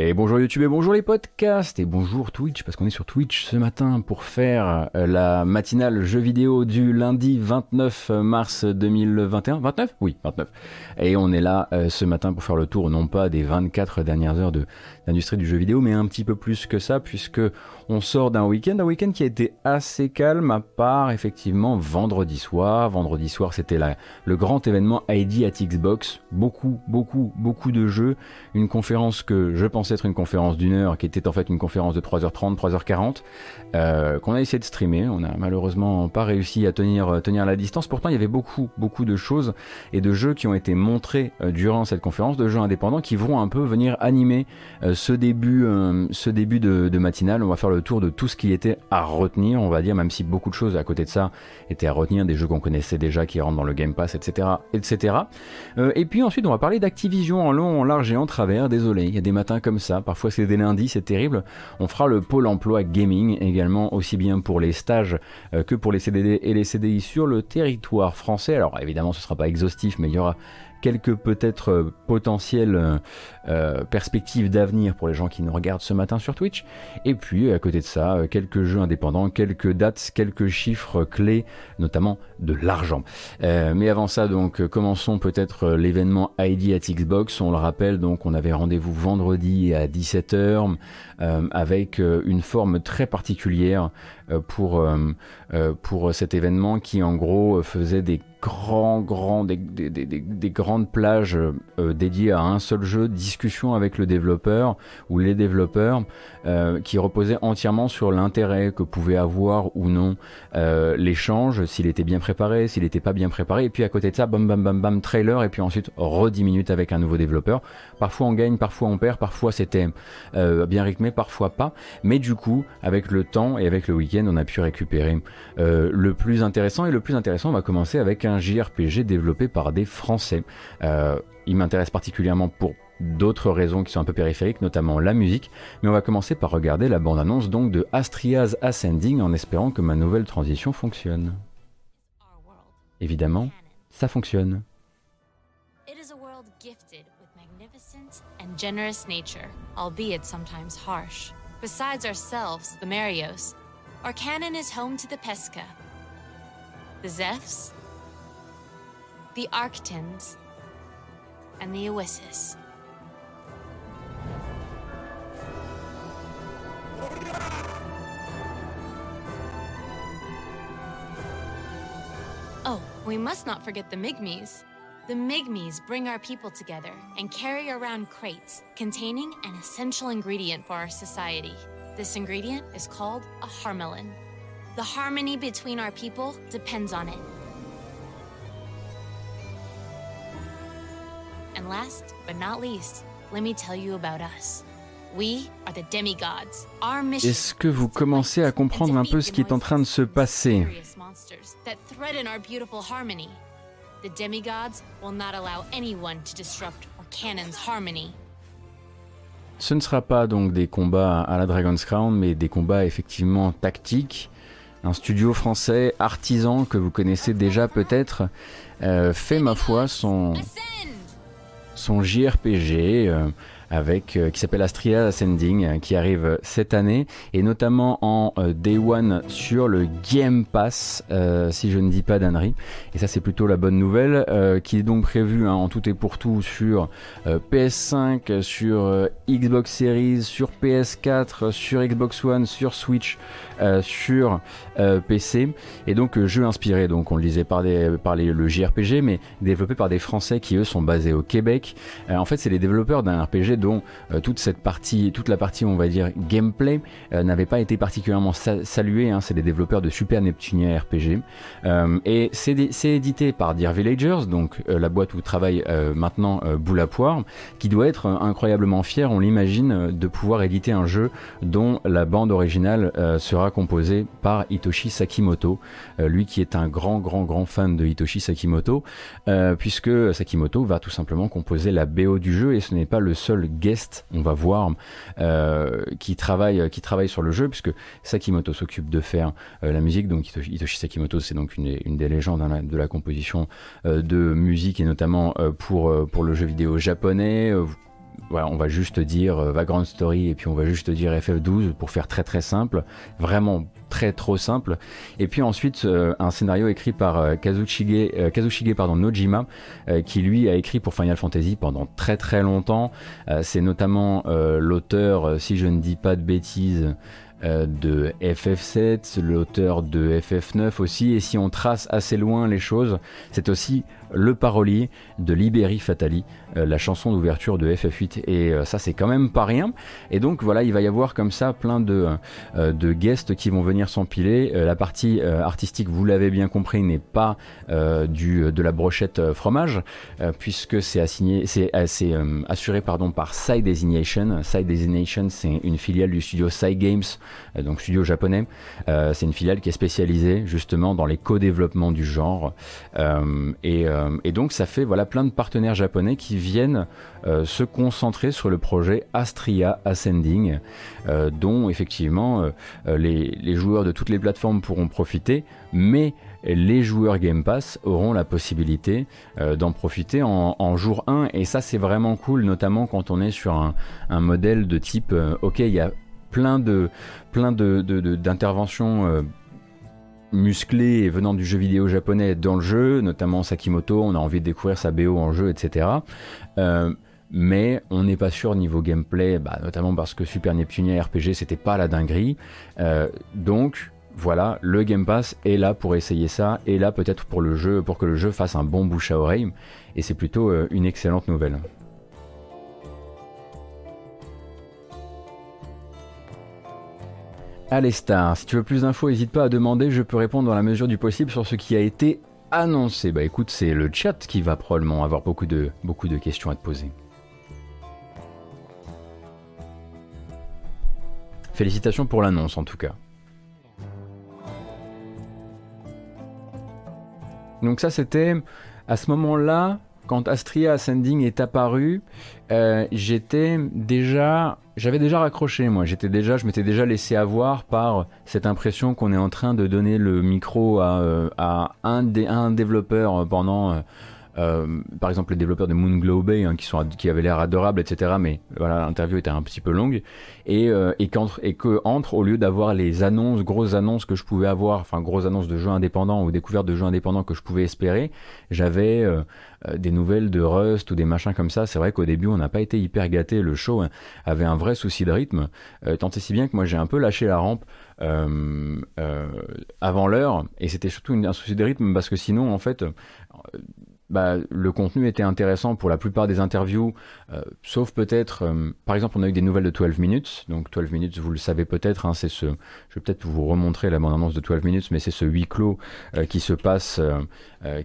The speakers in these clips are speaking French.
Et bonjour YouTube et bonjour les podcasts et bonjour Twitch parce qu'on est sur Twitch ce matin pour faire euh, la matinale jeu vidéo du lundi 29 mars 2021. 29 Oui, 29. Et on est là euh, ce matin pour faire le tour non pas des 24 dernières heures de l'industrie du jeu vidéo mais un petit peu plus que ça puisque on sort d'un week-end, un week-end qui a été assez calme à part effectivement vendredi soir. Vendredi soir c'était le grand événement ID at Xbox. Beaucoup, beaucoup, beaucoup de jeux. Une conférence que je pense être une conférence d'une heure, qui était en fait une conférence de 3h30, 3h40, euh, qu'on a essayé de streamer. On n'a malheureusement pas réussi à tenir, tenir la distance. Pourtant, il y avait beaucoup, beaucoup de choses et de jeux qui ont été montrés euh, durant cette conférence, de jeux indépendants qui vont un peu venir animer euh, ce début, ce début de, de matinale. On va faire le tour de tout ce qui était à retenir, on va dire, même si beaucoup de choses à côté de ça étaient à retenir, des jeux qu'on connaissait déjà qui rentrent dans le Game Pass, etc. etc. et puis ensuite, on va parler d'Activision en long, en large et en travers. Désolé, il y a des matins comme ça. Parfois, c'est des lundis, c'est terrible. On fera le pôle emploi gaming également, aussi bien pour les stages euh, que pour les CDD et les CDI sur le territoire français. Alors, évidemment, ce ne sera pas exhaustif, mais il y aura quelques peut-être euh, potentielles euh, euh, perspectives d'avenir pour les gens qui nous regardent ce matin sur Twitch. Et puis à côté de ça, quelques jeux indépendants, quelques dates, quelques chiffres clés, notamment de l'argent. mais avant ça, donc commençons peut-être l'événement ID at Xbox. On le rappelle, donc on avait rendez-vous vendredi à 17h avec une forme très particulière pour, pour cet événement qui en gros faisait des grands, grands, des, des, des, des grandes plages euh, dédiées à un seul jeu, discussion avec le développeur ou les développeurs, euh, qui reposaient entièrement sur l'intérêt que pouvait avoir ou non euh, l'échange, s'il était bien préparé, s'il n'était pas bien préparé, et puis à côté de ça, bam bam bam bam, trailer, et puis ensuite re 10 minutes avec un nouveau développeur. Parfois on gagne, parfois on perd, parfois c'était bien rythmé, parfois pas, mais du coup, avec le temps et avec le week-end, on a pu récupérer le plus intéressant, et le plus intéressant, on va commencer avec un JRPG développé par des Français. Euh, il m'intéresse particulièrement pour d'autres raisons qui sont un peu périphériques, notamment la musique, mais on va commencer par regarder la bande-annonce donc de Astria's Ascending en espérant que ma nouvelle transition fonctionne. Évidemment, ça fonctionne. Generous nature, albeit sometimes harsh. Besides ourselves, the Marios, our canon is home to the Pesca, the Zephs, the Arctons, and the Oasis. Oh, we must not forget the Migmies. The Migmies bring our people together and carry around crates containing an essential ingredient for our society. This ingredient is called a harmelin. The harmony between our people depends on it. And last but not least, let me tell you about us. We are the demigods. Our mission Est-ce que vous commencez à comprendre un peu ce qui est en train de se passer? That threaten our beautiful harmony. The demigods will not allow anyone to disrupt our canon's harmony. Ce ne sera pas donc des combats à la Dragon's Crown, mais des combats effectivement tactiques. Un studio français artisan que vous connaissez déjà peut-être euh, fait ma foi son son JRPG. Euh, avec euh, qui s'appelle Astria Ascending euh, qui arrive cette année et notamment en Day One sur le Game Pass si je ne dis pas d'annerie. Et ça c'est plutôt la bonne nouvelle qui est donc prévu hein, en tout et pour tout sur PS5 sur Xbox Series sur PS4 sur Xbox One sur Switch sur PC et donc jeu inspiré. Donc on le disait par, des, par les, le JRPG mais développé par des Français qui eux sont basés au Québec. En fait c'est les développeurs d'un RPG dont euh, toute cette partie, toute la partie, on va dire, gameplay euh, n'avait pas été particulièrement saluée. Hein. c'est les développeurs de Super Neptunia RPG. Euh, et c'est édité par Dear Villagers, donc la boîte où travaille maintenant Boule qui doit être incroyablement fier, on l'imagine, de pouvoir éditer un jeu dont la bande originale sera composée par Hitoshi Sakimoto, lui qui est un grand, grand, grand fan de Hitoshi Sakimoto, puisque Sakimoto va tout simplement composer la BO du jeu et ce n'est pas le seul guest, on va voir, euh, qui, travaille, qui travaille sur le jeu, puisque Sakimoto s'occupe de faire euh, la musique. Donc Hitoshi Sakimoto, c'est donc une, des légendes hein, de la composition euh, de musique, et notamment pour, pour le jeu vidéo japonais on va juste dire Vagrant Story et puis on va juste dire FF12 pour faire très très simple, vraiment très trop simple. Et puis ensuite un scénario écrit par Kazushige, Kazushige pardon, Nojima qui lui a écrit pour Final Fantasy pendant très très longtemps. C'est notamment l'auteur, si je ne dis pas de bêtises, euh, de FF7, l'auteur de FF9 aussi, et si on trace assez loin les choses, c'est aussi le parolier de Liberi Fatali, euh, la chanson d'ouverture de FF8. Et euh, ça, c'est quand même pas rien. Et donc voilà, il va y avoir comme ça plein de, euh, guests qui vont venir s'empiler. la partie artistique, vous l'avez bien compris, n'est pas du, de la brochette fromage, puisque c'est assigné, assuré par Side Designation. Side Designation, c'est une filiale du studio Side Games, donc studio japonais. c'est une filiale qui est spécialisée justement dans les co-développements du genre. et et donc ça fait voilà plein de partenaires japonais qui viennent euh, se concentrer sur le projet Astria Ascending, euh, dont effectivement les, joueurs de toutes les plateformes pourront profiter, mais les joueurs Game Pass auront la possibilité d'en profiter en, jour 1 et ça c'est vraiment cool notamment quand on est sur un, modèle de type ok il y a plein de plein d'interventions musclé et venant du jeu vidéo japonais dans le jeu, notamment Sakimoto, on a envie de découvrir sa BO en jeu, etc. Euh, mais on n'est pas sûr niveau gameplay, bah, notamment parce que Super Neptunia RPG c'était pas la dinguerie. Euh, donc voilà, le Game Pass est là pour essayer ça, et là peut-être pour le jeu, pour que le jeu fasse un bon bouche à oreille, et c'est plutôt euh, une excellente nouvelle. Allez Star, si tu veux plus d'infos, n'hésite pas à demander, je peux répondre dans la mesure du possible sur ce qui a été annoncé. Bah écoute, c'est le chat qui va probablement avoir beaucoup de, beaucoup de questions à te poser. Félicitations pour l'annonce en tout cas. Donc ça c'était à ce moment-là, quand Astria Ascending est apparu, euh, j'étais déjà j'avais déjà raccroché, moi. Je m'étais déjà laissé avoir par cette impression qu'on est en train de donner le micro à, euh, un, un développeur pendant euh, par exemple, les développeurs de Moonglow Bay, hein, qui, avaient l'air adorables, etc. Mais voilà, l'interview était un petit peu longue. Et, euh, et que entre, au lieu d'avoir les annonces, grosses annonces que je pouvais avoir, enfin grosses annonces de jeux indépendants ou découvertes de jeux indépendants que je pouvais espérer, j'avais euh, des nouvelles de Rust ou des machins comme ça. C'est vrai qu'au début, on n'a pas été hyper gâté. Le show hein, avait un vrai souci de rythme, tant et si bien que moi j'ai un peu lâché la rampe. avant l'heure et c'était surtout un souci de rythme parce que sinon en fait bah, le contenu était intéressant pour la plupart des interviews, euh, sauf peut-être, euh, par exemple, on a eu des nouvelles de 12 minutes. Donc 12 minutes, vous le savez peut-être, hein, c'est ce, je vais peut-être vous remontrer la bande-annonce de 12 minutes, mais c'est ce huis clos euh, qui se passe,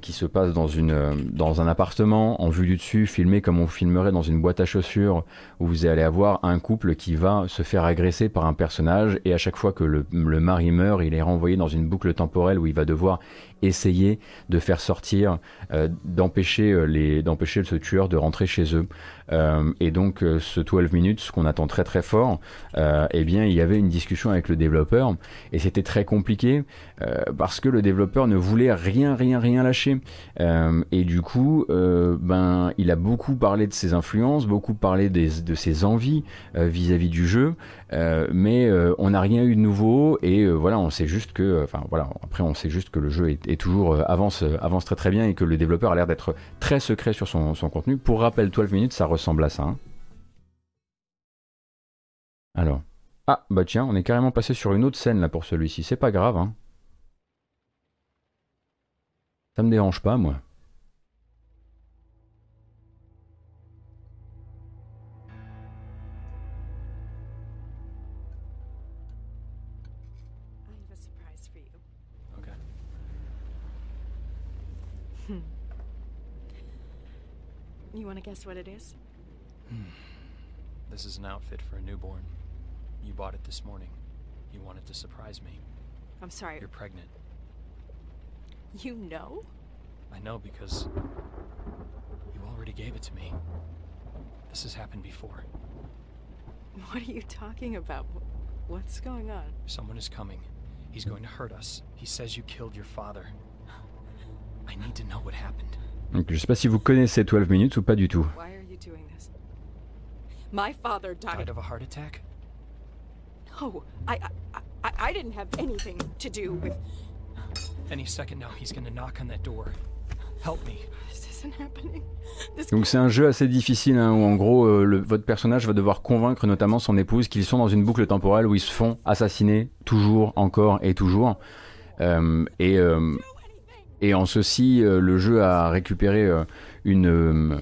qui se passe dans une, dans un appartement en vue du dessus, filmé comme on filmerait dans une boîte à chaussures, où vous allez avoir un couple qui va se faire agresser par un personnage, et à chaque fois que le, le mari meurt, il est renvoyé dans une boucle temporelle où il va devoir essayer de faire sortir, euh, d'empêcher euh, les, d'empêcher ce tueur de rentrer chez eux. Euh, et donc ce 12 minutes, qu'on attend très très fort, eh bien il y avait une discussion avec le développeur et c'était très compliqué parce que le développeur ne voulait rien rien rien lâcher. et du coup, ben il a beaucoup parlé de ses influences, beaucoup parlé de ses envies vis-à-vis du jeu, mais on n'a rien eu de nouveau et voilà, on sait juste que, enfin voilà, après on sait juste que le jeu est toujours euh, avance, euh, avance très très bien et que le développeur a l'air d'être très secret sur son, contenu. Pour rappel, 12 minutes, ça ressemble à ça. Hein. Alors. Ah, bah tiens, on est carrément passé sur une autre scène là pour celui-ci. C'est pas grave, hein. Ça me dérange pas, moi. Guess what it is? Hmm. This is an outfit for a newborn. You bought it this morning. You wanted to surprise me. I'm sorry. You're pregnant. You know? I know because you already gave it to me. This has happened before. What are you talking about? What's going on? Someone is coming. He's going to hurt us. He says you killed your father. I need to know what happened. Donc je sais pas si vous connaissez 12 minutes ou pas du tout. My father died. Died of a heart attack? No, I, I, I, I didn't have anything to do with. Any second now, he's gonna knock on that door. Help me. Donc c'est un jeu assez difficile hein, où en gros euh, le, votre personnage va devoir convaincre notamment son épouse qu'ils sont dans une boucle temporelle où ils se font assassiner toujours, encore et toujours. Euh, et, euh, et en ceci, le jeu a récupéré une,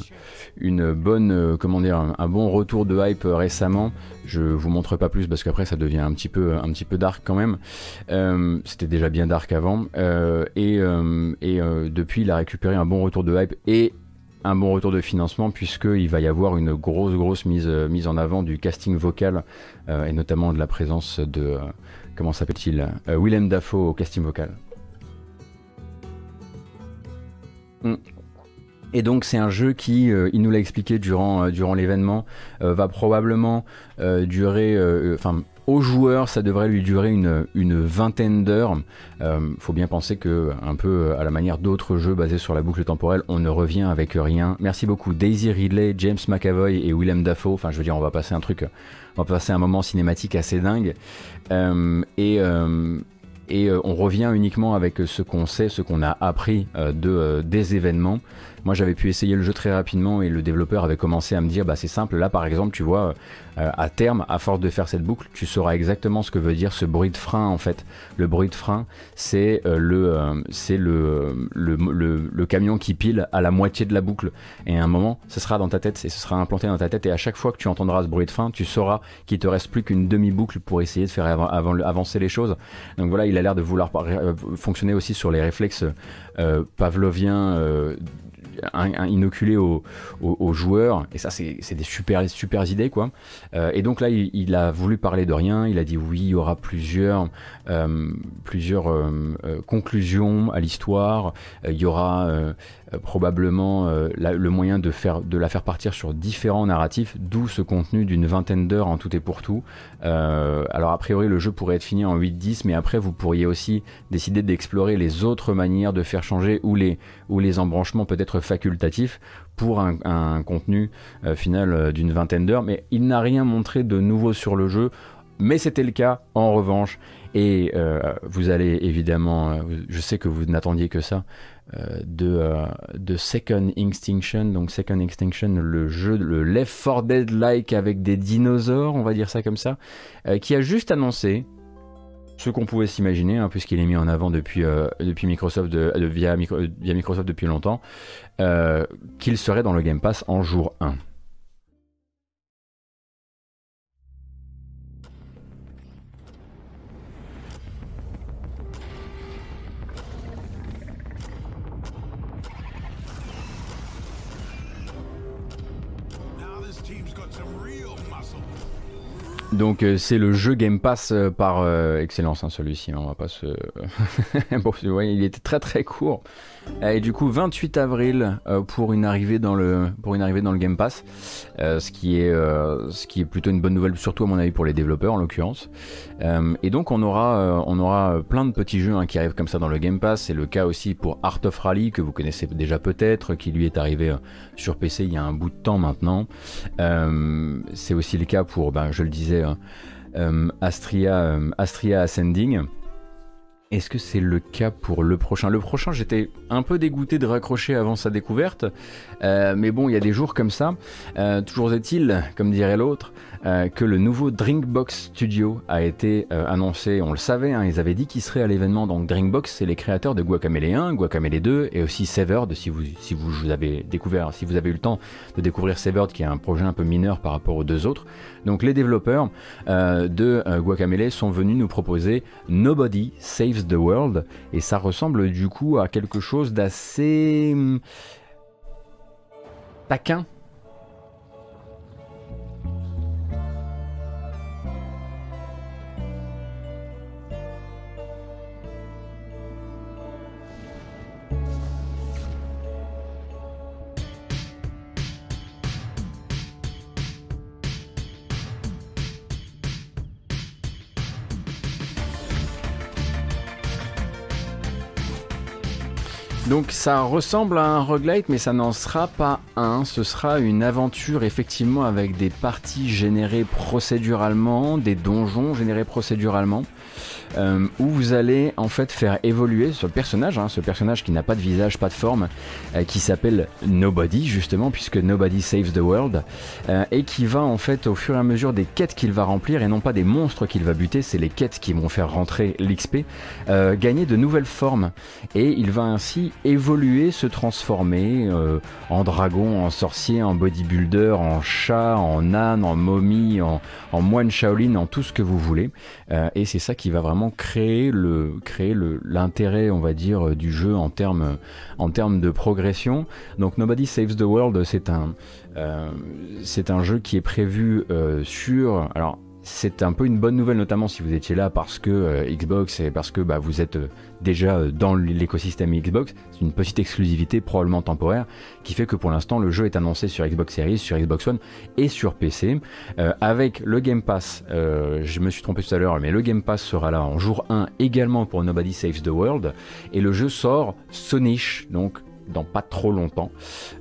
une bonne, comment dire, un, bon retour de hype récemment. Je vous montre pas plus parce qu'après ça devient un petit peu, un petit peu dark quand même. C'était déjà bien dark avant. et, et depuis, il a récupéré un bon retour de hype et un bon retour de financement puisqu'il va y avoir une grosse grosse mise, mise en avant du casting vocal et notamment de la présence de comment s'appelle-t-il Willem Dafoe au casting vocal. Hmm. Et donc c'est un jeu qui, euh, il nous l'a expliqué durant, euh, durant l'événement, euh, va probablement durer, enfin aux joueurs ça devrait lui durer une, une vingtaine d'heures. faut bien penser que un peu à la manière d'autres jeux basés sur la boucle temporelle, on ne revient avec rien. Merci beaucoup Daisy Ridley, James McAvoy et Willem Dafoe. Enfin je veux dire on va passer un truc, on va passer un moment cinématique assez dingue. et et on revient uniquement avec ce qu'on sait, ce qu'on a appris de, des événements. Moi, j'avais pu essayer le jeu très rapidement et le développeur avait commencé à me dire, bah c'est simple, là par exemple, tu vois, euh, à terme, à force de faire cette boucle, tu sauras exactement ce que veut dire ce bruit de frein en fait. Le bruit de frein, c'est euh, le, euh, c'est le le, le, camion qui pile à la moitié de la boucle. Et à un moment, ce sera dans ta tête et ce sera implanté dans ta tête. Et à chaque fois que tu entendras ce bruit de frein, tu sauras qu'il te reste plus qu'une demi-boucle pour essayer de faire avancer les choses. Donc voilà, il a l'air de vouloir fonctionner aussi sur les réflexes pavloviens inoculé aux, joueurs. Et ça, c'est des super, super idées, quoi. Euh, et donc là, il, a voulu parler de rien. Il a dit oui, il y aura plusieurs, euh, plusieurs euh, conclusions à l'histoire. il y aura probablement le moyen de, faire, de la faire partir sur différents narratifs, d'où ce contenu d'une vingtaine d'heures en tout et pour tout. alors a priori le jeu pourrait être fini en 8-10, mais après vous pourriez aussi décider d'explorer les autres manières de faire changer ou les, ou les embranchements peut-être facultatif pour un, contenu euh, final euh, d'une vingtaine d'heures. Mais il n'a rien montré de nouveau sur le jeu. Mais c'était le cas en revanche. Et euh, vous allez évidemment, je sais que vous n'attendiez que ça, de, de Second Extinction. Donc Second Extinction, le jeu, le Left 4 Dead-like avec des dinosaures, on va dire ça comme ça, qui a juste annoncé ce qu'on pouvait s'imaginer, hein, puisqu'il est mis en avant depuis, euh, depuis Microsoft de, via, Microsoft depuis longtemps, euh, qu'il serait dans le Game Pass en jour 1. Donc euh, c'est le jeu Game Pass euh, par euh, excellence, hein, celui-ci. Hein, on va pas se. il était très très court. Et du coup, 28 avril euh, pour une arrivée dans le pour une arrivée dans le Game Pass, euh, ce qui est euh, ce qui est plutôt une bonne nouvelle, surtout à mon avis pour les développeurs en l'occurrence. et donc on aura on aura plein de petits jeux hein, qui arrivent comme ça dans le Game Pass. C'est le cas aussi pour Art of Rally que vous connaissez déjà peut-être, qui lui est arrivé sur PC il y a un bout de temps maintenant. C'est aussi le cas pour, ben, je le disais, Astria Astria Ascending. Est-ce que c'est le cas pour le prochain? Le prochain, j'étais un peu dégoûté de raccrocher avant sa découverte, euh, mais bon, il y a des jours comme ça. Euh, toujours est-il, comme dirait l'autre, euh, que le nouveau Drinkbox Studio a été annoncé. On le savait, hein, ils avaient dit qu'il serait à l'événement. Donc Drinkbox, c'est les créateurs de Guacamele 1, Guacamele 2 et aussi Severed. Si vous, si vous avez découvert, si vous avez eu le temps de découvrir Severed, qui est un projet un peu mineur par rapport aux deux autres. Donc les développeurs de Guacamele sont venus nous proposer Nobody Saves the World et ça ressemble du coup à quelque chose d'assez hum, taquin Ça ressemble à un roguelite mais ça n'en sera pas un, ce sera une aventure effectivement avec des parties générées procéduralement, des donjons générés procéduralement. Euh, où vous allez en fait faire évoluer ce personnage, hein, ce personnage qui n'a pas de visage, pas de forme, euh, qui s'appelle Nobody justement, puisque Nobody Saves the World, euh, et qui va en fait au fur et à mesure des quêtes qu'il va remplir, et non pas des monstres qu'il va buter, c'est les quêtes qui vont faire rentrer l'XP, gagner de nouvelles formes, et il va ainsi évoluer, se transformer en dragon, en sorcier, en bodybuilder, en chat, en âne, en momie, en, en moine Shaolin, en tout ce que vous voulez, et c'est ça qui va vraiment créer le créer l'intérêt, on va dire, du jeu en termes en termes de progression. Donc Nobody Saves the World, c'est un euh, c'est un jeu qui est prévu euh, sur alors c'est un peu une bonne nouvelle, notamment si vous étiez là parce que euh, Xbox et parce que bah, vous êtes euh, déjà euh, dans l'écosystème Xbox. C'est une petite exclusivité, probablement temporaire, qui fait que pour l'instant le jeu est annoncé sur Xbox Series, sur Xbox One et sur PC. avec le Game Pass, je me suis trompé tout à l'heure, mais le Game Pass sera là en jour 1 également pour Nobody Saves the World. Et le jeu sort Sonish, donc dans pas trop longtemps.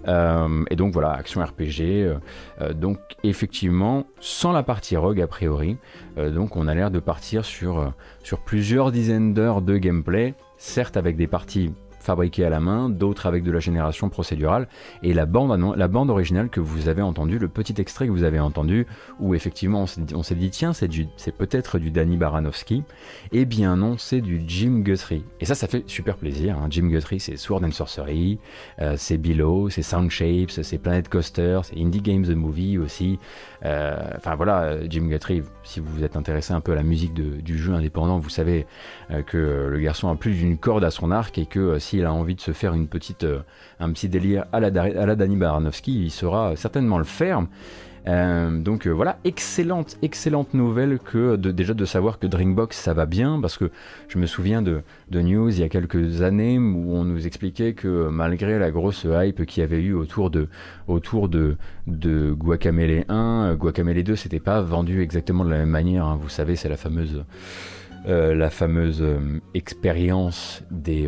Euh, et donc voilà, action RPG. Euh, euh, donc effectivement, sans la partie rogue a priori. donc on a l'air de partir sur, sur plusieurs dizaines d'heures de gameplay, certes avec des parties fabriqués à la main, d'autres avec de la génération procédurale, et la bande, originale que vous avez entendue, le petit extrait que vous avez entendu, où effectivement on s'est dit tiens c'est peut-être du Danny Baranowski, eh bien non c'est du Jim Guthrie. Et ça ça fait super plaisir, hein. Jim Guthrie c'est Sword and Sorcery, euh, c'est Below, c'est Sound Shapes, c'est Planet Coaster, c'est Indie Games The Movie aussi, enfin voilà Jim Guthrie, si vous êtes intéressé un peu à la musique du jeu indépendant, vous savez euh, que le garçon a plus d'une corde à son arc et que s'il a envie de se faire une petite, euh, un petit délire à la, à la Baranowski, il saura certainement le faire. Euh, donc euh, voilà, excellente, excellente nouvelle que de, déjà de savoir que Drinkbox ça va bien, parce que je me souviens de, news il y a quelques années où on nous expliquait que malgré la grosse hype qu'il y avait eu autour de, autour de, Guacamele 1, Guacamele 2 c'était pas vendu exactement de la même manière, hein. vous savez c'est la fameuse, la fameuse expérience des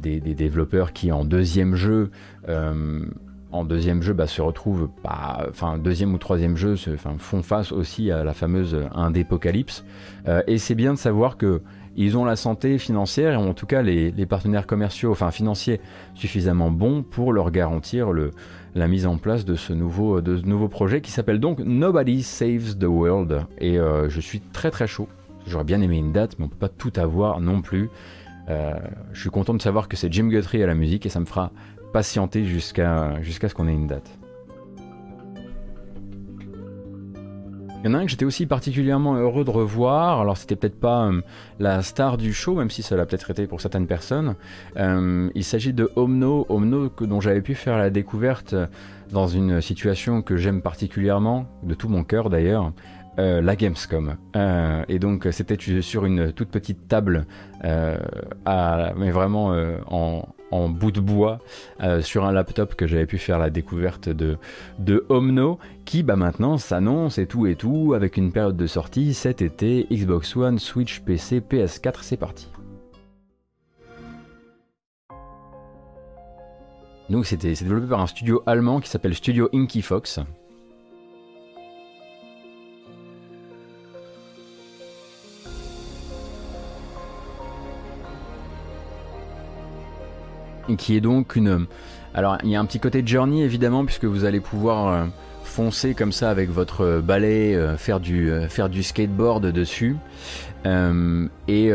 des, développeurs qui en deuxième jeu euh, en deuxième jeu bah, se retrouvent pas enfin deuxième ou troisième jeu se, font face aussi à la fameuse indépocalypse euh, et c'est bien de savoir que ils ont la santé financière et en tout cas les, partenaires commerciaux enfin financiers suffisamment bons pour leur garantir la mise en place de ce nouveau, de ce nouveau projet qui s'appelle donc Nobody Saves the World. Et euh, je suis très très chaud. J'aurais bien aimé une date mais on peut pas tout avoir non plus. Euh, je suis content de savoir que c'est Jim Guthrie à la musique et ça me fera patienter jusqu'à jusqu'à ce qu'on ait une date. Il y en a un que j'étais aussi particulièrement heureux de revoir. Alors c'était peut-être pas euh, la star du show, même si ça l'a peut-être été pour certaines personnes. Euh, il s'agit de Omno, Omno dont j'avais pu faire la découverte dans une situation que j'aime particulièrement, de tout mon cœur d'ailleurs, euh, la Gamescom. Euh, et donc c'était sur une toute petite table, euh, mais vraiment en, bout de bois, sur un laptop que j'avais pu faire la découverte de, de Omno, qui bah, maintenant s'annonce et tout et tout, avec une période de sortie cet été, Xbox One, Switch, PC, PS4, c'est parti. Donc c'était développé par un studio allemand qui s'appelle Studio Inky Fox. Qui est donc une... Alors il y a un petit côté journey évidemment puisque vous allez pouvoir euh, foncer comme ça avec votre balai, euh, faire, du, euh, faire du skateboard dessus. et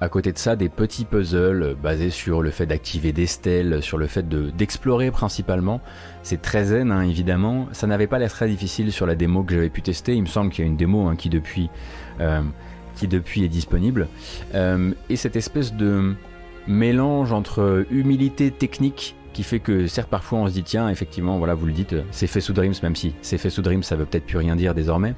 à côté de ça, des petits puzzles basés sur le fait d'activer des stèles, sur le fait d'explorer principalement. C'est très zen hein, évidemment. Ça n'avait pas l'air très difficile sur la démo que j'avais pu tester. Il me semble qu'il y a une démo hein, qui qui depuis est disponible. et cette espèce de mélange entre humilité technique qui fait que certes parfois on se dit tiens effectivement voilà vous le dites c'est fait sous Dreams même si c'est fait sous Dreams ça veut peut-être plus rien dire désormais.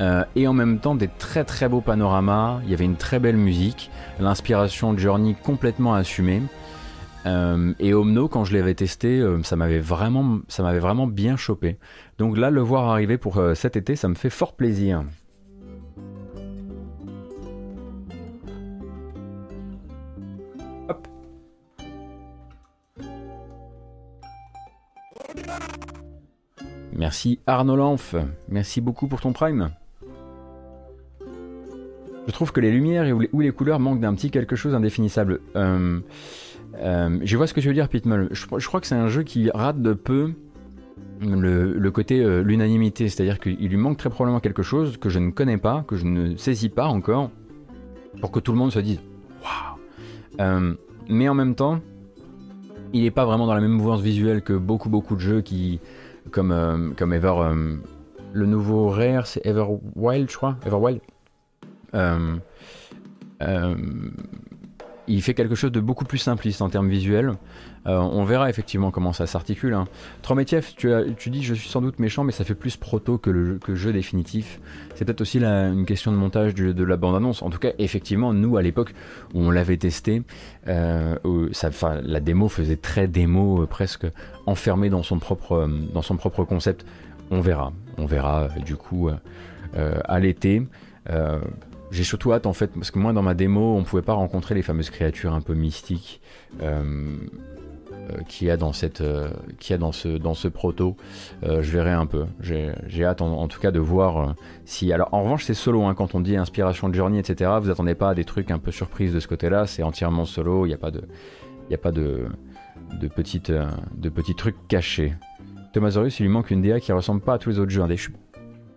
Euh, et en même temps des très très beaux panoramas. Il y avait une très belle musique l'inspiration de Journey complètement assumée. Euh, et Omno quand je l'avais testé euh, ça m'avait vraiment ça m'avait vraiment bien chopé. Donc là le voir arriver pour cet été ça me fait fort plaisir Merci Arnaud Lanf, merci beaucoup pour ton prime. Je trouve que les lumières ou les, couleurs manquent d'un petit quelque chose indéfinissable. Euh, euh, je vois ce que tu veux dire, Pitmull. Je, crois que c'est un jeu qui rate de peu le, côté euh, l'unanimité, c'est-à-dire qu'il lui manque très probablement quelque chose que je ne connais pas, que je ne saisis pas encore, pour que tout le monde se dise waouh. mais en même temps, il n'est pas vraiment dans la même mouvance visuelle que beaucoup beaucoup de jeux qui, comme comme Ever, le nouveau Rare, c'est Everwild, je crois, Everwild. Euh, euh, il fait quelque chose de beaucoup plus simpliste en termes visuels. Euh, on verra effectivement comment ça s'articule. Hein. Trométief, tu, dis je suis sans doute méchant, mais ça fait plus proto que jeu définitif. C'est peut-être aussi une question de montage de la bande-annonce. En tout cas, effectivement, nous à l'époque où on l'avait testé, ça, la démo faisait très démo, presque enfermé dans son propre, dans son propre concept. On verra, on verra du coup à l'été. J'ai surtout hâte en fait, parce que moi dans ma démo, on pouvait pas rencontrer les fameuses créatures un peu mystiques euh, euh, qu'il y a dans cette, euh, a dans ce, dans ce proto. je verrai un peu. J'ai hâte en, tout cas de voir si. Alors en revanche, c'est solo. Hein, quand on dit inspiration de journey, etc. Vous attendez pas à des trucs un peu surprises de ce côté-là. C'est entièrement solo. Il n'y a pas de, de, de petits trucs cachés. Thomasaurus, il lui manque une DA qui ressemble pas à tous les autres jeux. Je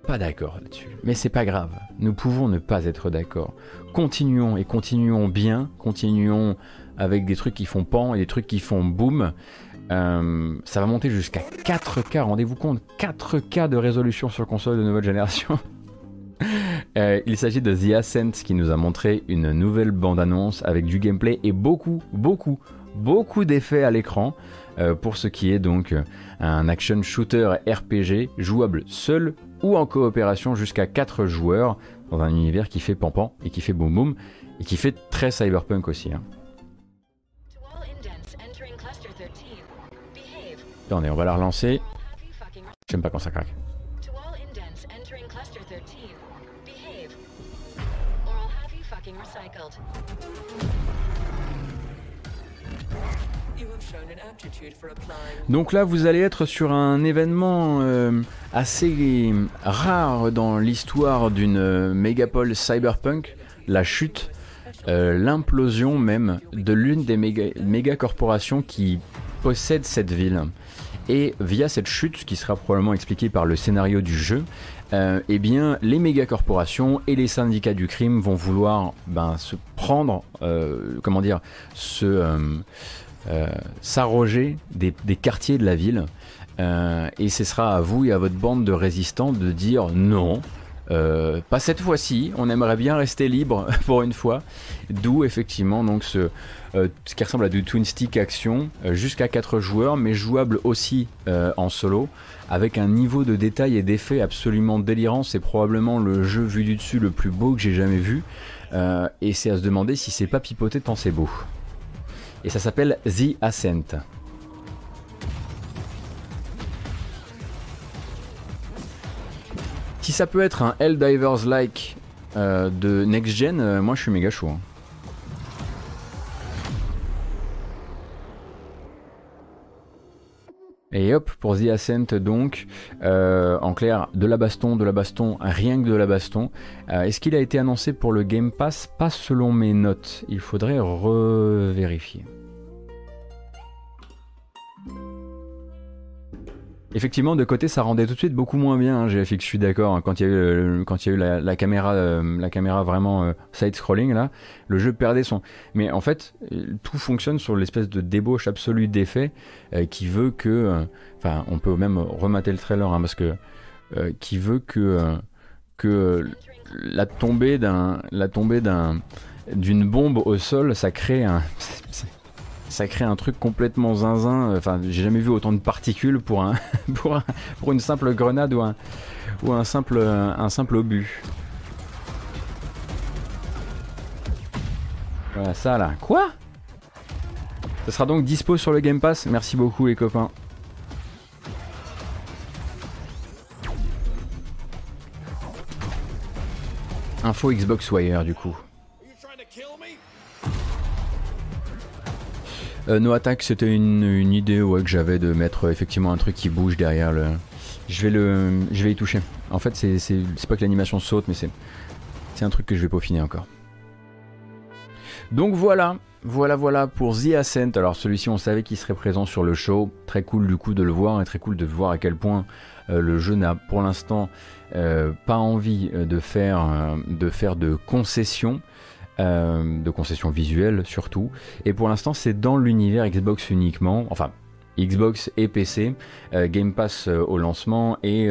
pas d'accord là-dessus. Mais c'est pas grave. Nous pouvons ne pas être d'accord. Continuons et continuons bien. Continuons avec des trucs qui font pan et des trucs qui font boom. Euh, ça va monter jusqu'à 4K. Rendez-vous compte, 4K de résolution sur console de nouvelle génération. Euh, il s'agit de The Ascent qui nous a montré une nouvelle bande-annonce avec du gameplay et beaucoup, beaucoup, beaucoup d'effets à l'écran. Euh, pour ce qui est donc un action shooter RPG jouable seul ou en coopération jusqu'à 4 joueurs dans un univers qui fait pampan et qui fait boum boum et qui fait très cyberpunk aussi. Hein. Attendez, on va la relancer. J'aime pas quand ça craque. Donc là, vous allez être sur un événement euh, assez rare dans l'histoire d'une euh, mégapole cyberpunk, la chute, euh, l'implosion même de l'une des méga, corporations qui possède cette ville. Et via cette chute, qui sera probablement expliquée par le scénario du jeu, eh bien, les méga corporations et les syndicats du crime vont vouloir ben, se prendre, comment dire, se s'arroger des, quartiers de la ville. Euh, et ce sera à vous et à votre bande de résistants de dire non. Euh, pas cette fois-ci, on aimerait bien rester libre pour une fois. D'où effectivement donc ce, ce, qui ressemble à du twin stick action jusqu'à 4 joueurs, mais jouable aussi en solo, avec un niveau de détail et d'effet absolument délirant. C'est probablement le jeu vu du dessus le plus beau que j'ai jamais vu. et c'est à se demander si c'est pas pipoté tant c'est beau et ça s'appelle The Ascent. Si ça peut être un Helldivers-like euh, de Next Gen, euh, moi je suis méga chaud. Hein. Et hop, pour The Ascent donc, euh, en clair, de la baston, de la baston, rien que de la baston. Est-ce qu'il a été annoncé pour le Game Pass? Pas selon mes notes, il faudrait revérifier. Effectivement, de côté, ça rendait tout de suite beaucoup moins bien. Hein, GFX, je suis d'accord. Hein, quand il y a eu, quand il y a eu la, caméra, euh, caméra vraiment euh, side-scrolling là, le jeu perdait son. Mais en fait, tout fonctionne sur l'espèce de débauche absolue d'effet euh, qui veut que, enfin, on peut même remater le trailer hein, parce que qui veut que que la tombée d'une bombe au sol, ça crée un, ça crée un truc complètement zinzin. Enfin, j'ai jamais vu autant de particules pour un, pour, une simple grenade ou un, ou un simple, un simple obus. Voilà, ça là. Quoi? Ça sera donc dispo sur le Game Pass. Merci beaucoup les copains. Info Xbox Wire du coup. Euh, no Attack, c'était une, idée que j'avais de mettre effectivement un truc qui bouge derrière le, Je vais, le, je vais y toucher. En fait, c'est pas que l'animation saute, mais c'est un truc que je vais peaufiner encore. Donc voilà, voilà, voilà pour The Ascent. Alors celui-ci, on savait qu'il serait présent sur le show. Très cool du coup de le voir et très cool de voir à quel point euh, le jeu n'a pour l'instant euh, pas envie euh, de faire, de faire de concessions. De concessions visuelles surtout. Et pour l'instant, c'est dans l'univers Xbox uniquement. Enfin, Xbox et PC, Game Pass au lancement et,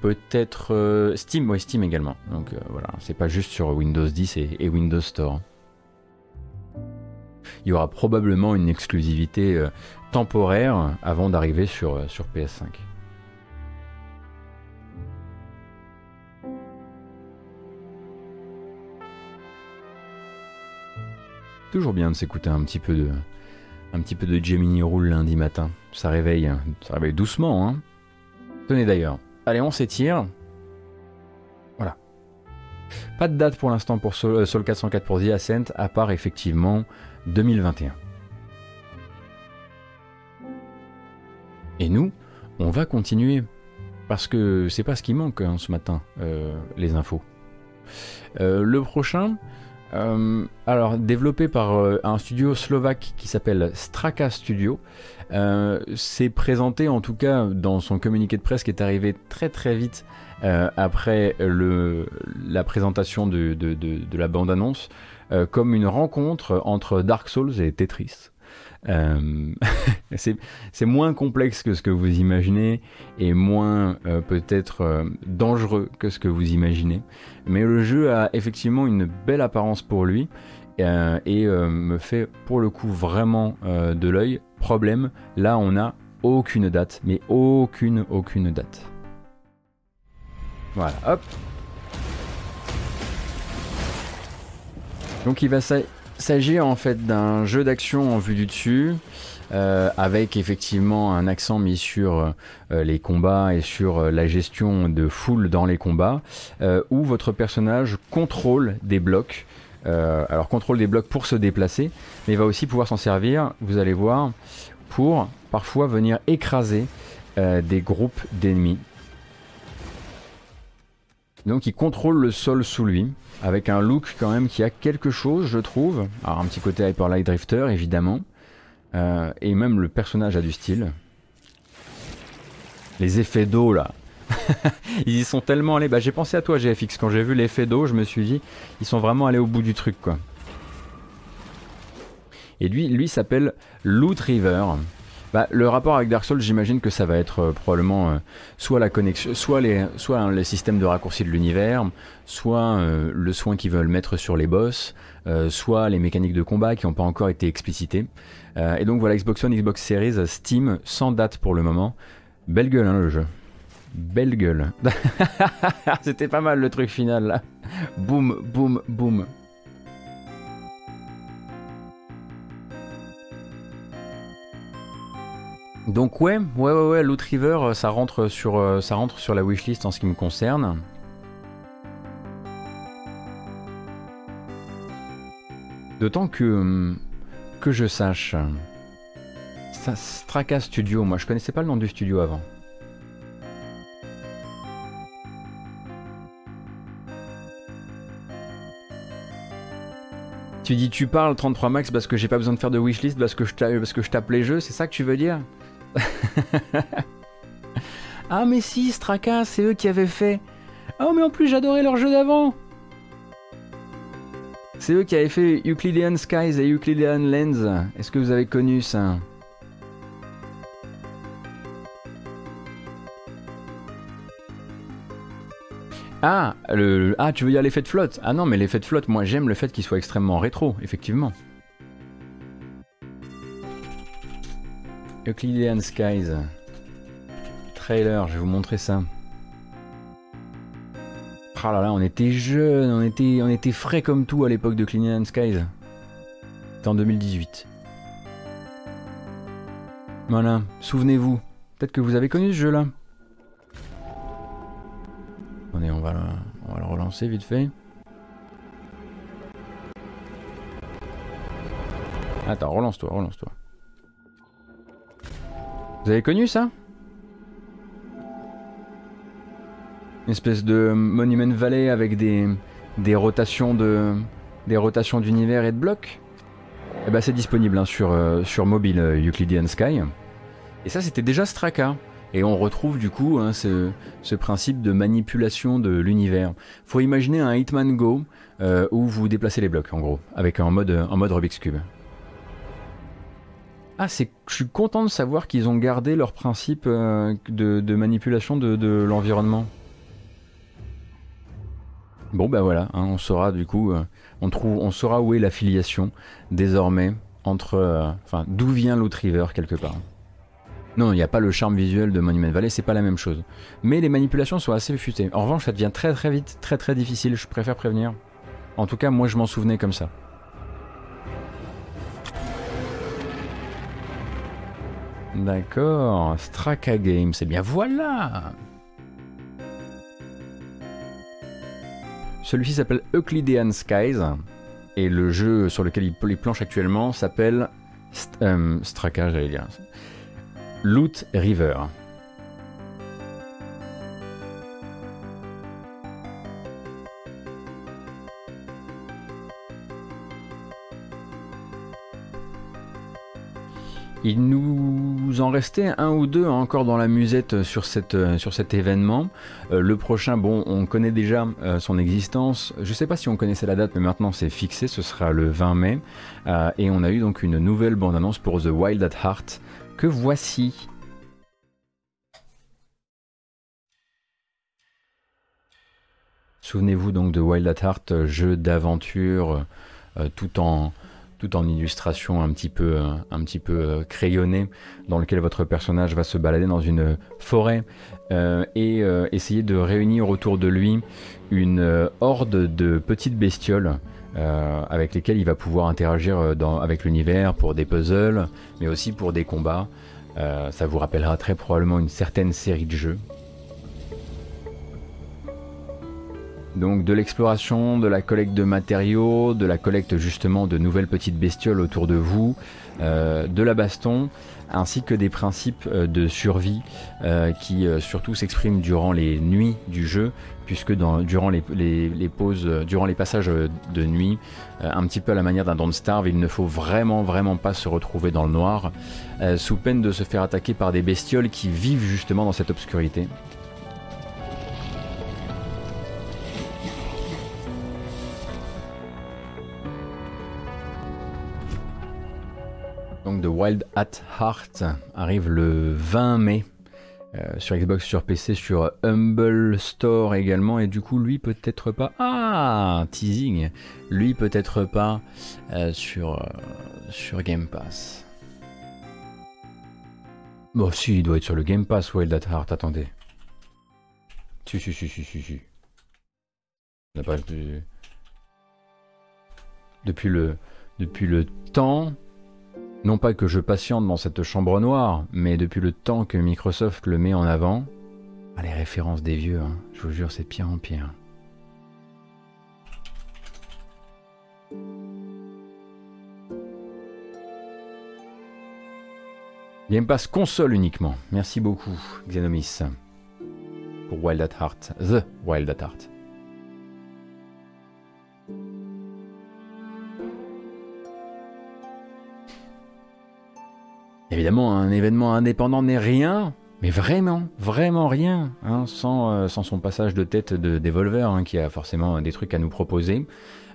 peut-être Steam, ouais Steam également. Donc voilà, c'est pas juste sur Windows 10 et Windows Store il y aura probablement une exclusivité euh, temporaire avant d'arriver euh, sur PS5. Toujours bien de s'écouter un petit peu de un petit peu de Gemini Rule lundi matin. Ça réveille, ça réveille doucement. Hein. Tenez d'ailleurs. Allez, on s'étire. Voilà. Pas de date pour l'instant pour Sol, 404 pour The Ascent, à part effectivement 2021. Et nous, on va continuer parce que c'est pas ce qui manque hein, ce matin, euh, les infos. Euh, le prochain, euh, alors développé par un studio slovaque qui s'appelle Straka Studio, c'est présenté en tout cas dans son communiqué de presse qui est arrivé très très vite après le, la présentation de, de la bande-annonce. Euh, comme une rencontre entre Dark Souls et Tetris. Euh, c'est moins complexe que ce que vous imaginez et moins euh, peut-être dangereux que ce que vous imaginez. Mais le jeu a effectivement une belle apparence pour lui et me fait pour le coup vraiment de l'œil. Problème, là on n'a aucune date, mais aucune, aucune date. Voilà, hop, Donc il va s'agir en fait d'un jeu d'action en vue du dessus. Euh, avec effectivement un accent mis sur euh, les combats et sur euh, la gestion de foule dans les combats, où votre personnage contrôle des blocs. alors contrôle des blocs pour se déplacer, mais il va aussi pouvoir s'en servir, vous allez voir, pour parfois venir écraser des groupes d'ennemis. Donc il contrôle le sol sous lui avec un look quand même qui a quelque chose, je trouve. Alors un petit côté Hyper Light Drifter, évidemment. Euh, et même le personnage a du style. Les effets d'eau, là. ils y sont tellement allés. Bah, j'ai pensé à toi, GFX. Quand j'ai vu l'effet d'eau, je me suis dit, ils sont vraiment allés au bout du truc, quoi. Et lui, lui s'appelle Loot River. Bah, le rapport avec Dark Souls, j'imagine que ça va être euh, probablement euh, soit la connexion, soit les, systèmes de raccourci de l'univers, soit euh, le soin qu'ils veulent mettre sur les boss, soit les mécaniques de combat qui n'ont pas encore été explicitées. et donc voilà, Xbox One, Xbox Series, Steam, sans date pour le moment. Belle gueule hein, le jeu. Belle gueule. C'était pas mal le truc final là. Boum, boum, boum. Donc ouais, ouais, ouais, ouais, Loot River, euh, ça rentre sur, euh, ça rentre sur la wishlist en ce qui me concerne. D'autant que, hum, que je sache, Straka Studio, moi je connaissais pas le nom du studio avant. Tu dis tu parles 33 max parce que j'ai pas besoin de faire de wishlist parce parce que je tape les jeux, c'est ça que tu veux dire? ah mais si, Straka, c'est eux qui avaient fait. Oh mais en plus j'adorais leur jeu d'avant. C'est eux qui avaient fait Euclidean Skies et Euclidean Lens. Est-ce que vous avez connu ça? Ah, le, ah, tu veux dire l'effet de flotte Ah non, mais l'effet de flotte, moi j'aime le fait qu'il soit extrêmement rétro, effectivement. Euclidean Skies. Trailer, je vais vous montrer ça. Ah là là, on était jeunes, on était, frais comme tout à l'époque de Euclidean Skies. C'était en 2018. Voilà, souvenez-vous. Peut-être que vous avez connu ce jeu-là. Attendez, on on va le relancer vite fait. Attends, relance-toi, relance-toi. Vous avez connu ça? Une espèce de Monument Valley avec des, rotations d'univers et de blocs? Et eh ben c'est disponible hein, sur, euh, sur mobile euh, Euclidean Sky. Et ça c'était déjà Straka. Et on retrouve du coup hein, ce, principe de manipulation de l'univers. Faut imaginer un Hitman Go euh, où vous déplacez les blocs en gros, avec un un mode Rubik's Cube. Ah, c'est, je suis content de savoir qu'ils ont gardé leur principe de, de, manipulation de, l'environnement. Bon ben voilà, hein, on saura du coup, euh, on, trouve, on saura où est l'affiliation désormais entre, euh, enfin d'où vient l'Outriver quelque part. Non, il n'y a pas le charme visuel de Monument Valley, c'est pas la même chose. Mais les manipulations sont assez futées. En revanche, ça devient très très vite, très très difficile, je préfère prévenir. En tout cas, moi je m'en souvenais comme ça. D'accord, Straka Games, c'est bien voilà Celui-ci s'appelle Euclidean Skies et le jeu sur lequel il planche actuellement s'appelle euh, Straka, j'allais dire. Loot River. Il nous en restait un ou deux encore dans la musette sur, cette, euh, sur cet événement. Euh, le prochain, bon, on connaît déjà euh, son existence. Je ne sais pas si on connaissait la date, mais maintenant c'est fixé, ce sera le 20 mai. et on a eu donc une nouvelle bande-annonce pour The Wild at Heart, que voici. Souvenez-vous donc de Wild at Heart, jeu d'aventure tout en tout en illustration un petit peu, euh, euh, crayonnée, dans lequel votre personnage va se balader dans une forêt euh, et essayer de réunir autour de lui une horde de petites bestioles. avec lesquelles il va pouvoir interagir avec l'univers pour des puzzles, mais aussi pour des combats. ça vous rappellera très probablement une certaine série de jeux Donc de l'exploration, de la collecte de matériaux, de la collecte justement de nouvelles petites bestioles autour de vous, euh, de la baston, ainsi que des principes euh, de survie euh, qui surtout s'expriment durant les nuits du jeu, puisque durant les, pauses, durant les passages de nuit, un petit peu à la manière d'un Don't Starve, il ne faut vraiment vraiment pas se retrouver dans le noir, sous peine de se faire attaquer par des bestioles qui vivent justement dans cette obscurité. Wild at Heart arrive le 20 mai euh, sur Xbox, sur PC, sur Humble Store également. Et du coup, lui peut-être pas. Ah, teasing. Lui peut-être pas euh, sur, euh, sur Game Pass. Bon, si, il doit être sur le Game Pass, Wild at Heart. Attendez. Si, si, si, si, si, si. Depuis le, depuis le temps non pas que je patiente dans cette chambre noire, mais depuis le temps que Microsoft le met en avant, ah, les références des vieux, hein, je vous jure, c'est pire en pire. Game Pass console uniquement. Merci beaucoup, Xenomis, pour Wild at Heart. The Wild at Heart. Évidemment, un événement indépendant n'est rien, mais vraiment, vraiment rien, hein, sans, euh, sans, son passage de tête de Devolver, hein, qui a forcément des trucs à nous proposer.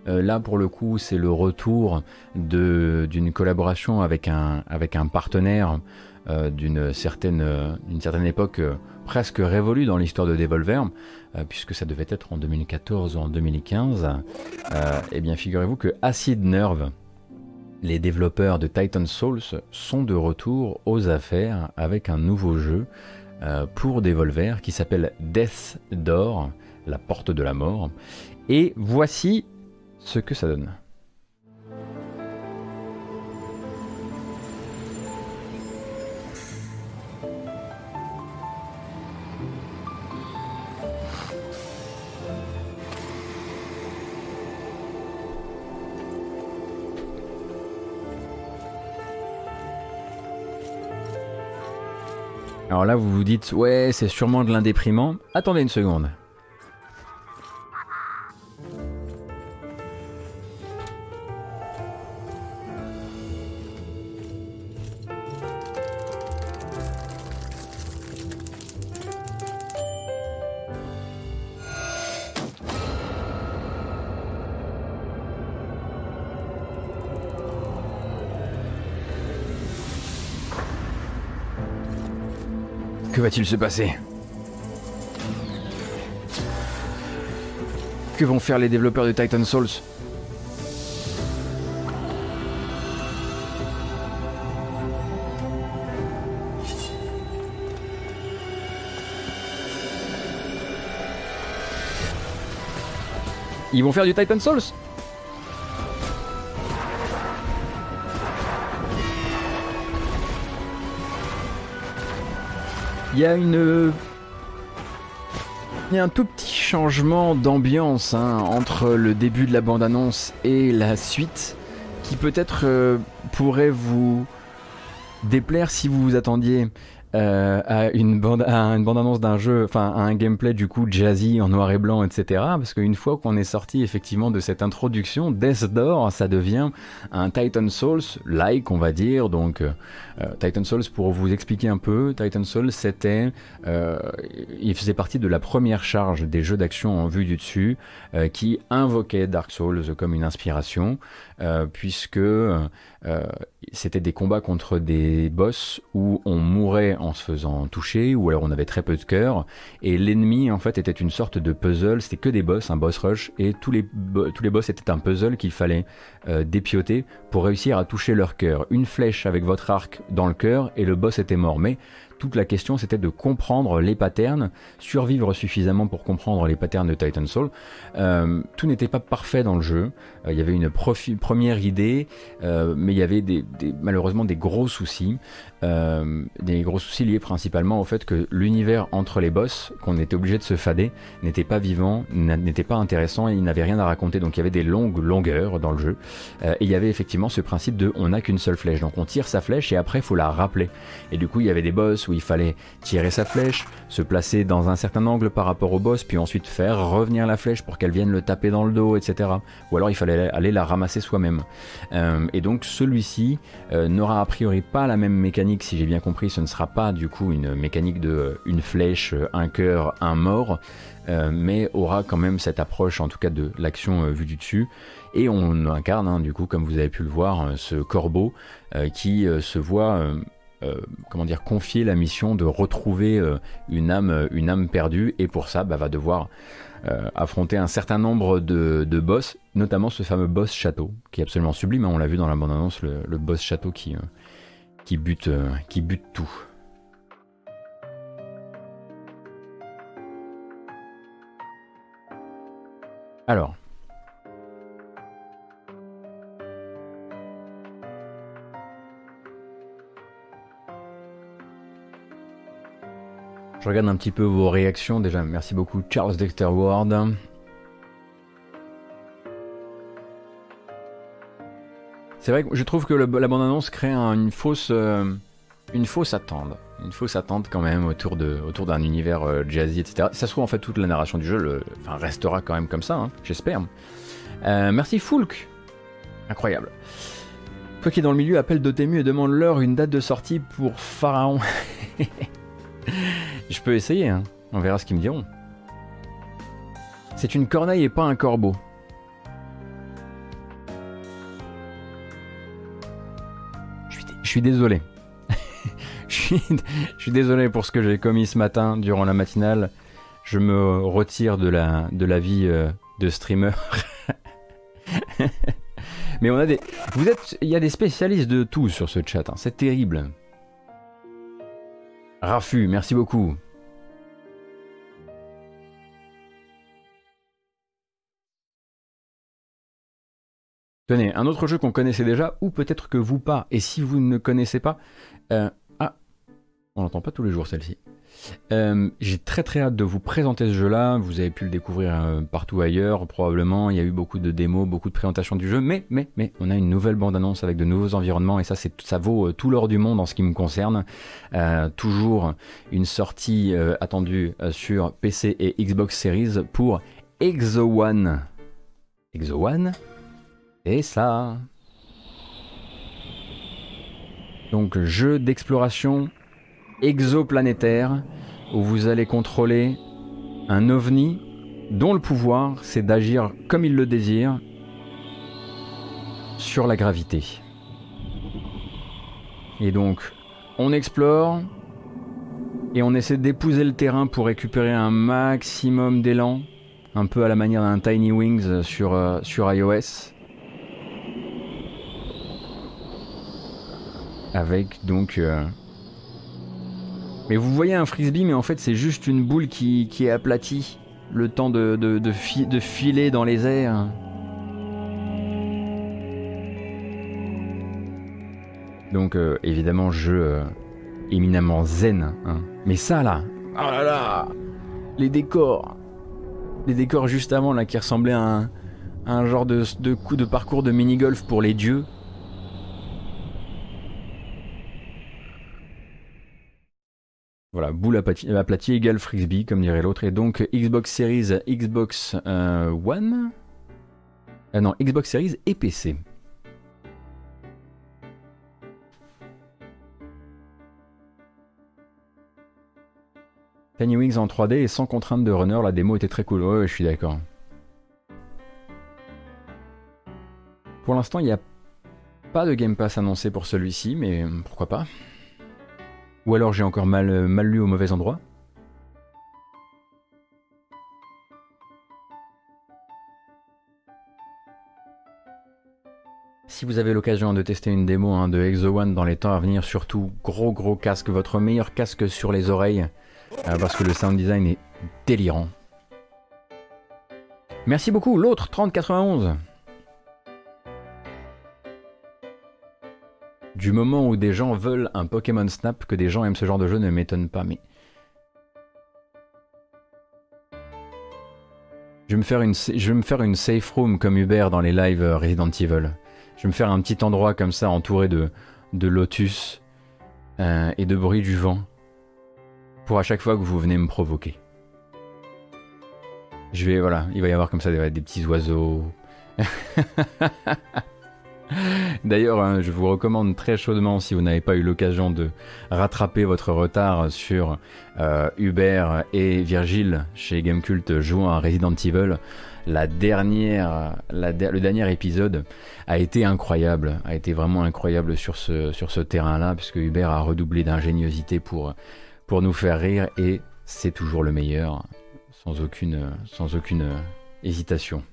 Euh, là, pour le coup, c'est le retour d'une collaboration avec un, avec un partenaire euh, d'une certaine, certaine époque presque révolue dans l'histoire de Devolver, puisque ça devait être en 2014 ou en 2015. eh bien, figurez-vous que Acid Nerve, les développeurs de Titan Souls sont de retour aux affaires avec un nouveau jeu euh, pour Devolver qui s'appelle Death Door, la porte de la mort. Et voici ce que ça donne. Alors là, vous vous dites, ouais, c'est sûrement de l'indéprimant. Attendez une seconde. Que va-t-il se passer Que vont faire les développeurs de Titan Souls Ils vont faire du Titan Souls y a une... Il y a un tout petit changement d'ambiance hein, entre le début de la bande-annonce et la suite qui peut-être euh, pourrait vous déplaire si vous vous attendiez euh, à une bande à une bande annonce d'un jeu enfin à un gameplay du coup jazzy en noir et blanc etc parce qu'une fois qu'on est sorti effectivement de cette introduction Death Door ça devient un Titan Souls like on va dire. Donc euh, Titan Souls pour vous expliquer un peu Titan Souls c'était euh, il faisait partie de la première charge des jeux d'action en vue du dessus euh, qui invoquait Dark Souls comme une inspiration puisque c'était des combats contre des boss où on mourait en se faisant toucher, ou alors on avait très peu de cœur, et l'ennemi en fait était une sorte de puzzle, c'était que des boss, un boss rush, et tous les, boss étaient un puzzle qu'il fallait euh, dépioter pour réussir à toucher leur cœur. Une flèche avec votre arc dans le cœur, et le boss était mort. Mais toute la question c'était de comprendre les patterns, survivre suffisamment pour comprendre les patterns de Titan Soul. Euh, tout n'était pas parfait dans le jeu. Euh, il y avait une première idée, euh, mais il y avait malheureusement des gros soucis. Des gros soucis liés principalement au fait que l'univers entre les boss, qu'on était obligé de se fader, n'était pas vivant, n'était pas intéressant et il n'avait rien à raconter. Donc il y avait des longues longueurs dans le jeu. et il y avait effectivement ce principe de on n'a qu'une seule flèche. Donc on tire sa flèche et après il faut la rappeler. Et du coup il y avait des boss où il fallait tirer sa flèche, se placer dans un certain angle par rapport au boss, puis ensuite faire revenir la flèche pour qu'elle vienne le taper dans le dos, etc. Ou alors il fallait aller la ramasser soi-même. Euh, et donc celui-ci euh, n'aura a priori pas la même mécanique, si j'ai bien compris, ce ne sera pas du coup une mécanique de euh, une flèche, un cœur, un mort, mais aura quand même cette approche, en tout cas de l'action vue du dessus. Et on incarne, hein, du coup, comme vous avez pu le voir, ce corbeau qui se voit euh, comment dire, confier la mission de retrouver euh, une, âme, une âme perdue, et pour ça, bah, va devoir euh, affronter un certain nombre de, boss, notamment ce fameux boss château, qui est absolument sublime. Hein, on l'a vu dans la bande-annonce, le, boss château qui, qui, bute, qui bute tout. Alors, Je regarde un petit peu vos réactions. Déjà, merci beaucoup Charles Dexter Ward. C'est vrai que je trouve que la bande-annonce crée une fausse, euh, une fausse attente, une fausse attente quand même autour autour d'un univers euh, jazzy, etc. Ça se trouve en fait toute la narration du jeu, enfin, restera quand même comme ça, hein, j'espère. Euh, merci Foulk, incroyable. Toi qui es dans le milieu, appelle Dotemu et demande-leur une date de sortie pour Pharaon. Je peux essayer, hein. on verra ce qu'ils me diront. C'est une corneille et pas un corbeau. Je suis, désolé. je, suis, désolé pour ce que j'ai commis ce matin durant la matinale. Je me retire de la, de la vie euh, de streamer. Mais on a des. Vous êtes. Il y a des spécialistes de tout sur ce chat. Hein. C'est terrible. Rafu, merci beaucoup. Un autre jeu qu'on connaissait déjà, ou peut-être que vous pas. Et si vous ne connaissez pas, euh, ah, on n'entend pas tous les jours celle-ci. Euh, j'ai très très hâte de vous présenter ce jeu-là. Vous avez pu le découvrir euh, partout ailleurs, probablement. Il y a eu beaucoup de démos, beaucoup de présentations du jeu, mais mais mais on a une nouvelle bande-annonce avec de nouveaux environnements et ça ça vaut tout l'or du monde en ce qui me concerne. toujours une sortie attendue sur PC et Xbox Series pour Exo One. Exo One, et ça. Donc jeu d'exploration exoplanétaire où vous allez contrôler un ovni dont le pouvoir c'est d'agir comme il le désire sur la gravité. Et donc on explore, Et on essaie d'épouser le terrain pour récupérer un maximum d'élan, un peu à la manière d'un Tiny Wings sur, euh, sur iOS. Avec donc... Euh, mais vous voyez un frisbee, mais en fait c'est juste une boule qui, est aplatie. Le temps de, de, filer dans les airs. Donc euh, évidemment jeu éminemment zen. Hein. Mais ça là, oh là là, les décors, les décors juste avant là qui ressemblaient à un, genre de, de coup de parcours de mini-golf pour les dieux. Voilà, boule aplatie, égale frisbee, comme dirait l'autre. Et donc Xbox Series, Xbox euh, One? Euh, non, Xbox Series et PC. Tiny Wings en 3D et sans contrainte de runner, la démo était très cool. Ouais, je suis d'accord. Pour l'instant, il n'y a pas de Game Pass annoncé pour celui-ci, mais pourquoi pas? Ou alors j'ai encore mal, mal lu au mauvais endroit Si vous avez l'occasion de tester une démo hein, de Exo One dans les temps à venir, surtout gros gros casque, votre meilleur casque sur les oreilles, euh, parce que le sound design est délirant. Merci beaucoup, l'autre 3091. Du moment où des gens veulent un Pokémon Snap, que des gens aiment ce genre de jeu ne m'étonne pas, mais... Je vais, me faire une, je vais me faire une safe room comme Hubert dans les lives euh, Resident Evil. Je vais me faire un petit endroit comme ça entouré de, de lotus euh, et de bruit du vent pour à chaque fois que vous venez me provoquer. Je vais, voilà, il va y avoir comme ça des, petits oiseaux. D'ailleurs, hein, je vous recommande très chaudement, si vous n'avez pas eu l'occasion de rattraper votre retard sur euh, Hubert et Virgile chez Gamecult jouant à Resident Evil, le dernier épisode a été incroyable, a été vraiment incroyable sur ce, terrain-là, puisque Hubert a redoublé d'ingéniosité pour nous faire rire et c'est toujours le meilleur, sans aucune hésitation.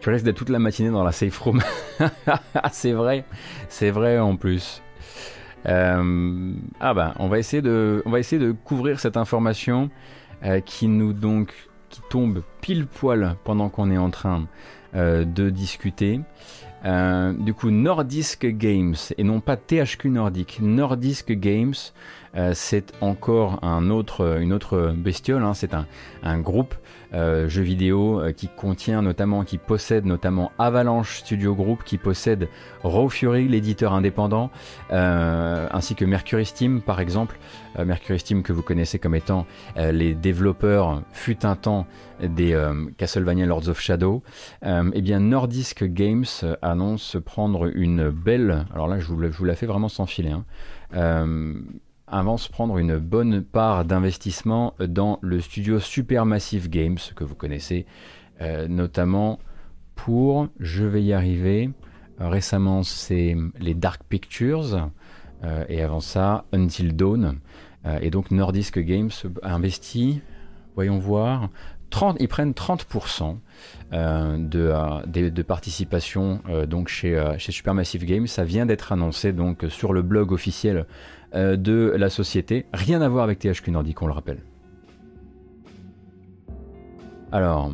Je reste toute la matinée dans la safe room. c'est vrai, c'est vrai en plus. Euh, ah bah, on va essayer de, on va essayer de couvrir cette information euh, qui nous donc, tombe pile poil pendant qu'on est en train euh, de discuter. Euh, du coup, Nordisk Games, et non pas THQ Nordic, Nordisk Games, euh, c'est encore un autre, une autre bestiole, hein. c'est un, un, groupe euh, jeux vidéo qui contient notamment, qui possède notamment Avalanche Studio Group, qui possède Raw Fury, l'éditeur indépendant, ainsi que Mercury Steam par exemple, Mercury Steam que vous connaissez comme étant les développeurs fut un temps des Castlevania Lords of Shadow, eh bien Nordisk Games annonce prendre une belle, alors là je vous, la fais vraiment sans filet, hein, euh, avance prendre une bonne part d'investissement dans le studio Supermassive Games que vous connaissez, euh, notamment pour, je vais y arriver, récemment c'est les Dark Pictures, euh, et avant ça Until Dawn, et donc Nordisk Games a investi, voyons voir, 30, ils prennent 30% euh, de, de, participation euh, donc chez, euh, chez Supermassive Games. Ça vient d'être annoncé donc sur le blog officiel de la société. Rien à voir avec THQ Nordic, on le rappelle. Alors.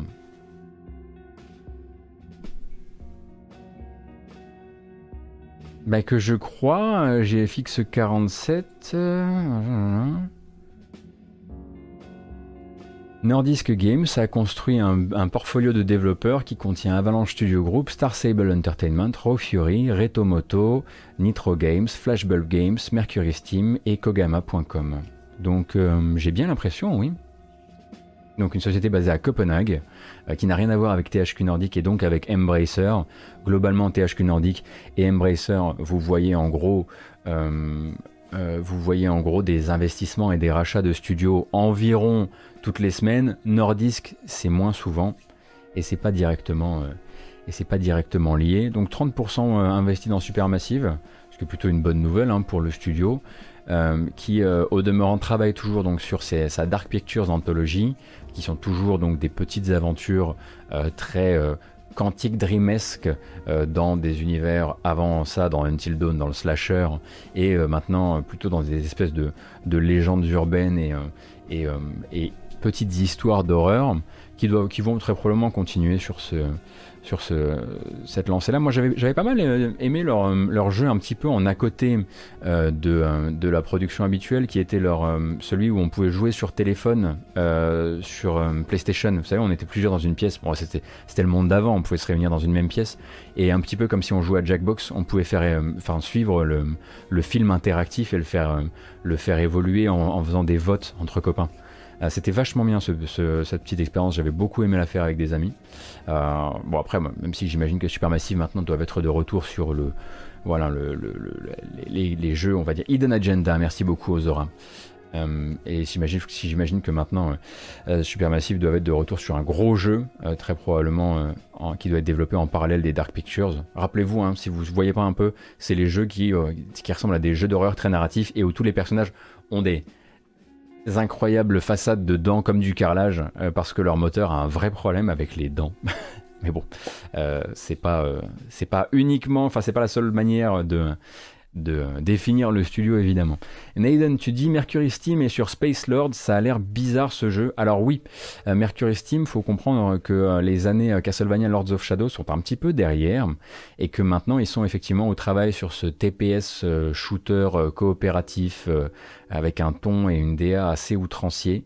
Bah que je crois, GFX 47. Nordisk Games a construit un, portfolio de développeurs qui contient Avalanche Studio Group, Star Sable Entertainment, Raw Fury, Retomoto, Nitro Games, Flashbulb Games, Mercury Steam et Kogama.com. Donc euh, j'ai bien l'impression, oui. Donc une société basée à Copenhague, euh, qui n'a rien à voir avec THQ Nordic et donc avec Embracer. Globalement, THQ Nordic et Embracer, vous euh, vous voyez en gros des investissements et des rachats de studios environ toutes les semaines. Nordisk, c'est moins souvent et c'est pas directement, euh, et c'est pas directement lié. Donc 30% investi dans Supermassive, ce qui est plutôt une bonne nouvelle hein, pour le studio. qui au demeurant travaille toujours donc sur sa Dark Pictures Anthology, qui sont toujours donc des petites aventures très quantique dreamesque euh, dans des univers avant ça, dans Until Dawn, dans le slasher, et euh, maintenant euh, plutôt dans des espèces de, légendes urbaines et, petites histoires d'horreur qui, vont très probablement continuer sur ce, sur ce, cette lancée-là. Moi, j'avais pas mal euh, aimé leur, euh, leur, jeu un petit peu en à côté euh, de, la production habituelle, qui était celui où on pouvait jouer sur téléphone, sur PlayStation. Vous savez, on était plusieurs dans une pièce. C'était le monde d'avant, on pouvait se réunir dans une même pièce. Et un petit peu comme si on jouait à Jackbox, on pouvait suivre le, film interactif et le faire, évoluer en faisant des votes entre copains. C'était vachement bien cette petite expérience, j'avais beaucoup aimé la faire avec des amis. Euh, bon après, même si j'imagine que Supermassive maintenant doivent être de retour sur le, voilà, le, les, jeux, on va dire Hidden Agenda. Merci beaucoup aux Euh, et si j'imagine que maintenant euh, Supermassive doit être de retour sur un gros jeu, euh, très probablement qui doit être développé en parallèle des Dark Pictures. Rappelez-vous, hein, si vous ne voyez pas un peu, c'est les jeux qui ressemblent à des jeux d'horreur très narratifs et où tous les personnages ont des, incroyables façades de dents comme du carrelage euh, parce que leur moteur a un vrai problème avec les dents. Mais bon, euh, c'est pas, euh, c'est pas uniquement, enfin c'est pas la seule manière de, de définir le studio évidemment. Naiden, tu dis Mercury Steam et sur Space Lord, ça a l'air bizarre ce jeu. Alors oui, euh, Mercury Steam, faut comprendre que euh, les années euh, Castlevania Lords of Shadow sont un petit peu derrière et que maintenant ils sont effectivement au travail sur ce TPS shooter coopératif avec un ton et une DA assez outrancier.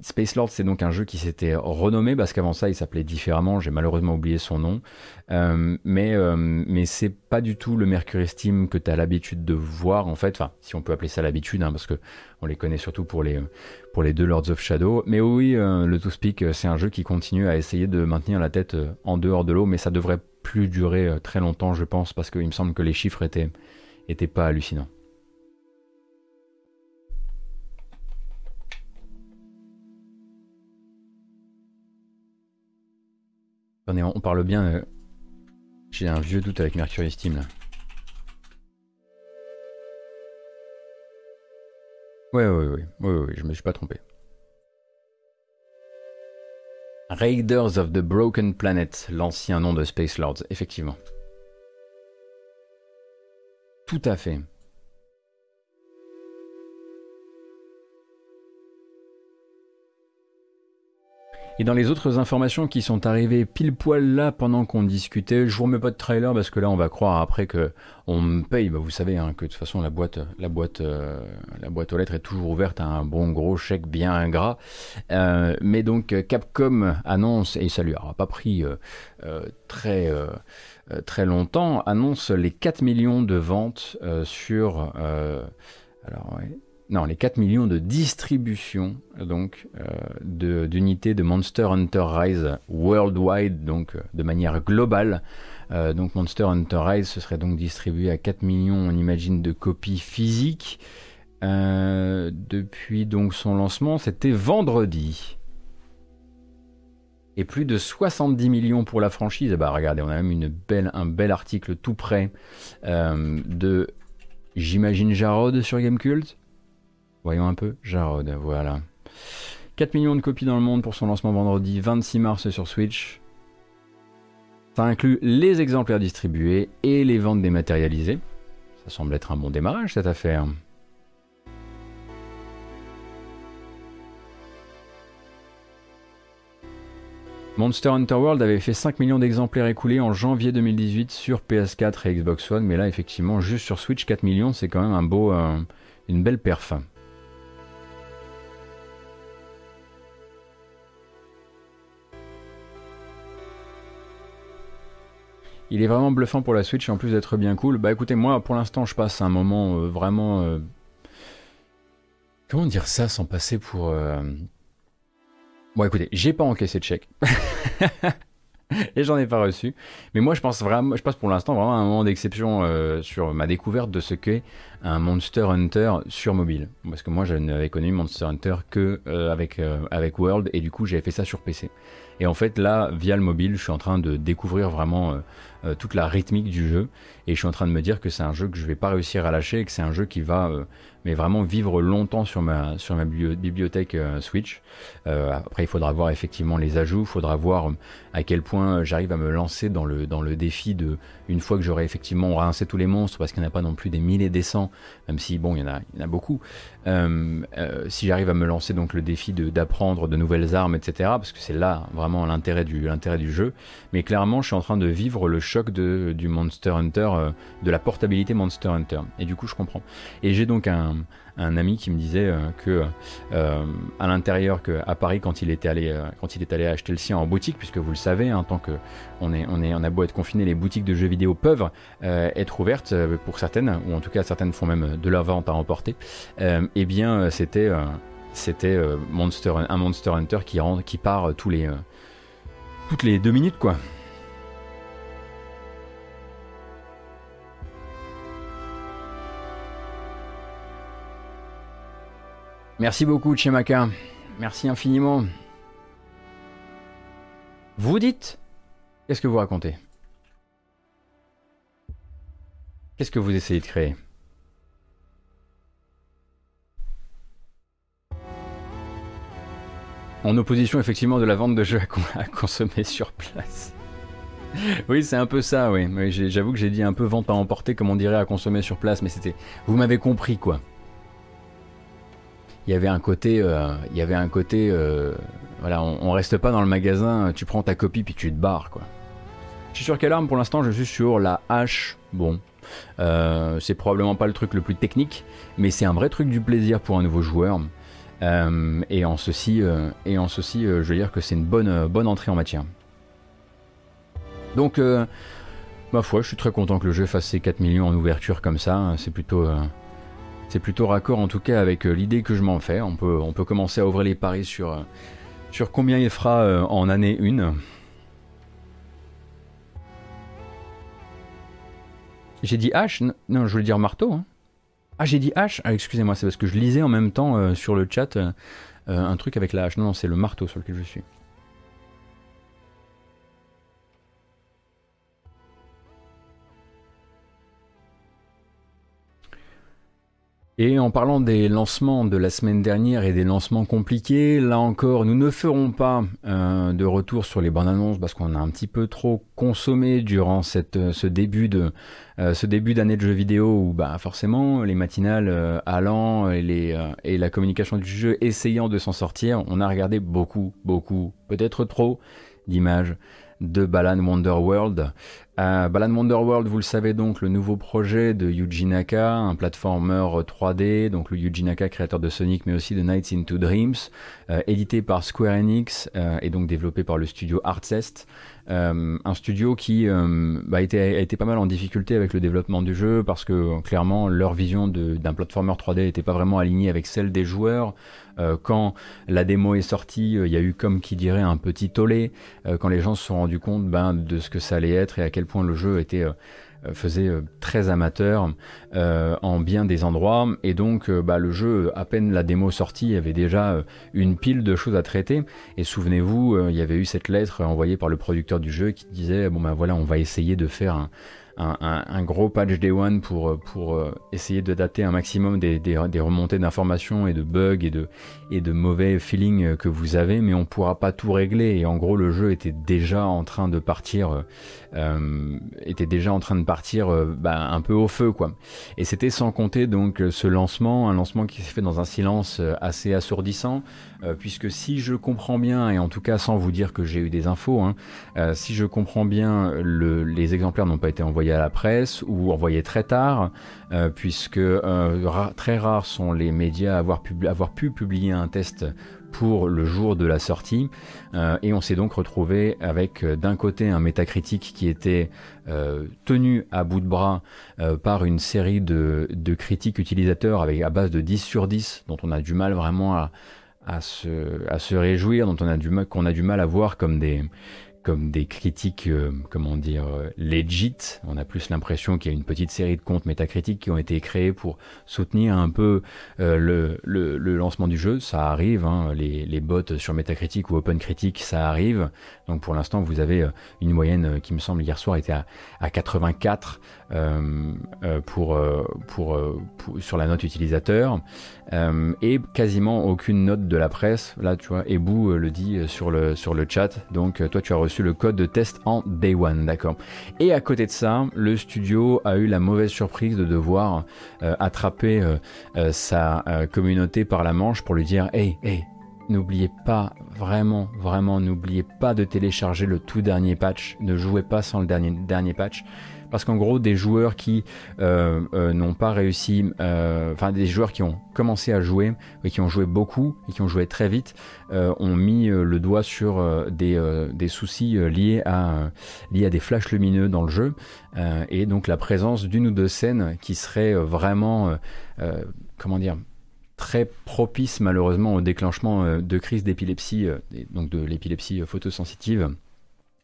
Space Lord, c'est donc un jeu qui s'était renommé parce qu'avant ça, il s'appelait différemment. J'ai malheureusement oublié son nom. Euh, mais euh, mais c'est pas du tout le Mercury Steam que tu as l'habitude de voir en fait. Enfin, si on peut appeler ça l'habitude, hein, parce que on les connaît surtout pour les deux Lords of Shadow. Mais oui, euh, le To Speak, c'est un jeu qui continue à essayer de maintenir la tête en dehors de l'eau, mais ça devrait plus durer très longtemps, je pense, parce qu'il me semble que les chiffres étaient étaient pas hallucinants. On parle bien. Euh, j'ai un vieux doute avec Mercury Steam là. Ouais, ouais, ouais, ouais, ouais, je me suis pas trompé. Raiders of the Broken Planet, l'ancien nom de Space Lords, effectivement. Tout à fait. Et dans les autres informations qui sont arrivées pile poil là pendant qu'on discutait, je vous remets pas de trailer parce que là on va croire après que on me paye. Bah, vous savez hein, que de toute façon la boîte, la boîte, euh, la boîte aux lettres est toujours ouverte à un bon gros chèque bien gras. Euh, mais donc Capcom annonce et ça lui aura pas pris euh, très très longtemps annonce les 4 millions de ventes sur alors ouais, non, les 4 millions de distribution donc euh, d'unités de, Monster Hunter Rise worldwide, donc euh, de manière globale. Euh, donc Monster Hunter Rise, ce serait donc distribué à 4 millions, on imagine, de copies physiques. depuis donc son lancement, c'était vendredi. Et plus de 70 millions pour la franchise. bah regardez, on a même une belle, un bel article tout près de, j'imagine, Jarod sur Gamecult Voyons un peu. Jarod, voilà. 4 millions de copies dans le monde pour son lancement vendredi 26 mars sur Switch. Ça inclut les exemplaires distribués et les ventes dématérialisées. Ça semble être un bon démarrage cette affaire. Monster Hunter World avait fait 5 millions d'exemplaires écoulés en janvier 2018 sur PS4 et Xbox One, mais là effectivement juste sur Switch 4 millions c'est quand même un beau, euh, une belle perf. Il est vraiment bluffant pour la Switch et en plus d'être bien cool. Bah écoutez, moi pour l'instant je passe un moment euh, vraiment... Euh, comment dire ça sans passer pour... Euh, bon écoutez, j'ai pas encaissé de chèque. et j'en ai pas reçu. Mais moi, je passe pour l'instant vraiment un moment d'exception sur ma découverte de ce qu'est un Monster Hunter sur mobile. Parce que moi, je n'avais connu Monster Hunter que avec, avec World, et du coup, j'avais fait ça sur PC. Et en fait, là, via le mobile, je suis en train de découvrir vraiment toute la rythmique du jeu, et je suis en train de me dire que c'est un jeu que je vais pas réussir à lâcher, et que c'est un jeu qui va mais vraiment vivre longtemps sur ma, sur ma bibliothèque euh, Switch. Euh, après, il faudra voir effectivement les ajouts, il faudra voir euh, à quel point j'arrive à me lancer dans le, dans le défi de, une fois que j'aurai effectivement rincé tous les monstres, parce qu'il n'y en a pas non plus des milliers des cents, même si bon, il y en a, beaucoup. si j'arrive à me lancer donc le défi d'apprendre de, nouvelles armes, etc., parce que c'est là vraiment l'intérêt du, du jeu. Mais clairement, je suis en train de vivre le choc de, du Monster Hunter, de la portabilité Monster Hunter. Et du coup, je comprends. Et j'ai donc un, un, ami qui me disait euh, que euh, à l'intérieur, que à Paris, quand il était allé, euh, quand il est allé acheter le sien en boutique, puisque vous le savez, en hein, tant que on est, on est, on a beau être confiné, les boutiques de jeux vidéo peuvent être ouvertes pour certaines, ou en tout cas certaines font même de leur vente à emporter. eh bien, c'était, c'était Monster, un Monster Hunter qui rentre, qui part tous les, toutes les deux minutes, quoi. Merci beaucoup, Chemaka. Merci infiniment. Vous dites Qu'est-ce que vous racontez? Qu'est-ce que vous essayez de créer? En opposition effectivement de la vente de jeux à, consommer sur place. oui, c'est un peu ça, oui. J'avoue que j'ai dit un peu vente à emporter, comme on dirait à consommer sur place, mais c'était... Vous m'avez compris, quoi il y avait un côté, euh, il y avait un côté, euh, voilà, on, reste pas dans le magasin, tu prends ta copie puis tu te barres quoi. Je suis sur quelle arme pour l'instant Je suis sur la hache. Bon, euh, c'est probablement pas le truc le plus technique, mais c'est un vrai truc du plaisir pour un nouveau joueur. Et en ceci, et en ceci, je veux dire que c'est une bonne, bonne entrée en matière. Donc, ma foi, je suis très content que le jeu fasse ses 4 millions en ouverture comme ça. C'est plutôt plutôt raccord en tout cas avec euh, l'idée que je m'en fais. On peut, on peut commencer à ouvrir les paris sur, euh, sur combien il fera euh, en année 1. J'ai dit hache Non, je voulais dire marteau. Hein. Ah, j'ai dit hache ah, Excusez-moi, c'est parce que je lisais en même temps sur le chat un truc avec la hache. Non, non, c'est le marteau sur lequel je suis. Et en parlant des lancements de la semaine dernière et des lancements compliqués, là encore, nous ne ferons pas euh, de retour sur les bandes annonces parce qu'on a un petit peu trop consommé durant cette, euh, ce début de euh, ce début d'année de jeux vidéo où bah forcément les matinales allant et, la communication du jeu essayant de s'en sortir, on a regardé beaucoup, beaucoup, peut-être trop d'images de Balan Wonderworld. Euh, Balan Wonderworld, vous le savez donc, le nouveau projet de Yuji Naka, un platformer 3D, donc le Yuji Naka, créateur de Sonic, mais aussi de Nights into Dreams, euh, édité par Square Enix euh, et donc développé par le studio Artzest. Euh, un studio qui bah, a, été, a, été, pas mal en difficulté avec le développement du jeu parce que clairement leur vision d'un platformer 3D n'était pas vraiment alignée avec celle des joueurs. Euh, quand la démo est sortie, euh, il y a eu comme qui dirait un petit tollé euh, quand les gens se sont rendus compte ben, de ce que ça allait être et à quel point le jeu était faisait très amateur en bien des endroits. Et donc bah, le jeu à peine la démo sortie il y avait déjà une pile de choses à traiter. Et souvenez-vous il y avait eu cette lettre envoyée par le producteur du jeu qui disait bon ben voilà on va essayer de faire un, un, gros patch Day One pour, pour euh, essayer de dater un maximum des, des, remontées d'informations et de bugs et de, et de mauvais feelings que vous avez, mais on pourra pas tout régler. Et en gros, le jeu était déjà en train de partir, euh, était déjà en train de partir euh, bah, un peu au feu, quoi. Et c'était sans compter donc ce lancement, un lancement qui s'est fait dans un silence assez assourdissant. Euh, puisque si je comprends bien, et en tout cas sans vous dire que j'ai eu des infos, hein, euh, si je comprends bien, les exemplaires n'ont pas été envoyés à la presse ou envoyés très tard, euh, puisque très rares sont les médias à avoir, pu publier un test pour le jour de la sortie, et on s'est donc retrouvé avec d'un côté un métacritique qui était tenu à bout de bras par une série de, critiques utilisateurs avec à base de 10 sur 10, dont on a du mal vraiment à à se, à se réjouir, dont on a du mal, qu'on a du mal à voir comme des, comme des critiques, euh, comment dire, euh, legit. On a plus l'impression qu'il y a une petite série de comptes métacritiques qui ont été créés pour soutenir un peu euh, le, le, lancement du jeu. Ça arrive, hein, les, les bots sur Metacritic ou OpenCritic, ça arrive. Donc pour l'instant, vous avez une moyenne qui me semble hier soir était à, à 84 pour, pour, pour, sur la note utilisateur. Euh, et quasiment aucune note de la presse. Là, tu vois, Ebou euh, le dit euh, sur le, sur le chat. Donc, toi, tu as reçu le code de test en day one, d'accord. Et à côté de ça, le studio a eu la mauvaise surprise de devoir attraper sa communauté par la manche pour lui dire Hey, hey, N'oubliez pas, vraiment, vraiment, n'oubliez pas de télécharger le tout dernier patch. Ne jouez pas sans le dernier, dernier patch parce qu'en gros des joueurs qui euh, euh, n'ont pas réussi, euh, enfin des joueurs qui ont commencé à jouer et qui ont joué beaucoup et qui ont joué très vite, ont mis le doigt sur des, soucis liés à, des flashs lumineux dans le jeu. Et donc la présence d'une ou deux scènes qui seraient vraiment, comment dire, très propice malheureusement au déclenchement de crise d'épilepsie, donc de l'épilepsie photosensitive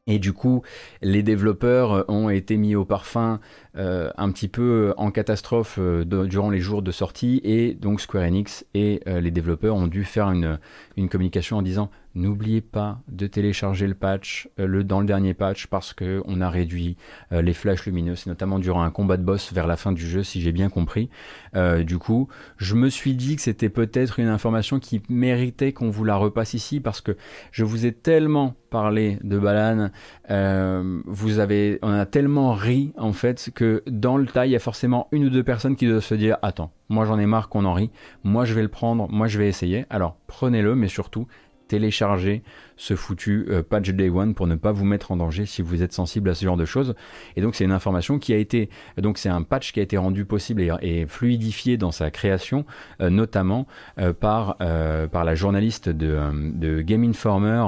et du coup, les développeurs ont été mis au parfum euh, un petit peu en catastrophe euh, durant les jours de sortie. Et donc Square Enix et euh, les développeurs ont dû faire une communication en disant n'oubliez pas de télécharger le patch le, dans le dernier patch parce que on a réduit les flashs lumineux, notamment durant un combat de boss vers la fin du jeu si j'ai bien compris. du coup, je me suis dit que c'était peut-être une information qui méritait qu'on vous la repasse ici parce que je vous ai tellement parlé de Balan, vous avez, on a tellement ri en fait que dans le tas, il y a forcément une ou deux personnes qui doivent se dire Attends, moi j'en ai marre qu'on en rit, moi je vais le prendre, moi je vais essayer. Alors prenez-le, mais surtout téléchargez ce foutu euh, patch day one pour ne pas vous mettre en danger si vous êtes sensible à ce genre de choses. Et donc c'est une information qui a été, donc c'est un patch qui a été rendu possible et, fluidifié dans sa création, euh, notamment euh, par, par la journaliste de, de Game Informer.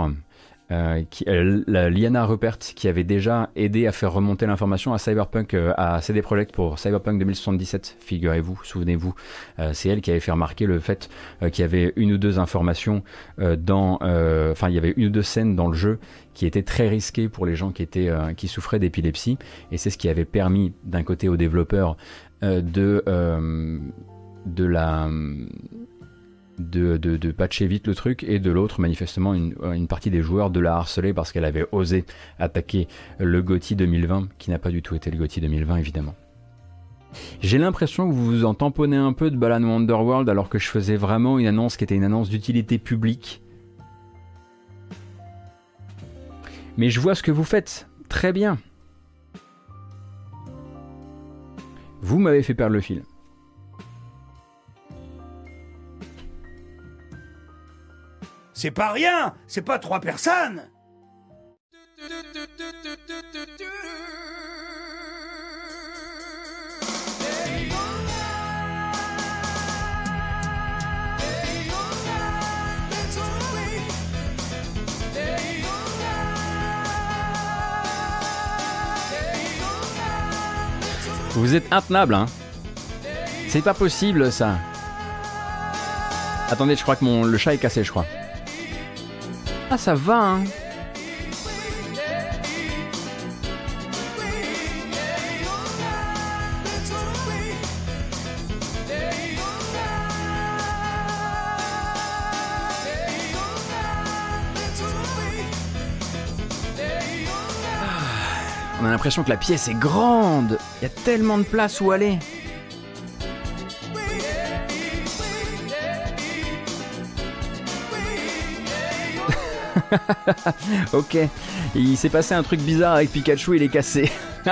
Euh, euh, Liana Rupert qui avait déjà aidé à faire remonter l'information à Cyberpunk, euh, à CD Projekt pour Cyberpunk 2077, figurez-vous, souvenez-vous, c'est elle qui avait fait remarquer le fait qu'il y avait une ou deux informations dans, enfin il y avait une ou deux scènes dans le jeu qui étaient très risquées pour les gens qui étaient, qui souffraient d'épilepsie, et c'est ce qui avait permis d'un côté aux développeurs de de la de, patcher vite le truc et de l'autre manifestement une, partie des joueurs de la harceler parce qu'elle avait osé attaquer le GOTY 2020 qui n'a pas du tout été le GOTY 2020 évidemment. J'ai l'impression que vous vous en tamponnez un peu de Balan Wonderworld alors que je faisais vraiment une annonce qui était une annonce d'utilité publique. Mais je vois ce que vous faites. Très bien. Vous m'avez fait perdre le fil. C'est pas rien, c'est pas trois personnes. Vous êtes intenable, hein C'est pas possible, ça. Attendez, je crois que mon le chat est cassé, je crois. Ah, ça va, hein On a l'impression que la pièce est grande. Il y a tellement de place où aller. ok, il s'est passé un truc bizarre avec Pikachu, il est cassé.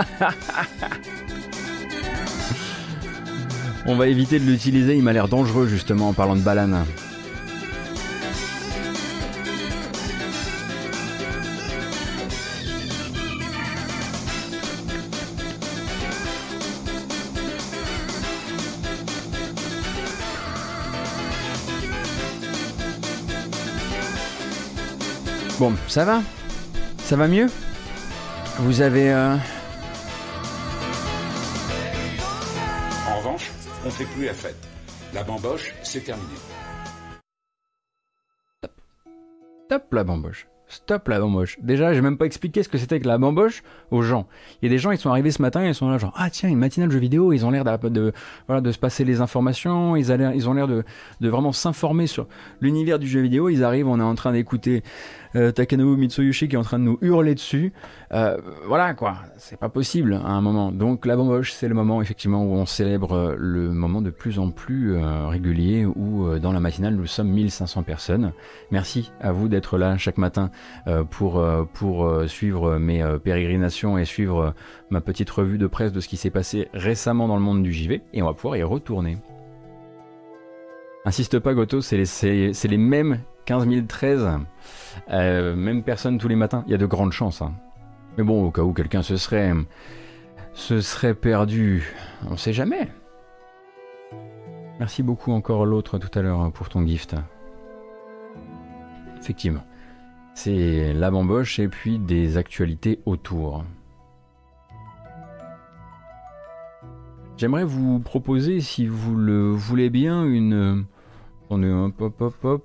On va éviter de l'utiliser, il m'a l'air dangereux justement en parlant de balane. Bon, ça va? Ça va mieux? Vous avez... Euh... En revanche, on fait plus la fête. La bamboche, c'est terminé. Top. Top la bamboche. Stop la bamboche. Déjà, j'ai même pas expliqué ce que c'était que la bamboche aux gens. Il y a des gens, ils sont arrivés ce matin, ils sont là genre ah tiens une matinale jeux vidéo, ils ont l'air de, de, voilà de se passer les informations, ils, ils ont l'air de, de vraiment s'informer sur l'univers du jeu vidéo. Ils arrivent, on est en train d'écouter euh, Takanobu Mitsuyoshi qui est en train de nous hurler dessus. Euh, voilà quoi, c'est pas possible à un moment. Donc la bamboche, c'est le moment effectivement où on célèbre euh, le moment de plus en plus régulier où dans la matinale nous sommes 1500 personnes. Merci à vous d'être là chaque matin pour, pour suivre mes pérégrinations et suivre ma petite revue de presse de ce qui s'est passé récemment dans le monde du JV et on va pouvoir y retourner. Insiste pas Goto, c'est les, les, mêmes 15 013. Euh, même personne tous les matins, il y a de grandes chances. Hein. Mais bon, au cas où quelqu'un se serait, se serait perdu, on sait jamais. Merci beaucoup encore l'autre tout à l'heure pour ton gift. Effectivement. C'est la bamboche et puis des actualités autour. J'aimerais vous proposer, si vous le voulez bien, une... On est un pop pop pop.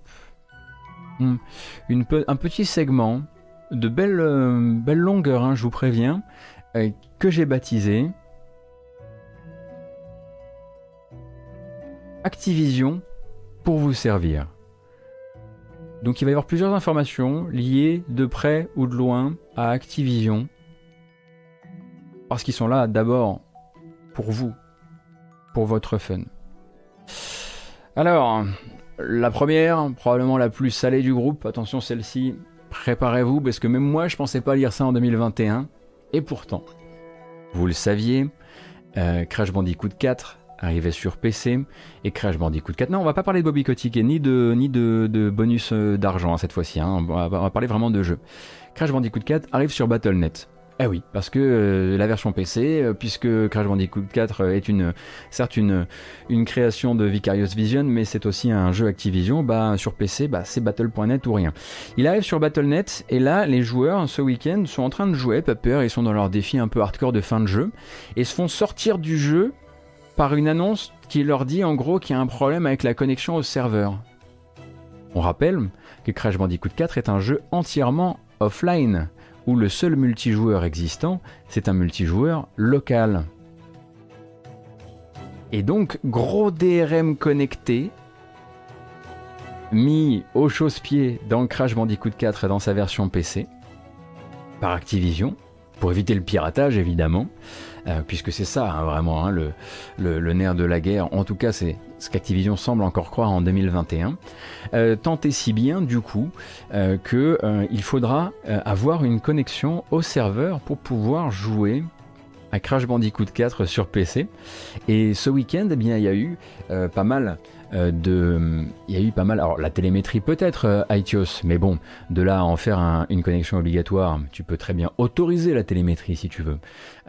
Hmm. Un petit segment de belle, euh, longueur, hein, je vous préviens, euh, que j'ai baptisé Activision pour vous servir. Donc il va y avoir plusieurs informations liées de près ou de loin à Activision. Parce qu'ils sont là d'abord pour vous, pour votre fun. Alors, la première, probablement la plus salée du groupe, attention celle-ci, préparez-vous parce que même moi je pensais pas lire ça en 2021. Et pourtant, vous le saviez, euh, Crash Bandicoot 4 arrivait sur PC et Crash Bandicoot 4. Non, on va pas parler de Bobby Kotick ni de, bonus euh, d'argent hein, cette fois-ci. Hein. On, va, parler vraiment de jeu. Crash Bandicoot 4 arrive sur Battle.net. Eh oui, parce que euh, la version PC, euh, puisque Crash Bandicoot 4 euh, est une, certes une, création de Vicarious Vision, mais c'est aussi un jeu Activision, bah, sur PC, bah, c'est Battle.net ou rien. Il arrive sur Battle.net, et là, les joueurs, ce week-end, sont en train de jouer, pas peur, ils sont dans leur défi un peu hardcore de fin de jeu, et se font sortir du jeu par une annonce qui leur dit en gros qu'il y a un problème avec la connexion au serveur. On rappelle que Crash Bandicoot 4 est un jeu entièrement offline où le seul multijoueur existant, c'est un multijoueur local. Et donc, gros DRM connecté, mis au chausse-pied dans Crash Bandicoot 4 dans sa version PC, par Activision, pour éviter le piratage évidemment, euh, puisque c'est ça hein, vraiment hein, le, nerf de la guerre, en tout cas c'est ce qu'Activision semble encore croire en 2021, euh, tant et si bien du coup euh, qu'il faudra avoir une connexion au serveur pour pouvoir jouer à Crash Bandicoot 4 sur PC. Et ce week-end, eh bien, il y a eu pas mal de, il y a eu pas mal. Alors la télémétrie peut-être euh, iTios, mais bon, de là à en faire une connexion obligatoire, tu peux très bien autoriser la télémétrie si tu veux.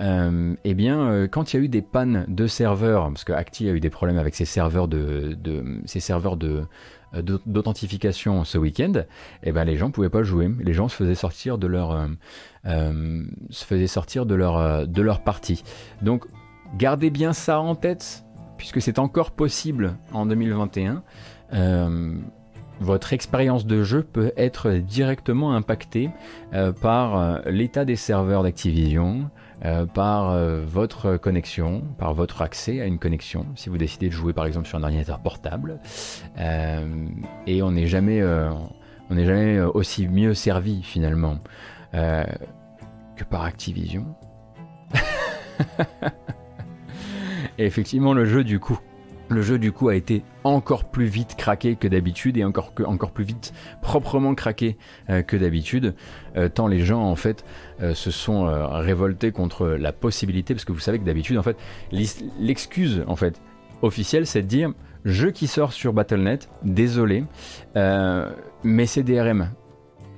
Euh, eh bien, quand il y a eu des pannes de serveurs, parce que Acti a eu des problèmes avec ses serveurs de, ses serveurs de d'authentification ce week-end, eh ben les gens pouvaient pas jouer. Les gens se faisaient sortir de leur se faisaient sortir de leur de leur partie. Donc gardez bien ça en tête puisque c'est encore possible en 2021, euh, votre expérience de jeu peut être directement impactée euh, par euh, l'état des serveurs d'Activision, par votre connexion, par votre accès à une connexion, si vous décidez de jouer par exemple sur un ordinateur portable. et on n'est jamais, on n'est jamais aussi mieux servi finalement que par Activision. Et effectivement, le jeu du coup, le jeu du coup a été encore plus vite craqué que d'habitude et encore, encore plus vite proprement craqué euh, que d'habitude, euh, tant les gens en fait euh, se sont révoltés contre la possibilité, parce que vous savez que d'habitude en fait l'excuse en fait officielle c'est de dire jeu qui sort sur Battle.net, désolé, mais c'est DRM.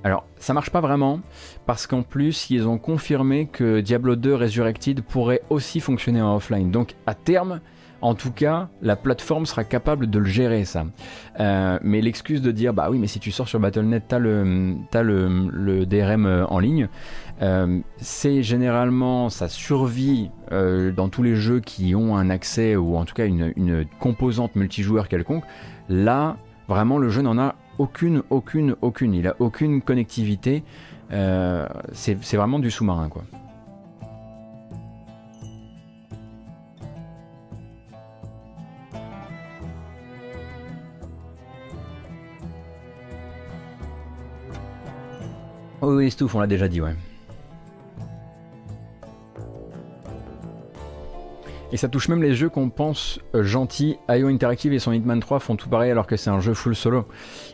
Alors, ça marche pas vraiment, parce qu'en plus, ils ont confirmé que Diablo 2 Resurrected pourrait aussi fonctionner en offline. Donc, à terme, en tout cas, la plateforme sera capable de le gérer, ça. Euh, mais l'excuse de dire, bah oui, mais si tu sors sur Battle.net, t'as le, le, DRM euh, en ligne, euh, c'est généralement, ça survit dans tous les jeux qui ont un accès, ou en tout cas une, une composante multijoueur quelconque. Là, vraiment, le jeu n'en a aucune, aucune, aucune. Il a aucune connectivité. c'est vraiment du sous-marin, quoi. Oh oui, Stouff, on l'a déjà dit, ouais. Et ça touche même les jeux qu'on pense euh, gentils. IO Interactive et son Hitman 3 font tout pareil alors que c'est un jeu full solo.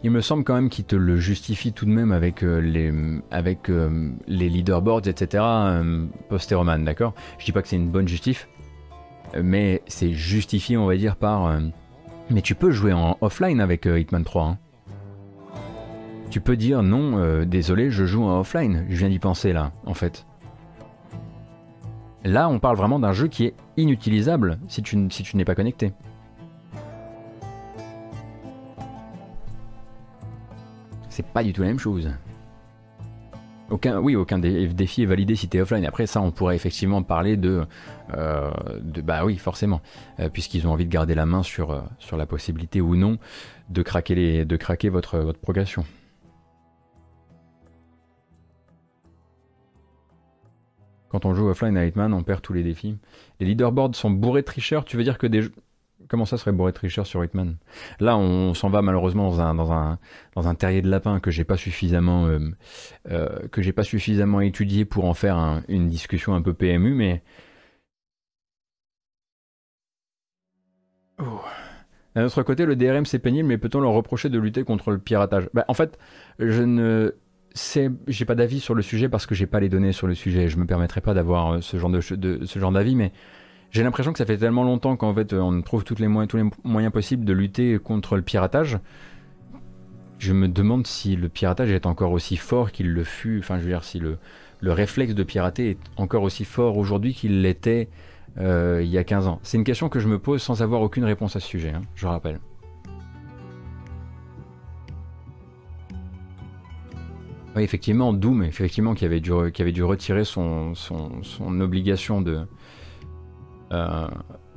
Il me semble quand même qu'ils te le justifient tout de même avec euh, les, avec, euh, les leaderboards, etc. Postéroman, d'accord? Je dis pas que c'est une bonne justif, mais c'est justifié, on va dire, par. mais tu peux jouer en offline avec Hitman 3. Hein. Tu peux dire non, désolé, je joue en offline. Je viens d'y penser là, en fait. Là, on parle vraiment d'un jeu qui est inutilisable si tu, n'es pas connecté. C'est pas du tout la même chose. Oui, aucun défi est validé si tu es offline. Après ça, on pourrait effectivement parler de, euh, bah oui, forcément, euh, puisqu'ils ont envie de garder la main sur, euh, la possibilité ou non de craquer, votre progression. Quand on joue offline à Hitman, on perd tous les défis. Les leaderboards sont bourrés de tricheurs. Tu veux dire que des Comment ça serait bourré de tricheurs sur Hitman? Là, on s'en va malheureusement dans un, terrier de lapin que j'ai pas suffisamment euh, euh, pas suffisamment étudié pour en faire une discussion un peu PMU, mais. D'un autre côté, le DRM c'est pénible, mais peut-on leur reprocher de lutter contre le piratage? Bah, En fait, je ne j'ai pas d'avis sur le sujet parce que j'ai pas les données sur le sujet. Je me permettrai pas d'avoir euh, ce genre d'avis, mais j'ai l'impression que ça fait tellement longtemps qu'en fait on trouve tous les moyens possibles de lutter contre le piratage. Je me demande si le piratage est encore aussi fort qu'il le fut. Enfin, je veux dire, si le, le réflexe de pirater est encore aussi fort aujourd'hui qu'il l'était euh, il y a 15 ans. C'est une question que je me pose sans avoir aucune réponse à ce sujet, hein, je rappelle. Effectivement, Doom, effectivement, qui avait dû, retirer son, obligation de, euh,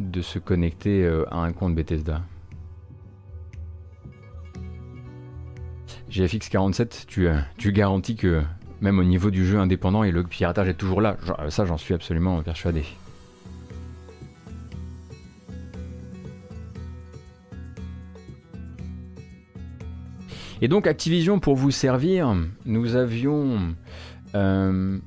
de se connecter euh, à un compte Bethesda. GFX47, tu, euh, tu garantis que même au niveau du jeu indépendant et le piratage est toujours là. Ça, j'en suis absolument persuadé. Et donc Activision, pour vous servir, nous avions... Euh,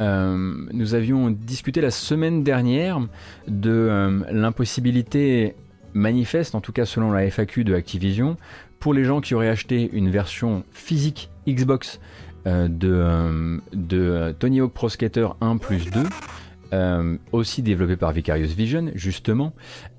euh, discuté la semaine dernière de euh, l'impossibilité manifeste, en tout cas selon la FAQ de Activision, pour les gens qui auraient acheté une version physique Xbox de, de Tony Hawk Pro Skater 1 plus 2, euh, aussi développé par Vicarious Vision, justement,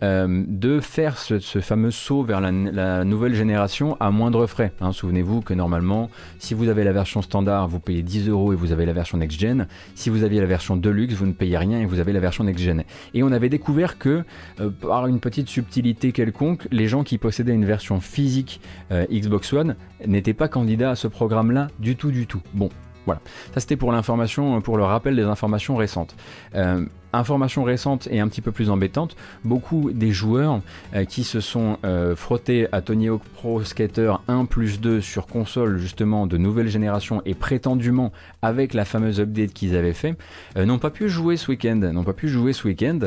euh, de faire ce, fameux saut vers la, nouvelle génération à moindre frais. Hein. Souvenez-vous que normalement, si vous avez la version standard, vous payez 10 euros et vous avez la version next-gen. Si vous aviez la version deluxe, vous ne payez rien et vous avez la version next-gen. Et on avait découvert que, euh, par une petite subtilité quelconque, les gens qui possédaient une version physique Xbox One n'étaient pas candidats à ce programme-là du tout, du tout. Bon, voilà, ça c'était pour l'information, pour le rappel des informations récentes. Euh, information récente et un petit peu plus embêtante, beaucoup des joueurs euh, qui se sont euh, frottés à Tony Hawk Pro Skater 1 plus 2 sur console justement de nouvelle génération et prétendument avec la fameuse update qu'ils avaient fait, n'ont pas pu jouer ce week-end, n'ont pas pu jouer ce week-end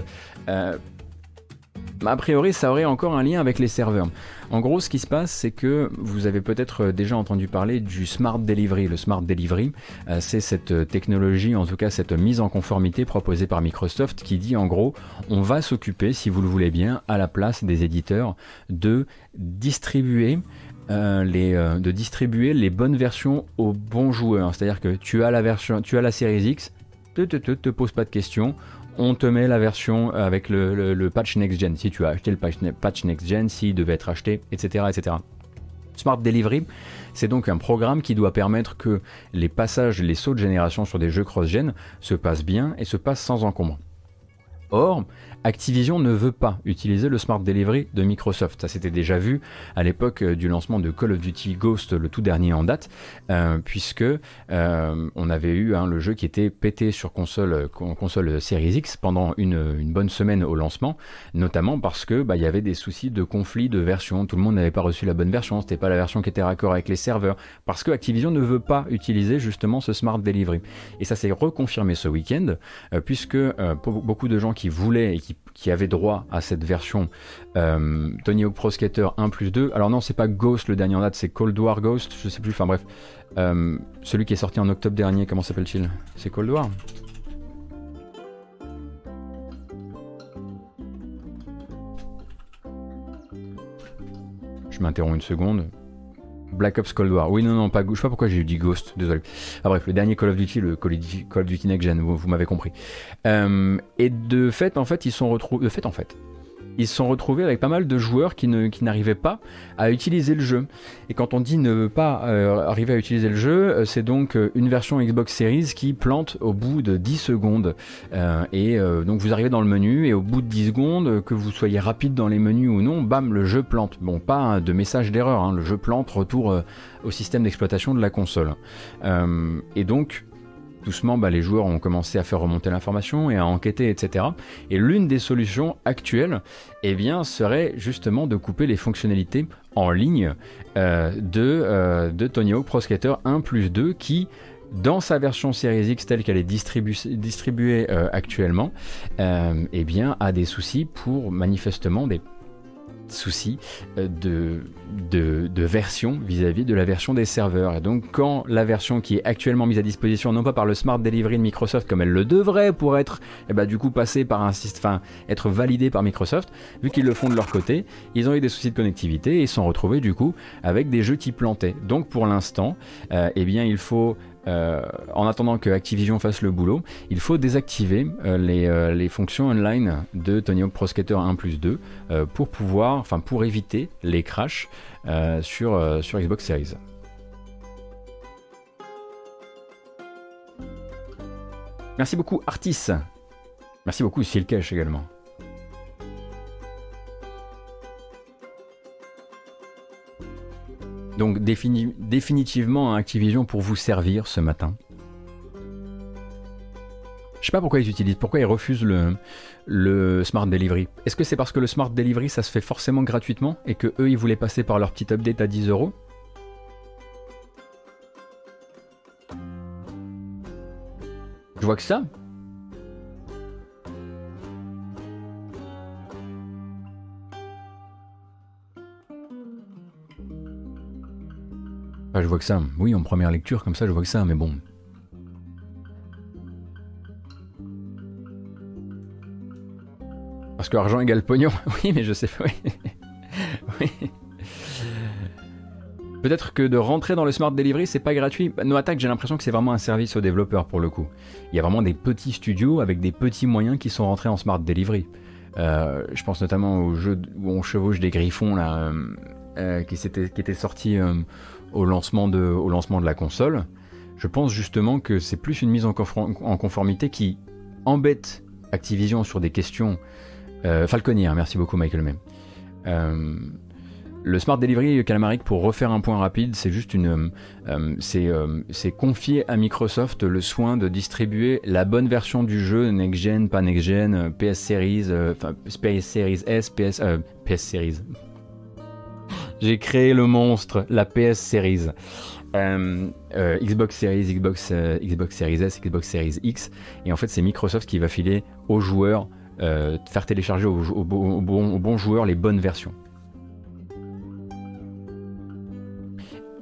a priori, ça aurait encore un lien avec les serveurs. En gros, ce qui se passe, c'est que vous avez peut-être déjà entendu parler du Smart Delivery. Le Smart Delivery, euh, c'est cette technologie, en tout cas cette mise en conformité proposée par Microsoft qui dit en gros, on va s'occuper, si vous le voulez bien, à la place des éditeurs, de distribuer euh, les, euh, de distribuer les bonnes versions aux bons joueurs. C'est-à-dire que tu as la version, tu as la série X, te, te, te, te pose pas de questions, on te met la version avec le, patch next-gen, si tu as acheté le patch, next-gen, s'il devait être acheté, etc. etc. Smart Delivery, c'est donc un programme qui doit permettre que les passages, les sauts de génération sur des jeux cross-gen se passent bien et se passent sans encombre. Or, Activision ne veut pas utiliser le Smart Delivery de Microsoft. Ça s'était déjà vu à l'époque euh, du lancement de Call of Duty Ghost, le tout dernier en date, euh, puisque euh, on avait eu hein, le jeu qui était pété sur console, console Series X pendant une, bonne semaine au lancement, notamment parce que bah, il y avait des soucis de conflit de version. Tout le monde n'avait pas reçu la bonne version, c'était pas la version qui était raccord avec les serveurs, parce que Activision ne veut pas utiliser justement ce Smart Delivery. Et ça s'est reconfirmé ce week-end, puisque beaucoup de gens qui voulaient et qui qui avait droit à cette version euh, Tony Hawk Pro Skater 1 plus 2. Alors non, c'est pas Ghost le dernier en date, c'est Cold War Ghost, je sais plus, enfin bref. Euh, celui qui est sorti en octobre dernier, comment s'appelle-t-il? C'est Cold War? Je m'interromps une seconde. Black Ops Cold War. Oui, non, non, pas. Je sais pas pourquoi j'ai dit Ghost, désolé. Ah, bref, le dernier Call of Duty, le Call of Duty, Next Gen, vous, m'avez compris. Euh, et de fait, en fait, ils sont retrouvés. De fait, en fait ils se sont retrouvés avec pas mal de joueurs qui, n'arrivaient pas à utiliser le jeu. Et quand on dit ne pas euh, arriver à utiliser le jeu, euh, c'est donc euh, une version Xbox Series qui plante au bout de 10 secondes. et donc vous arrivez dans le menu et au bout de 10 secondes, que vous soyez rapide dans les menus ou non, bam, le jeu plante. Bon, pas de message d'erreur, hein, le jeu plante, retour au système d'exploitation de la console. et donc, doucement, bah, les joueurs ont commencé à faire remonter l'information et à enquêter, etc. Et l'une des solutions actuelles, eh bien, serait justement de couper les fonctionnalités en ligne euh, de, euh, de Tony Pro Skater 1 plus 2 qui dans sa version Series X telle qu'elle est distribuée euh, actuellement, eh bien, a des soucis pour manifestement des souci euh, de, version vis-à-vis de la version des serveurs. Et donc quand la version qui est actuellement mise à disposition, non pas par le Smart Delivery de Microsoft comme elle le devrait pour être eh ben, du coup passé par un système, être validé par Microsoft, vu qu'ils le font de leur côté, ils ont eu des soucis de connectivité et ils sont retrouvés du coup avec des jeux qui plantaient. Donc pour l'instant, euh, eh bien il faut euh, en attendant que Activision fasse le boulot, il faut désactiver euh, euh, les, fonctions online de Tony Hawk Pro Skater 1 plus 2 pour pouvoir, enfin pour éviter les crashs sur, sur Xbox Series. Merci beaucoup Artis. Merci beaucoup Silkesh également. Donc définitivement un Activision pour vous servir ce matin. Je sais pas pourquoi ils utilisent, pourquoi ils refusent le, le Smart Delivery. Est-ce que c'est parce que le Smart Delivery ça se fait forcément gratuitement et que eux ils voulaient passer par leur petit update à 10 euros? Je vois que ça. Je vois que ça. Oui, en première lecture, comme ça, je vois que ça, mais bon. Parce que argent égale pognon. Oui, mais je sais pas. Peut-être que de rentrer dans le Smart Delivery, c'est pas gratuit. No Attack, j'ai l'impression que c'est vraiment un service aux développeurs pour le coup. Il y a vraiment des petits studios avec des petits moyens qui sont rentrés en Smart Delivery. Euh, je pense notamment au jeu où on chevauche des griffons là, euh, euh, qui, était, qui était sorti au lancement de, au lancement de la console. Je pense justement que c'est plus une mise en, conformité qui embête Activision sur des questions euh. Merci beaucoup Michael May. Euh, le Smart Delivery Calamaric, pour refaire un point rapide, c'est juste une, euh, c'est confier à Microsoft le soin de distribuer la bonne version du jeu next gen, pas next gen, PS Series, enfin PS Series S, PS, PS Series, j'ai créé le monstre, la PS Series. Euh, euh, Xbox Series, Xbox, euh, Xbox Series S, Xbox Series X. Et en fait, c'est Microsoft qui va filer aux joueurs, faire télécharger aux, aux, bons joueurs les bonnes versions.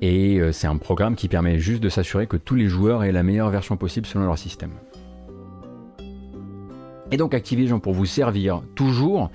Et c'est un programme qui permet juste de s'assurer que tous les joueurs aient la meilleure version possible selon leur système. Et donc Activision pour vous servir toujours.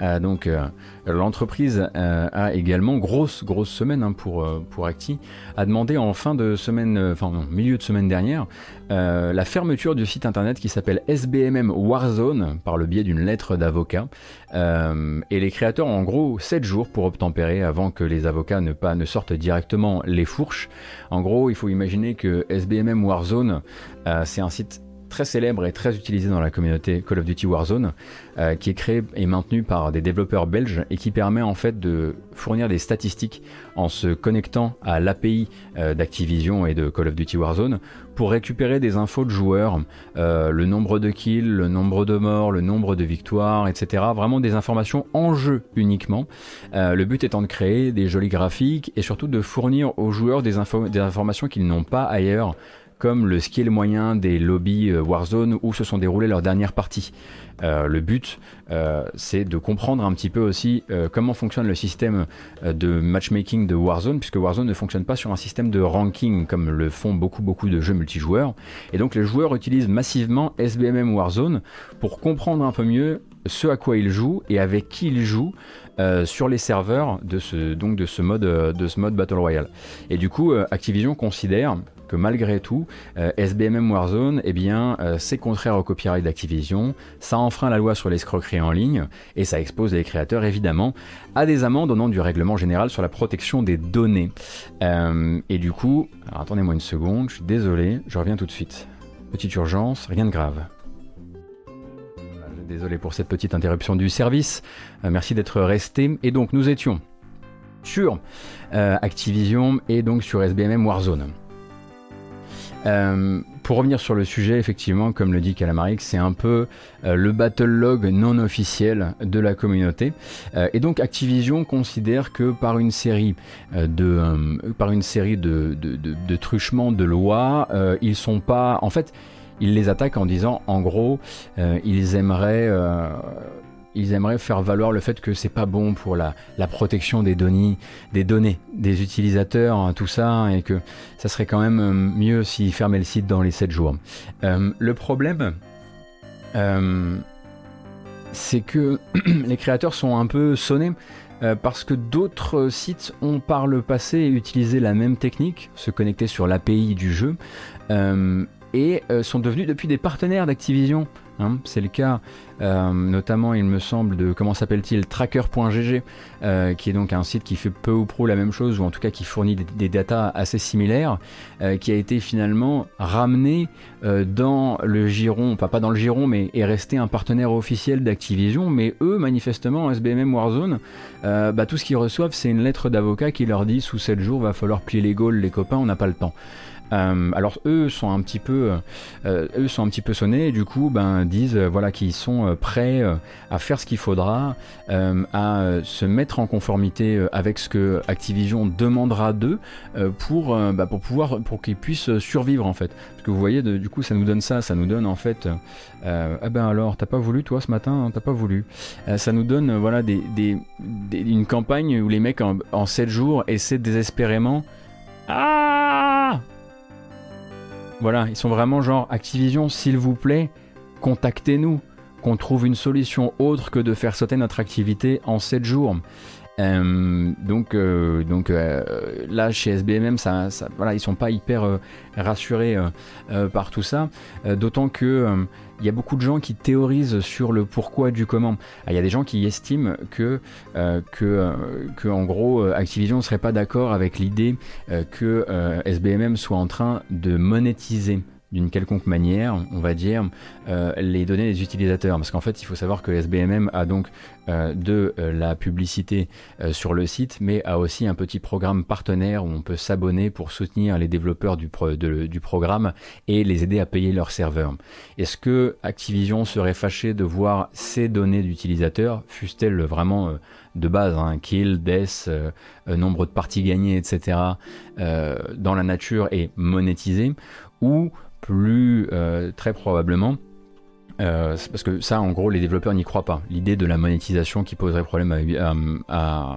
Euh, donc euh, l'entreprise euh, a également grosse grosse semaine hein, pour pour Acti a demandé en fin de semaine, enfin non, milieu de semaine dernière, la fermeture du site internet qui s'appelle SBMM Warzone par le biais d'une lettre d'avocat. et les créateurs ont en gros 7 jours pour obtempérer avant que les avocats ne pas ne sortent directement les fourches. En gros, il faut imaginer que SBMM Warzone c'est un site très célèbre et très utilisé dans la communauté Call of Duty Warzone, euh, qui est créé et maintenu par des développeurs belges et qui permet en fait de fournir des statistiques en se connectant à l'API euh, d'Activision et de Call of Duty Warzone pour récupérer des infos de joueurs, euh, le nombre de kills, le nombre de morts, le nombre de victoires, etc. Vraiment des informations en jeu uniquement. le but étant de créer des jolis graphiques et surtout de fournir aux joueurs des, des informations qu'ils n'ont pas ailleurs comme le skill moyen des lobbies euh, Warzone où se sont déroulées leurs dernières parties. Euh, le but, euh, c'est de comprendre un petit peu aussi comment fonctionne le système de matchmaking de Warzone, puisque Warzone ne fonctionne pas sur un système de ranking comme le font beaucoup beaucoup de jeux multijoueurs. Et donc les joueurs utilisent massivement SBMM Warzone pour comprendre un peu mieux ce à quoi ils jouent et avec qui ils jouent. sur les serveurs de ce, donc de ce, mode, de ce mode Battle Royale. Et du coup, Activision considère que malgré tout, euh, SBMM Warzone, eh bien, euh, c'est contraire au copyright d'Activision, ça enfreint la loi sur l'escroquerie en ligne et ça expose les créateurs évidemment à des amendes au nom du règlement général sur la protection des données. Euh, et du coup, attendez-moi une seconde, je suis désolé, je reviens tout de suite. Petite urgence, rien de grave. Désolé pour cette petite interruption du service. merci d'être resté. Et donc nous étions sur Activision et donc sur SBMM Warzone. Euh, pour revenir sur le sujet, effectivement, comme le dit Calamaric, c'est un peu euh, le battle log non officiel de la communauté. Euh, et donc Activision considère que par une série de, par une série de, de, de truchements de lois, ils sont pas, en fait, ils les attaquent en disant, en gros, ils aimeraient ils aimeraient faire valoir le fait que c'est pas bon pour la, protection des données, des données des utilisateurs, hein, tout ça, et que ça serait quand même euh, mieux s'ils fermaient le site dans les 7 jours. Euh, le problème, euh, c'est que les créateurs sont un peu sonnés. parce que d'autres sites ont par le passé utilisé la même technique, se connecter sur l'API du jeu, et sont devenus depuis des partenaires d'Activision. Hein. c'est le cas euh, notamment il me semble de comment s'appelle-t-il tracker.gg euh, qui est donc un site qui fait peu ou prou la même chose ou en tout cas qui fournit des, des datas assez similaires euh, qui a été finalement ramené dans le giron, enfin pas dans le giron mais est resté un partenaire officiel d'Activision mais eux manifestement SBMM Warzone bah, tout ce qu'ils reçoivent c'est une lettre d'avocat qui leur dit sous 7 jours va falloir plier les gaules les copains on n'a pas le temps euh, alors eux sont un petit peu, euh, eux sont un petit peu sonnés et du coup ben disent euh, voilà qu'ils sont prêts à faire ce qu'il faudra, à se mettre en conformité avec ce que Activision demandera d'eux pour bah, pour pouvoir pour qu'ils puissent survivre en fait. Parce que vous voyez du coup ça nous donne ça, ça nous donne en fait ah ben alors t'as pas voulu toi ce matin, t'as pas voulu. ça nous donne voilà des, une campagne où les mecs en, en 7 jours essaient désespérément ah voilà, ils sont vraiment genre Activision, s'il vous plaît, contactez-nous, qu'on trouve une solution autre que de faire sauter notre activité en 7 jours. Euh, donc, euh, donc euh, là, chez SBMM, ça, ça, voilà, sont pas hyper rassurés par tout ça. D'autant que il y a beaucoup de gens qui théorisent sur le pourquoi du comment. Ah, il y a des gens qui estiment que, que, que, en gros, Activision ne serait pas d'accord avec l'idée que SBMM soit en train de monétiser d'une quelconque manière, on va dire, euh, les données des utilisateurs. Parce qu'en fait, il faut savoir que SBMM a donc euh, de euh, la publicité sur le site, mais a aussi un petit programme partenaire où on peut s'abonner pour soutenir les développeurs du, du, programme et les aider à payer leurs serveurs. Est-ce que Activision serait fâché de voir ces données d'utilisateurs, fussent-elles vraiment de base, hein, kill, death, nombre de parties gagnées, etc., dans la nature et monétisées, ou plus euh, très probablement. Euh, parce que ça, en gros, les développeurs n'y croient pas. L'idée de la monétisation qui poserait problème à,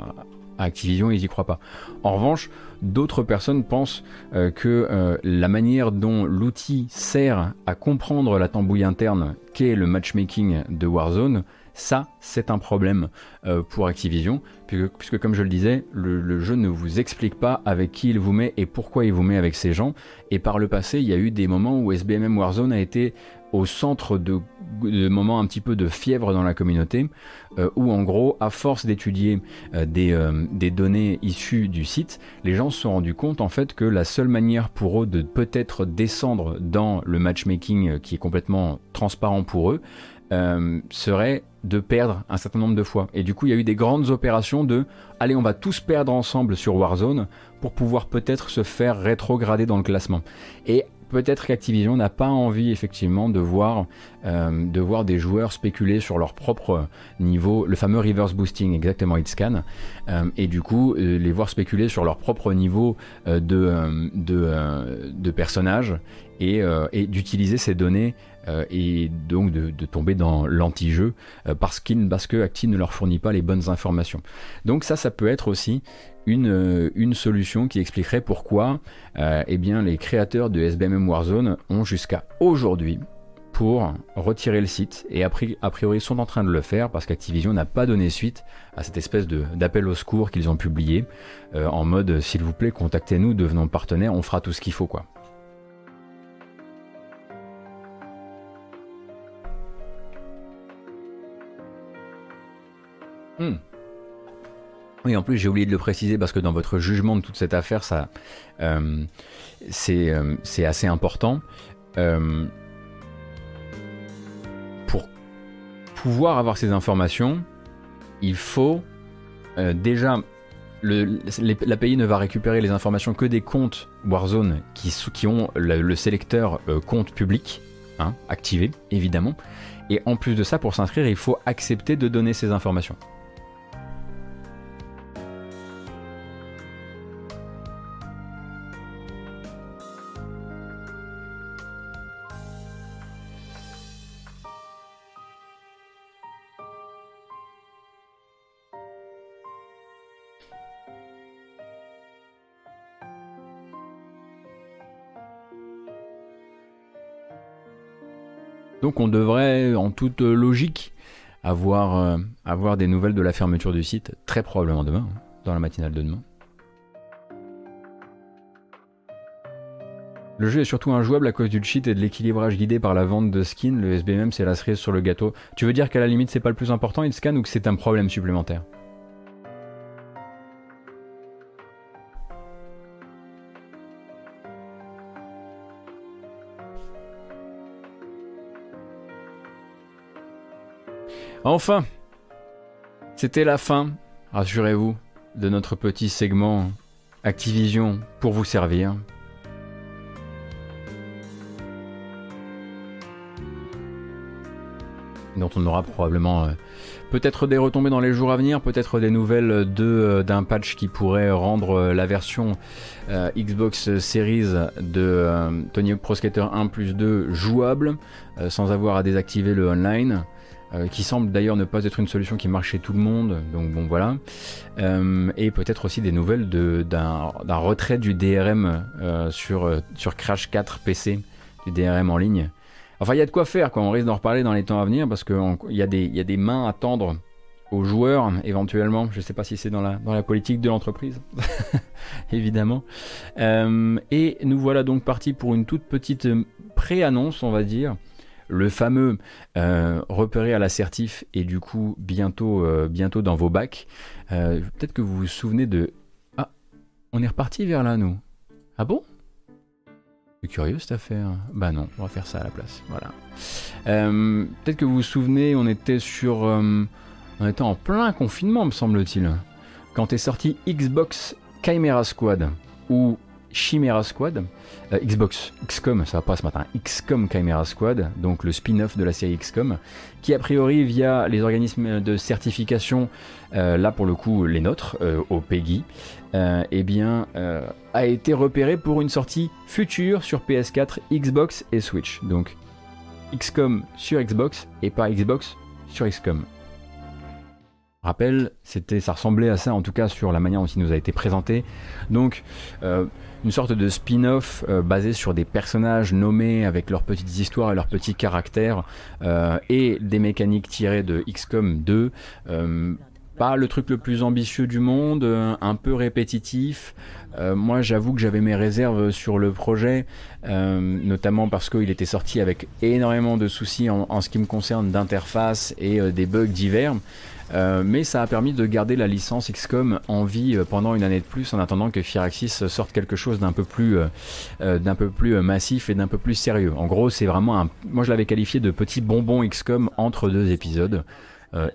Activision, ils n'y croient pas. En revanche, d'autres personnes pensent euh, que la manière dont l'outil sert à comprendre la tambouille interne qu'est le matchmaking de Warzone ça, c'est un problème euh, pour Activision, puisque, comme je le disais, le, jeu ne vous explique pas avec qui il vous met et pourquoi il vous met avec ces gens. Et par le passé, il y a eu des moments où SBMM Warzone a été au centre de, moments un petit peu de fièvre dans la communauté, euh, où en gros, à force d'étudier euh, des, données issues du site, les gens se sont rendus compte en fait que la seule manière pour eux de peut-être descendre dans le matchmaking qui est complètement transparent pour eux, serait de perdre un certain nombre de fois. Et du coup, il y a eu des grandes opérations de allez, on va tous perdre ensemble sur Warzone pour pouvoir peut-être se faire rétrograder dans le classement. Et peut-être qu'Activision n'a pas envie effectivement de voir, euh, de voir des joueurs spéculer sur leur propre niveau, le fameux reverse boosting exactement Hitscan, euh, et du coup euh, les voir spéculer sur leur propre niveau de, de, de personnages et d'utiliser ces données et donc de, tomber dans l'anti-jeu parce, qu'il, parce que Acti ne leur fournit pas les bonnes informations. Donc ça, ça peut être aussi euh, une, solution qui expliquerait pourquoi euh, eh les créateurs de SBMM Warzone ont jusqu'à aujourd'hui pour retirer le site et a priori sont en train de le faire parce qu'Activision n'a pas donné suite à cette espèce d'appel au secours qu'ils ont publié euh, en mode s'il vous plaît contactez-nous, devenons partenaires, on fera tout ce qu'il faut quoi. Hmm. Oui, en plus j'ai oublié de le préciser parce que dans votre jugement de toute cette affaire, ça, euh, euh, c'est assez important. Euh, pour pouvoir avoir ces informations, il faut déjà l'API ne va récupérer les informations que des comptes Warzone qui, qui ont le, sélecteur compte public hein, activé, évidemment. Et en plus de ça, pour s'inscrire, il faut accepter de donner ces informations. Donc on devrait, en toute logique, avoir, euh, avoir des nouvelles de la fermeture du site, très probablement demain, hein, dans la matinale de demain. Le jeu est surtout injouable à cause du cheat et de l'équilibrage guidé par la vente de skins. Le SBM, c'est la cerise sur le gâteau. Tu veux dire qu'à la limite, c'est pas le plus important, il scan, ou que c'est un problème supplémentaire? Enfin, c'était la fin, rassurez-vous, de notre petit segment Activision pour vous servir. dont on aura probablement euh, peut-être des retombées dans les jours à venir, peut-être des nouvelles de, euh, d'un patch qui pourrait rendre euh, la version Xbox Series de Tony Hawk Pro Skater 1 plus 2 jouable, sans avoir à désactiver le online. Euh, qui semble d'ailleurs ne pas être une solution qui marche chez tout le monde, donc bon voilà. Euh, et peut-être aussi des nouvelles d'un retrait du DRM euh, sur, sur Crash 4 PC, du DRM en ligne. Enfin, il y a de quoi faire, quoi. on risque d'en reparler dans les temps à venir, parce qu'il y, a des, y a des mains à tendre aux joueurs, éventuellement. Je ne sais pas si c'est dans la, dans la politique de l'entreprise, évidemment. et nous voilà donc partis pour une toute petite pré-annonce, on va dire, le fameux euh, à l'assertif et du coup bientôt, euh, bientôt dans vos bacs. Euh, peut-être que vous vous souvenez de... Ah, on est reparti vers là, nous. Ah bon? C'est curieux cette affaire. Bah non, on va faire ça à la place. Voilà. peut-être que vous vous souvenez, on était sur... on était en plein confinement, me semble-t-il. Quand est sorti Xbox Chimera Squad, ou Chimera Squad, euh, Xbox XCOM, ça va pas ce matin, XCOM Chimera Squad, donc le spin-off de la série XCOM, qui a priori via les organismes de certification, euh, là pour le coup les nôtres, euh, au PEGI, eh bien, a été repéré pour une sortie future sur PS4, Xbox et Switch. Donc XCOM sur Xbox et pas Xbox sur XCOM. Rappel, c'était, ça ressemblait à ça en tout cas sur la manière dont il nous a été présenté. Donc une sorte de spin-off euh, basé sur des personnages nommés avec leurs petites histoires et leurs petits caractères euh, et des mécaniques tirées de XCOM 2. Euh, pas le truc le plus ambitieux du monde, un peu répétitif. moi, j'avoue que j'avais mes réserves sur le projet, notamment parce qu'il était sorti avec énormément de soucis en, en ce qui me concerne d'interface et des bugs divers. Euh, mais ça a permis de garder la licence XCOM en vie euh, pendant une année de plus en attendant que Firaxis sorte quelque chose d'un peu plus, euh, d'un peu plus massif et d'un peu plus sérieux. En gros, c'est vraiment un, moi je l'avais qualifié de petit bonbon XCOM entre deux épisodes.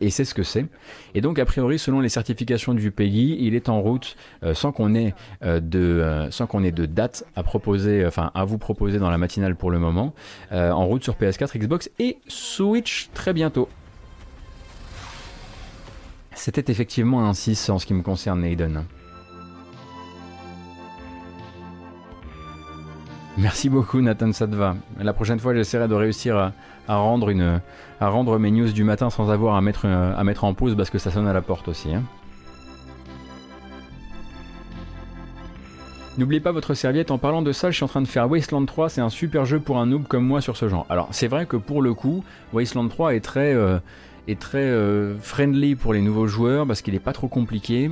et c'est ce que c'est. Et donc, a priori, selon les certifications du pays, il est en route sans qu'on ait de, sans qu'on ait de date à proposer, enfin à vous proposer dans la matinale pour le moment, en route sur PS4, Xbox et Switch très bientôt. C'était effectivement un 6 en ce qui me concerne, Naden. Merci beaucoup Nathan Sadva. La prochaine fois j'essaierai de réussir à, rendre mes news du matin sans avoir à mettre, à mettre en pause parce que ça sonne à la porte aussi. Hein. N'oubliez pas votre serviette. En parlant de ça, je suis en train de faire Wasteland 3. C'est un super jeu pour un noob comme moi sur ce genre. Alors c'est vrai que pour le coup, Wasteland 3 est très... Euh, est très euh, friendly pour les nouveaux joueurs parce qu'il n'est pas trop compliqué.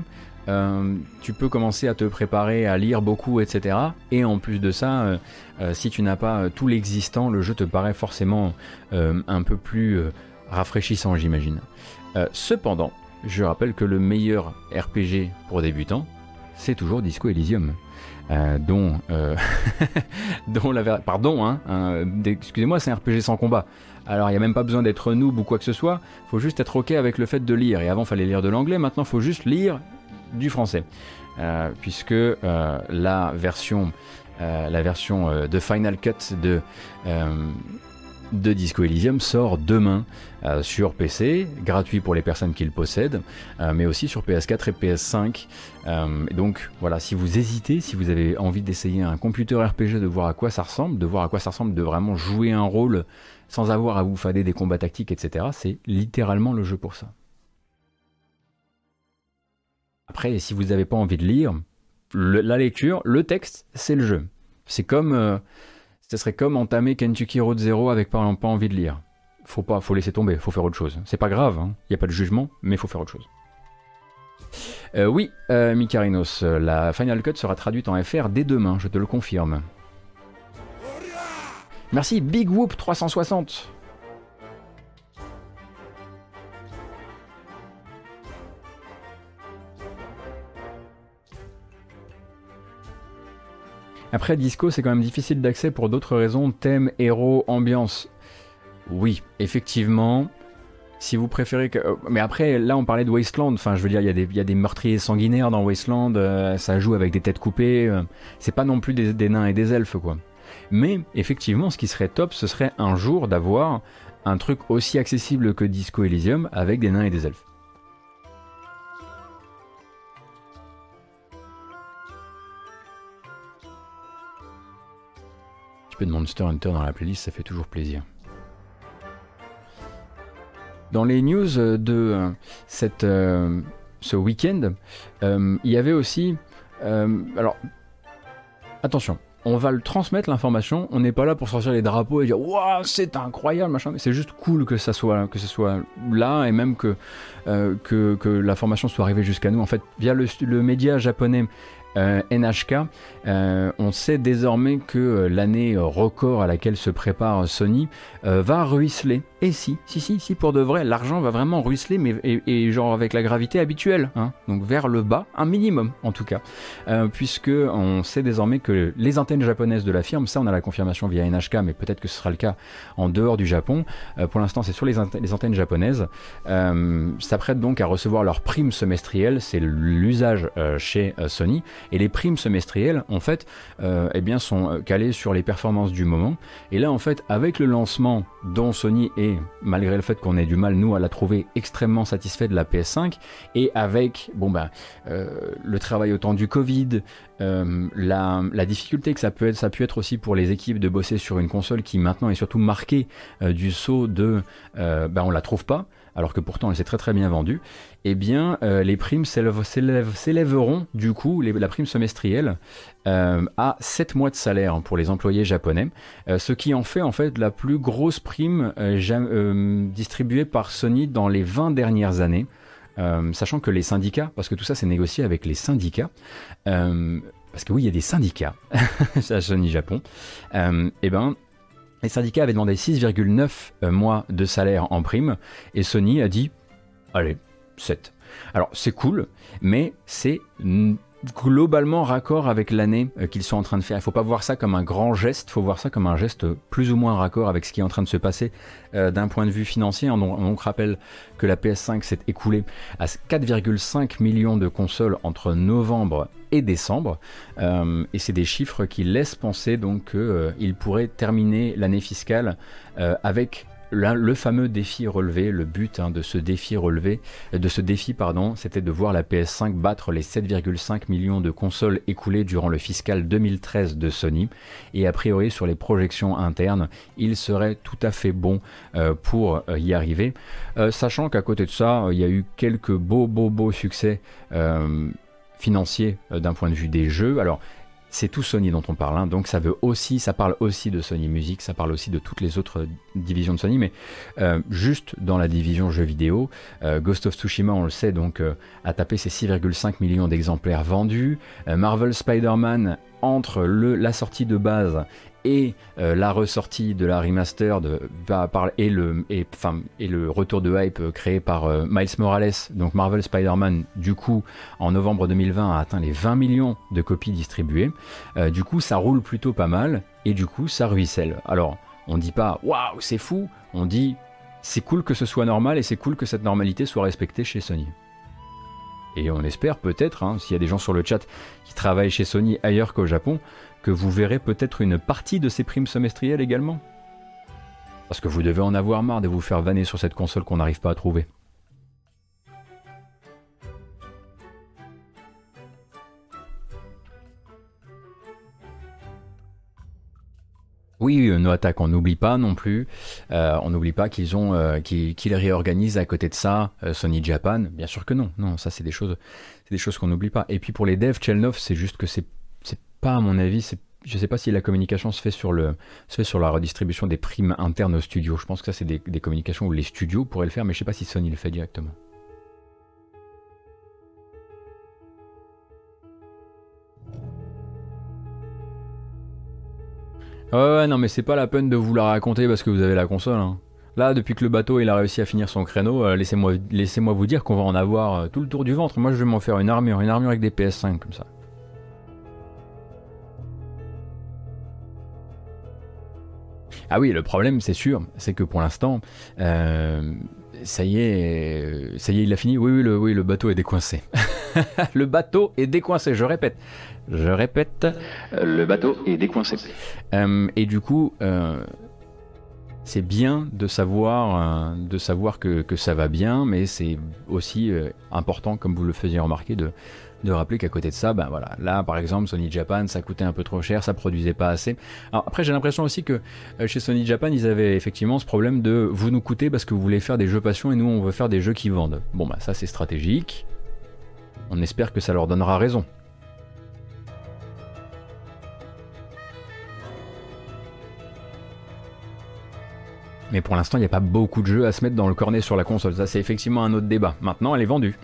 Euh, tu peux commencer à te préparer à lire beaucoup, etc. Et en plus de ça, euh, si tu n'as pas tout l'existant, le jeu te paraît forcément un peu plus rafraîchissant, j'imagine. cependant, je rappelle que le meilleur RPG pour débutants, c'est toujours Disco Elysium. dont, dont la pardon, hein, excusez-moi, c'est un RPG sans combat. Alors il n'y a même pas besoin d'être noob ou quoi que ce soit, il faut juste être ok avec le fait de lire. Et avant fallait lire de l'anglais, maintenant il faut juste lire du français. Euh, puisque euh, la version, euh, la version de Final Cut de, de Disco Elysium sort demain sur PC, gratuit pour les personnes qui le possèdent, mais aussi sur PS4 et PS5. donc voilà, si vous hésitez, si vous avez envie d'essayer un computer RPG, de voir à quoi ça ressemble, de voir à quoi ça ressemble, de vraiment jouer un rôle sans avoir à vous fader des combats tactiques, etc. C'est littéralement le jeu pour ça. Après, si vous n'avez pas envie de lire, la lecture, le texte, c'est le jeu. C'est comme, euh, ce serait comme entamer Kentucky Road Zero avec exemple pas envie de lire. Faut pas, faut laisser tomber, faut faire autre chose. C'est pas grave, il hein. n'y a pas de jugement, mais faut faire autre chose. Euh, oui, euh, Mikarinos, la Final Cut sera traduite en FR dès demain, je te le confirme. Merci Big Whoop 360. Après, Disco, c'est quand même difficile d'accès pour d'autres raisons, thème, héros, ambiance. Oui, effectivement. Si vous préférez que... Euh, mais après, là, on parlait de Wasteland. Enfin, je veux dire, il y, a des meurtriers sanguinaires dans Wasteland. Euh, ça joue avec des têtes coupées. Euh, c'est pas non plus des nains et des elfes, quoi. Mais effectivement, ce qui serait top, ce serait un jour d'avoir un truc aussi accessible que Disco Elysium avec des nains et des elfes. Un peu de Monster Hunter dans la playlist, ça fait toujours plaisir. Dans les news de euh, cette, euh, ce week-end, euh, il y avait aussi... alors, attention, on va le transmettre l'information. On n'est pas là pour sortir les drapeaux et dire waouh c'est incroyable machin. C'est juste cool que ça soit que ce soit là et même que euh, l'information soit arrivée jusqu'à nous. En fait, via le média japonais euh, NHK, euh, on sait désormais que euh, l'année record à laquelle se prépare Sony va ruisseler. Et si, si, si, si, pour de vrai, l'argent va vraiment ruisseler, mais et, genre avec la gravité habituelle, hein, donc vers le bas, un minimum en tout cas, puisque on sait désormais que les antennes japonaises de la firme, ça on a la confirmation via NHK, mais peut-être que ce sera le cas en dehors du Japon. pour l'instant, c'est sur les, les, antennes japonaises. s'apprêtent donc à recevoir leur prime semestrielle, c'est l'usage chez Sony. Et les primes semestrielles, en fait, euh, eh sont euh, calées sur les performances du moment. Et là, en fait, avec le lancement dont Sony est, malgré le fait qu'on ait du mal, nous, à la trouver extrêmement satisfait de la PS5, et avec, bon ben, euh, le travail au temps du Covid, la, difficulté que ça peut être, être aussi pour les équipes de bosser sur une console qui maintenant est surtout marquée du saut de, ben, on la trouve pas alors que pourtant elle s'est très très bien vendue, eh bien euh, les primes s'élèveront du coup, la prime semestrielle, euh, à 7 mois de salaire pour les employés japonais, euh, ce qui en fait en fait la plus grosse prime distribuée par Sony dans les 20 dernières années. sachant que les syndicats, parce que tout ça c'est négocié avec les syndicats, parce que oui, il y a des syndicats à Sony Japon, et eh ben les syndicats avaient demandé 6,9 mois de salaire en prime, et Sony a dit, allez, 7. Alors c'est cool, mais c'est globalement raccord avec l'année euh, qu'ils sont en train de faire. Il ne faut pas voir ça comme un grand geste, il faut voir ça comme un geste plus ou moins raccord avec ce qui est en train de se passer euh, d'un point de vue financier. On, rappelle que la PS5 s'est écoulée à 4,5 millions de consoles entre novembre et décembre, euh, et c'est des chiffres qui laissent penser donc qu'ils pourraient terminer l'année fiscale avec le fameux défi relevé, le but hein, de ce défi relevé, de ce défi pardon, c'était de voir la PS5 battre les 7,5 millions de consoles écoulées durant le fiscal 2013 de Sony. Et a priori sur les projections internes, il serait tout à fait bon euh, pour euh, y arriver, euh, sachant qu'à côté de ça, il y a eu quelques beaux beaux beaux succès financiers d'un point de vue des jeux. Alors c'est tout Sony dont on parle, hein. donc ça veut aussi, ça parle aussi de Sony Music, ça parle aussi de toutes les autres divisions de Sony, mais euh, juste dans la division jeux vidéo, euh, Ghost of Tsushima, on le sait, donc euh, a tapé ses 6,5 millions d'exemplaires vendus. Marvel Spider-Man entre le, la sortie de base et euh, la ressortie de la remaster de, et, le, et, et le retour de hype créé par euh, Miles Morales, donc Marvel Spider-Man, du coup, en novembre 2020, a atteint les 20 millions de copies distribuées. Euh, du coup, ça roule plutôt pas mal, et du coup, ça ruisselle. Alors, on dit pas waouh, c'est fou, on dit c'est cool que ce soit normal et c'est cool que cette normalité soit respectée chez Sony. Et on espère peut-être, hein, s'il y a des gens sur le chat qui travaillent chez Sony ailleurs qu'au Japon, que vous verrez peut-être une partie de ces primes semestrielles également. Parce que vous devez en avoir marre de vous faire vanner sur cette console qu'on n'arrive pas à trouver. Oui, No Attack, on n'oublie pas non plus. Euh, on n'oublie pas qu'ils ont, euh, qu'ils réorganisent à côté de ça euh, Sony Japan. Bien sûr que non. Non, ça c'est des choses, c'est des choses qu'on n'oublie pas. Et puis pour les devs, Chelnov, c'est juste que c'est pas à mon avis, je ne sais pas si la communication se fait sur le se fait sur la redistribution des primes internes aux studios. Je pense que ça c'est des, communications où les studios pourraient le faire, mais je ne sais pas si Sony le fait directement. Ouais, non, mais c'est pas la peine de vous la raconter parce que vous avez la console. Hein. Là, depuis que le bateau il a réussi à finir son créneau, euh, laissez-moi laissez vous dire qu'on va en avoir euh, tout le tour du ventre. Moi, je vais m'en faire une armure, une armure avec des PS5 comme ça. Ah oui, le problème, c'est sûr, c'est que pour l'instant, euh, ça y est, ça y est, il a fini. Oui, oui, le, oui, le bateau est décoincé. le bateau est décoincé, je répète. Je répète, le bateau est décoincé. Euh, et du coup, euh, c'est bien de savoir, de savoir que, que, ça va bien, mais c'est aussi important, comme vous le faisiez remarquer, de, de rappeler qu'à côté de ça, ben voilà, là par exemple Sony Japan, ça coûtait un peu trop cher, ça produisait pas assez. Alors après j'ai l'impression aussi que chez Sony Japan ils avaient effectivement ce problème de vous nous coûtez parce que vous voulez faire des jeux passion et nous on veut faire des jeux qui vendent. Bon bah ça c'est stratégique. On espère que ça leur donnera raison. Mais pour l'instant, il n'y a pas beaucoup de jeux à se mettre dans le cornet sur la console. Ça, c'est effectivement un autre débat. Maintenant, elle est vendue.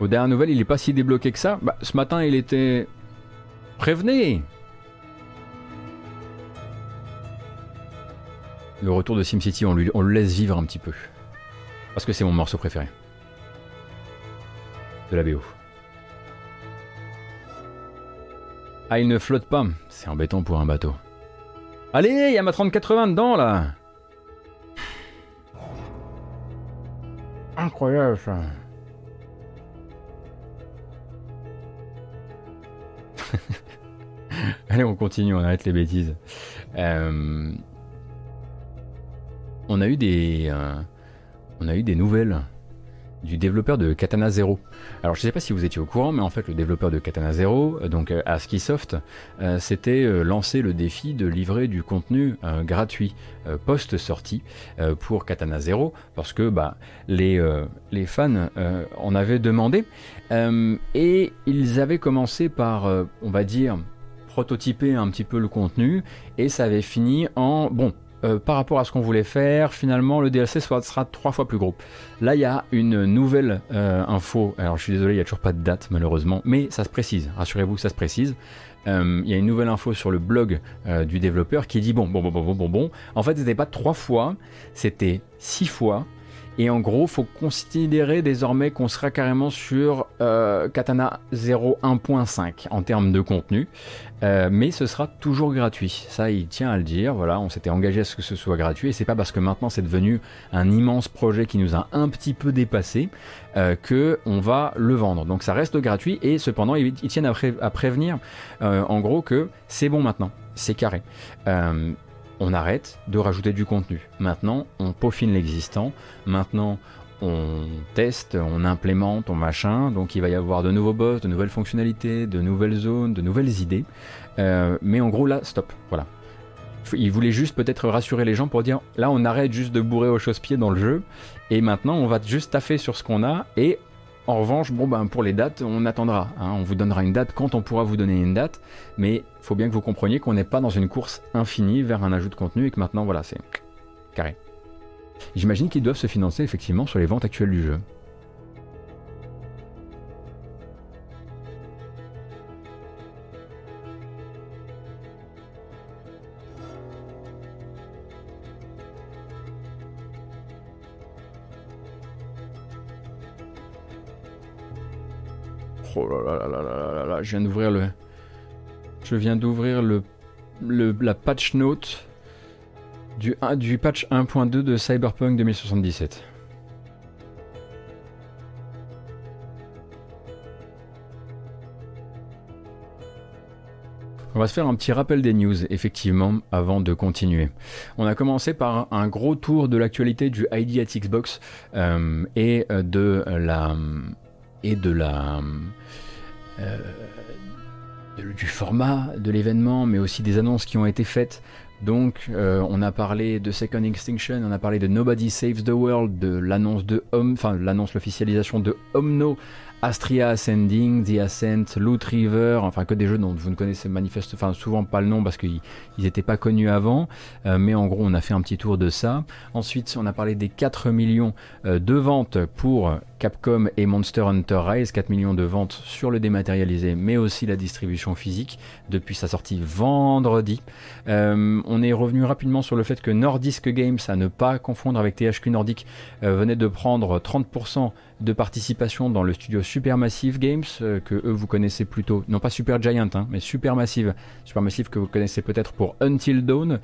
Aux dernières nouvelles, il n'est pas si débloqué que ça. Bah, ce matin, il était. Prévenez Le retour de SimCity, on, lui, on le laisse vivre un petit peu. Parce que c'est mon morceau préféré. De la BO. Ah, il ne flotte pas. C'est embêtant pour un bateau. Allez, il y a ma 3080 dedans, là Incroyable, ça. Allez, on continue, on arrête les bêtises. Euh, on a eu des... Euh, on a eu des nouvelles du développeur de Katana Zero. Alors je ne sais pas si vous étiez au courant, mais en fait le développeur de Katana Zero, euh, donc ASCIIsoft, euh, s'était euh, lancé le défi de livrer du contenu gratuit post-sortie pour Katana Zero, parce que bah, les, les fans en avaient demandé, et ils avaient commencé par, on va dire, prototyper un petit peu le contenu, et ça avait fini en, bon, euh, par rapport à ce qu'on voulait faire, finalement le DLC sera, trois fois plus gros. Là, il y a une nouvelle euh, info. Alors, je suis désolé, il n'y a toujours pas de date, malheureusement, mais ça se précise. Rassurez-vous, ça se précise. Euh, il y a une nouvelle info sur le blog du développeur qui dit bon, bon, bon, bon, bon, bon. En fait, c'était pas trois fois, c'était six fois et en gros, faut considérer désormais qu'on sera carrément sur euh, Katana 0.1.5 en termes de contenu, euh, mais ce sera toujours gratuit. Ça, il tient à le dire. Voilà, on s'était engagé à ce que ce soit gratuit, et c'est pas parce que maintenant c'est devenu un immense projet qui nous a un petit peu dépassé euh, que on va le vendre. Donc ça reste gratuit, et cependant ils, tiennent à, à prévenir, en gros, que c'est bon maintenant, c'est carré on arrête de rajouter du contenu. Maintenant, on peaufine l'existant. Maintenant, on teste, on implémente, on machin. Donc il va y avoir de nouveaux boss, de nouvelles fonctionnalités, de nouvelles zones, de nouvelles idées. Euh, mais en gros, là, stop. Voilà. Il voulait juste peut-être rassurer les gens pour dire là, on arrête juste de bourrer au chausse-pied dans le jeu. Et maintenant, on va juste taffer sur ce qu'on a et en revanche, bon ben pour les dates, on attendra. Hein. on vous donnera une date quand on pourra vous donner une date, mais faut bien que vous compreniez qu'on n'est pas dans une course infinie vers un ajout de contenu et que maintenant voilà, c'est carré. J'imagine qu'ils doivent se financer effectivement sur les ventes actuelles du jeu. Oh là là là là là là je viens d'ouvrir le. Je viens d'ouvrir le, la patch note du, du patch 1.2 de Cyberpunk 2077. On va se faire un petit rappel des news, effectivement, avant de continuer. On a commencé par un gros tour de l'actualité du ID at Xbox euh, et de la et de la euh, du format de l'événement, mais aussi des annonces qui ont été faites. Donc, euh, on a parlé de Second Extinction, on a parlé de Nobody Saves the World, de l'annonce de Home, enfin l'annonce, l'officialisation de Omno Astria Ascending, The Ascent, Loot River, enfin que des jeux dont vous ne connaissez manifestement, enfin souvent pas le nom parce qu'ils n'étaient pas connus avant, euh, mais en gros on a fait un petit tour de ça. Ensuite on a parlé des 4 millions euh, de ventes pour Capcom et Monster Hunter Rise, 4 millions de ventes sur le dématérialisé, mais aussi la distribution physique depuis sa sortie vendredi. Euh, on est revenu rapidement sur le fait que Nordisk Games, à ne pas confondre avec THQ Nordic, venait de prendre 30% de participation dans le studio Supermassive Games, euh, que eux vous connaissez plutôt, non pas Super Giant, hein, mais Supermassive, Supermassive que vous connaissez peut-être pour Until Dawn,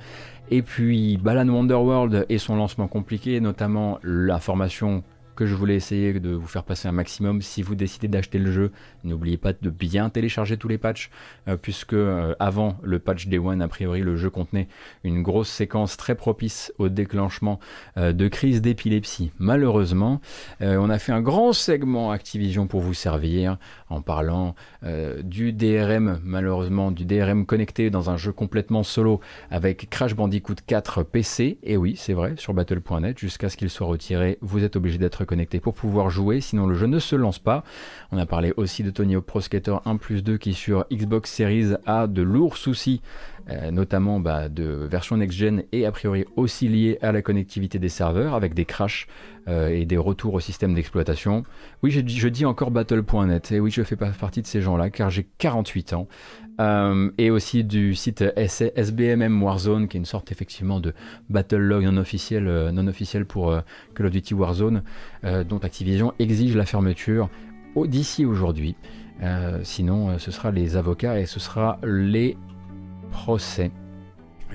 et puis Balan Wonderworld et son lancement compliqué, notamment l'information que je voulais essayer de vous faire passer un maximum. Si vous décidez d'acheter le jeu, n'oubliez pas de bien télécharger tous les patchs, euh, puisque euh, avant le patch Day One, a priori, le jeu contenait une grosse séquence très propice au déclenchement euh, de crise d'épilepsie. Malheureusement, on a fait un grand segment Activision pour vous servir en parlant du DRM, malheureusement, du DRM connecté dans un jeu complètement solo avec Crash Bandicoot 4 PC. Et oui, c'est vrai, sur battle.net, jusqu'à ce qu'il soit retiré, vous êtes obligé d'être connecté pour pouvoir jouer, sinon le jeu ne se lance pas. On a parlé aussi de Tony Hawk Pro Skater 1 plus 2 qui sur Xbox Series a de lourds soucis, euh, notamment bah, de version next-gen et a priori aussi liés à la connectivité des serveurs avec des crashs euh, et des retours au système d'exploitation. Oui, je, dis encore battle.net et oui, je fais pas partie de ces gens-là car j'ai 48 ans. Euh, et aussi du site SBMM Warzone, qui est une sorte effectivement de battle log non officiel, non officiel pour Call of Duty Warzone, dont Activision exige la fermeture d'ici aujourd'hui. sinon, ce sera les avocats et ce sera les procès.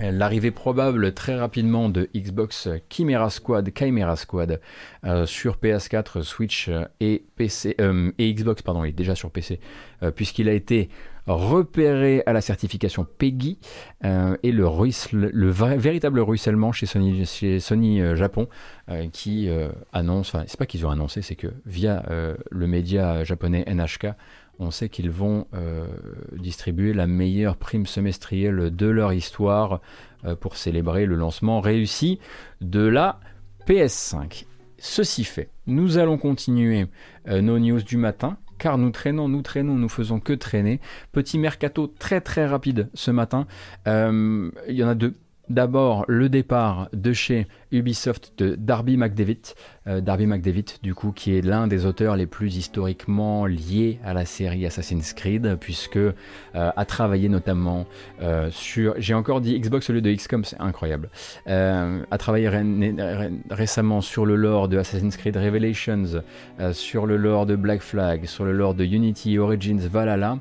L'arrivée probable très rapidement de Xbox Chimera Squad, Chimera Squad euh, sur PS4, Switch et PC euh, et Xbox pardon, il est déjà sur PC euh, puisqu'il a été repéré à la certification PEGI et le, le véritable ruissellement chez Sony, chez Sony Japon qui annonce, enfin c'est pas qu'ils ont annoncé, c'est que via le média japonais NHK on sait qu'ils vont euh, distribuer la meilleure prime semestrielle de leur histoire euh, pour célébrer le lancement réussi de la PS5. Ceci fait, nous allons continuer euh, nos news du matin car nous traînons, nous traînons, nous faisons que traîner. Petit mercato très très rapide ce matin. Il y en a deux. D'abord, le départ de chez Ubisoft de Darby McDevitt. Euh, Darby McDevitt, du coup, qui est l'un des auteurs les plus historiquement liés à la série Assassin's Creed, puisque euh, a travaillé notamment euh, sur. J'ai encore dit Xbox au lieu de XCOM, c'est incroyable. a travaillé récemment sur le lore de Assassin's Creed Revelations, sur le lore de Black Flag, sur le lore de Unity Origins Valhalla.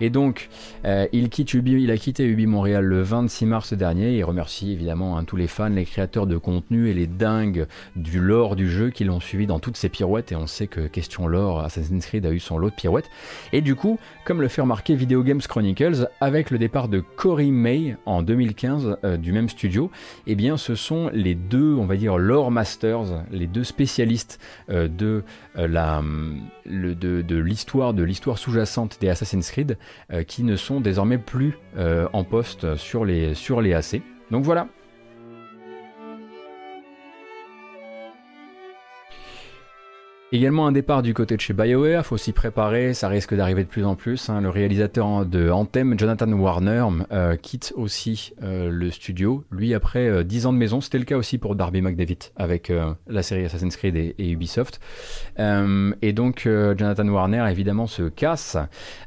Et donc, il a quitté Ubi Montréal le 26 mars dernier. Il remercie évidemment hein, tous les fans, les créateurs de contenu et les dingues du lore du jeu qui l'ont suivi dans toutes ses pirouettes. Et on sait que question lore, Assassin's Creed a eu son lot de pirouettes. Et du coup, comme le fait remarquer Video Games Chronicles, avec le départ de Cory May en 2015 euh, du même studio, eh bien ce sont les deux, on va dire, lore masters, les deux spécialistes euh, de euh, la de, l'histoire de l'histoire sous-jacente des Assassin's Creed qui ne sont désormais plus en poste sur les sur les AC. Donc voilà, Également un départ du côté de chez BioWare, faut s'y préparer, ça risque d'arriver de plus en plus. Hein. Le réalisateur de Anthem, Jonathan Warner, euh, quitte aussi euh, le studio. Lui, après 10 euh, ans de maison, c'était le cas aussi pour Darby McDavid avec la série Assassin's Creed et, Ubisoft. et donc Jonathan Warner évidemment se casse,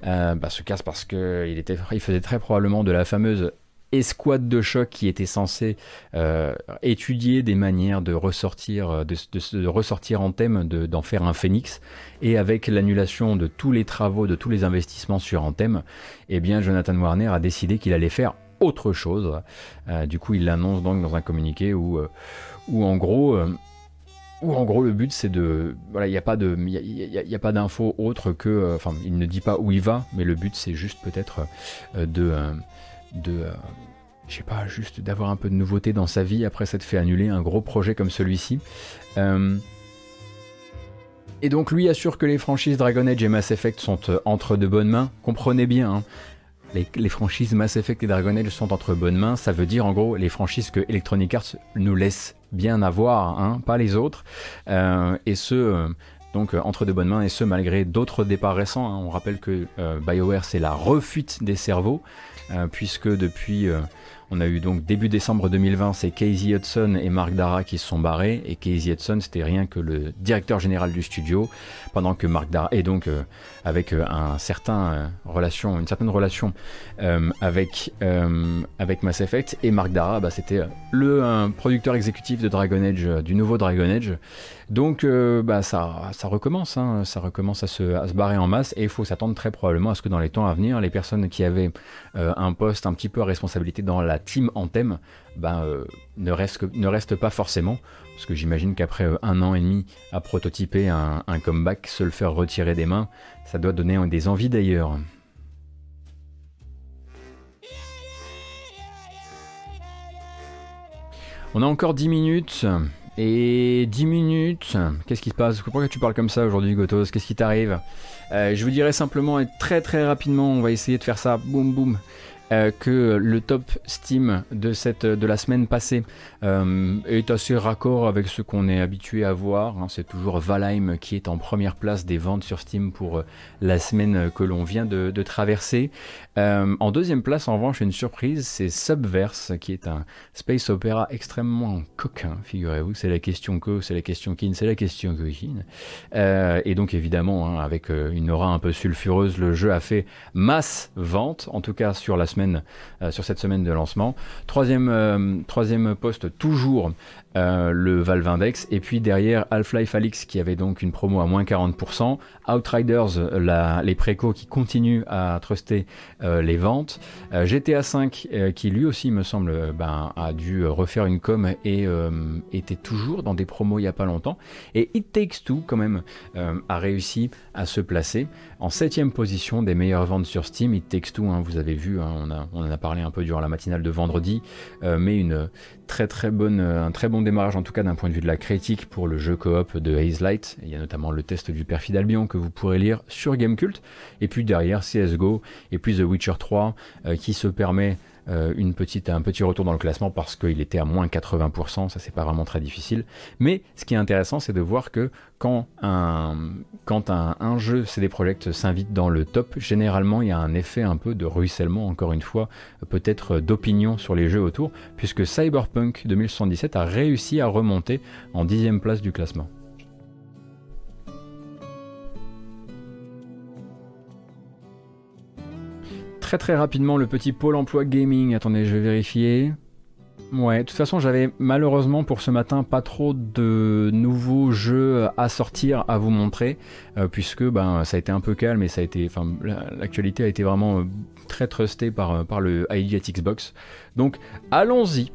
bah, se casse parce qu'il il faisait très probablement de la fameuse escouade de choc qui était censée euh, étudier des manières de ressortir, euh, de, en thème, d'en faire un phénix. Et avec l'annulation de tous les travaux, de tous les investissements sur Anthem, eh bien Jonathan Warner a décidé qu'il allait faire autre chose. Euh, du coup, il l'annonce donc dans un communiqué où, où en gros. en gros le but c'est de il n'y a pas de il d'infos autre que enfin il ne dit pas où il va mais le but c'est juste peut-être de de euh, je sais pas, juste d'avoir un peu de nouveauté dans sa vie après s'être fait annuler un gros projet comme celui-ci. Euh, et donc lui assure que les franchises Dragon Age et Mass Effect sont euh, entre de bonnes mains. Comprenez bien, hein. les, franchises Mass Effect et Dragon Age sont entre bonnes mains. Ça veut dire en gros les franchises que Electronic Arts nous laisse bien avoir, hein, pas les autres. et ce, donc entre de bonnes mains, et ce malgré d'autres départs récents. Hein. On rappelle que BioWare c'est la refuite des cerveaux. Euh, puisque depuis, euh, on a eu donc début décembre 2020, c'est Casey Hudson et Mark Dara qui se sont barrés, et Casey Hudson c'était rien que le directeur général du studio, pendant que Mark Dara, et donc euh, avec une certaine relation avec, avec Mass Effect, et Mark Dara, bah, c'était le producteur exécutif de Dragon Age, du nouveau Dragon Age, donc euh, bah, ça, ça recommence, hein. ça recommence à se, à barrer en masse et il faut s'attendre très probablement à ce que dans les temps à venir, les personnes qui avaient euh, un poste un petit peu à responsabilité dans la team Anthem bah, euh, ne, restent, ne restent pas forcément. Parce que j'imagine qu'après un an et demi à prototyper un, un comeback, se le faire retirer des mains, ça doit donner des envies d'ailleurs. On a encore 10 minutes. Et 10 minutes, qu'est-ce qui se passe? Pourquoi tu parles comme ça aujourd'hui, Gotos? Qu'est-ce qui t'arrive? Euh, Je vous dirais simplement, et très très rapidement, on va essayer de faire ça, boum boum, euh, que le top Steam de, cette, de la semaine passée euh, est assez raccord avec ce qu'on est habitué à voir. Hein. C'est toujours Valheim qui est en première place des ventes sur Steam pour euh, la semaine que l'on vient de, traverser. en deuxième place, en revanche, une surprise, c'est Subverse qui est un space opéra extrêmement coquin, figurez-vous. C'est la question que, c'est la question qui, c'est la question coquine. et donc évidemment, hein, avec une aura un peu sulfureuse, le jeu a fait masse vente, en tout cas sur la semaine semaine, sur cette semaine de lancement. Troisième, troisième poste, toujours euh, le Valve Index, et puis derrière Half-Life Alix qui avait donc une promo à moins 40%, Outriders, les précos qui continuent à truster euh, les ventes, euh, GTA V qui lui aussi me semble ben, a dû refaire une com et était toujours dans des promos il n'y a pas longtemps, et It Takes Two quand même a réussi à se placer en septième position des meilleures ventes sur Steam, It Takes Two, hein, vous avez vu, hein, on, on en a parlé un peu durant la matinale de vendredi, mais une très très bonne, un très bon démarrage en tout cas d'un point de vue de la critique pour le jeu coop de Haze Light. Il y a notamment le test du perfide Albion que vous pourrez lire sur Gamecult. Et puis derrière CSGO et puis The Witcher 3 euh, qui se permet euh, un petit retour dans le classement parce qu'il était à moins 80%, ça c'est pas vraiment très difficile. Mais ce qui est intéressant, c'est de voir que quand un, quand un jeu CD Projekt s'invite dans le top, généralement il y a un effet un peu de ruissellement, encore une fois, peut-être d'opinion sur les jeux autour, puisque Cyberpunk 2077 a réussi à remonter en dixième place du classement. Très rapidement le petit pôle emploi gaming. Attendez, je vais vérifier. Ouais, de toute façon, j'avais malheureusement pour ce matin pas trop de nouveaux jeux à sortir à vous montrer, euh, puisque ben ça a été un peu calme et ça a été, enfin l'actualité a été vraiment euh, très trustée par, euh, par le ID Xbox. Donc allons-y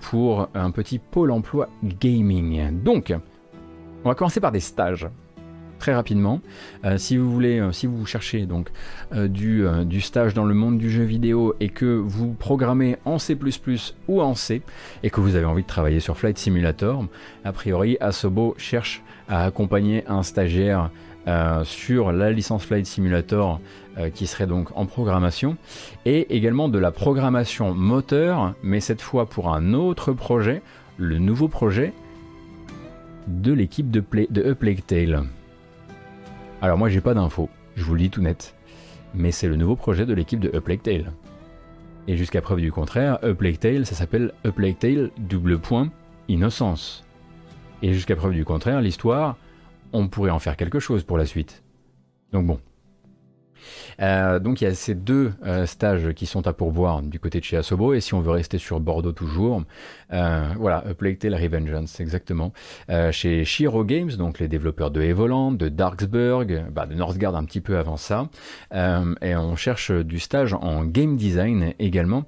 pour un petit pôle emploi gaming. Donc, on va commencer par des stages très rapidement. Euh, si vous voulez, euh, si vous cherchez donc euh, du, du, stage dans le monde du jeu vidéo et que vous programmez en C++ ou en C et que vous avez envie de travailler sur Flight Simulator, a priori Asobo cherche à accompagner un stagiaire sur la licence Flight Simulator qui serait donc en programmation et également de la programmation moteur mais cette fois pour un autre projet, le nouveau projet de l'équipe de, Play, de A Plague Tale. Alors moi j'ai pas d'infos, je vous le dis tout net. Mais c'est le nouveau projet de l'équipe de A Plague Tale. Et jusqu'à preuve du contraire, A Plague Tale, ça s'appelle A Plague Tale double point innocence. Et jusqu'à preuve du contraire, l'histoire, on pourrait en faire quelque chose pour la suite. Donc bon, euh, donc il y a ces deux euh, stages qui sont à pourvoir du côté de chez Asobo. Et si on veut rester sur Bordeaux toujours, euh, voilà, A Tale Revengeance, exactement. chez Shiro Games, donc les développeurs de Evoland, de Darksburg, bah, de Northgard un petit peu avant ça. et on cherche du stage en game design également.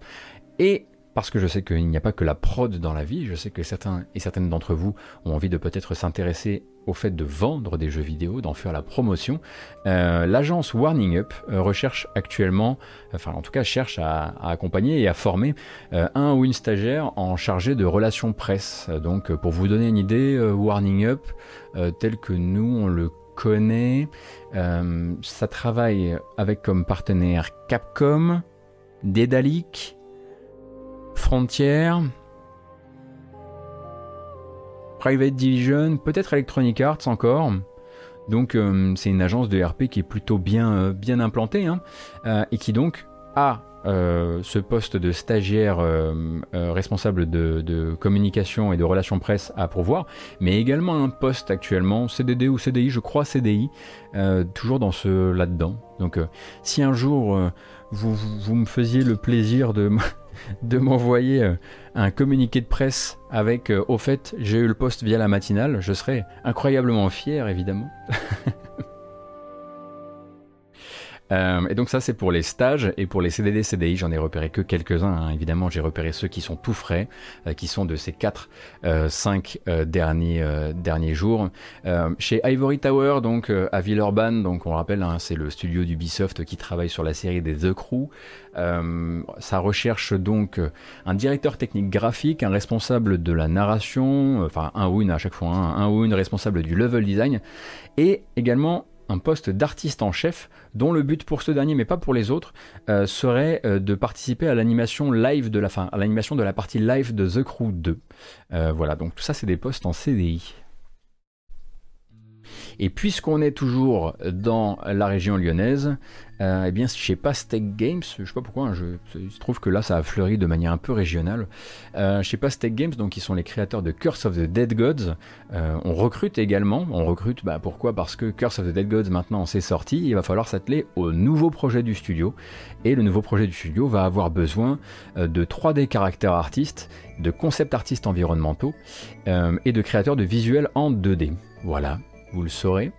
Et parce que je sais qu'il n'y a pas que la prod dans la vie, je sais que certains et certaines d'entre vous ont envie de peut-être s'intéresser au fait de vendre des jeux vidéo, d'en faire la promotion. Euh, l'agence Warning Up euh, recherche actuellement, enfin en tout cas cherche à, accompagner et à former euh, un ou une stagiaire en chargé de relations presse. Donc pour vous donner une idée, Warning Up, tel que nous on le connaît, ça travaille avec comme partenaire Capcom, Dedalic, Frontier, Private Division, peut-être Electronic Arts encore. Donc euh, c'est une agence de RP qui est plutôt bien, euh, bien implantée hein, euh, et qui donc a ce poste de stagiaire responsable de, communication et de relations presse à pourvoir, mais également un poste actuellement CDD ou CDI, je crois CDI, toujours dans ce là-dedans. Donc si un jour vous, vous, me faisiez le plaisir de de m'envoyer euh, un communiqué de presse avec euh, au fait j'ai eu le poste via la matinale, je serais incroyablement fier évidemment. Euh, et donc ça c'est pour les stages et pour les CDD CDI j'en ai repéré que quelques-uns hein. évidemment j'ai repéré ceux qui sont tout frais euh, qui sont de ces 4 5 euh, derniers derniers jours chez Ivory Tower donc à Villeurbanne donc on rappelle hein, c'est le studio d'Ubisoft qui travaille sur la série des The Crew ça recherche donc un directeur technique graphique un responsable de la narration enfin un ou une à chaque fois hein, un ou une responsable du level design et également un poste d'artiste en chef dont le but pour ce dernier mais pas pour les autres euh, serait euh, de participer à l'animation live de la fin à l'animation de la partie live de The Crew 2 euh, voilà donc tout ça c'est des postes en CDI Et puisqu'on est toujours dans la région lyonnaise, euh, eh bien chez Pastec Games, je sais pas pourquoi, hein, il se trouve que là ça a fleuri de manière un peu régionale. Euh, chez Pastec Games, donc ils sont les créateurs de Curse of the Dead Gods, euh, on recrute également. On recrute, bah, pourquoi? Parce que Curse of the Dead Gods maintenant c'est sorti, il va falloir s'atteler au nouveau projet du studio. Et le nouveau projet du studio va avoir besoin de 3D caractères artistes, de concept artistes environnementaux et de créateurs de visuels en 2D. Voilà, vous le saurez.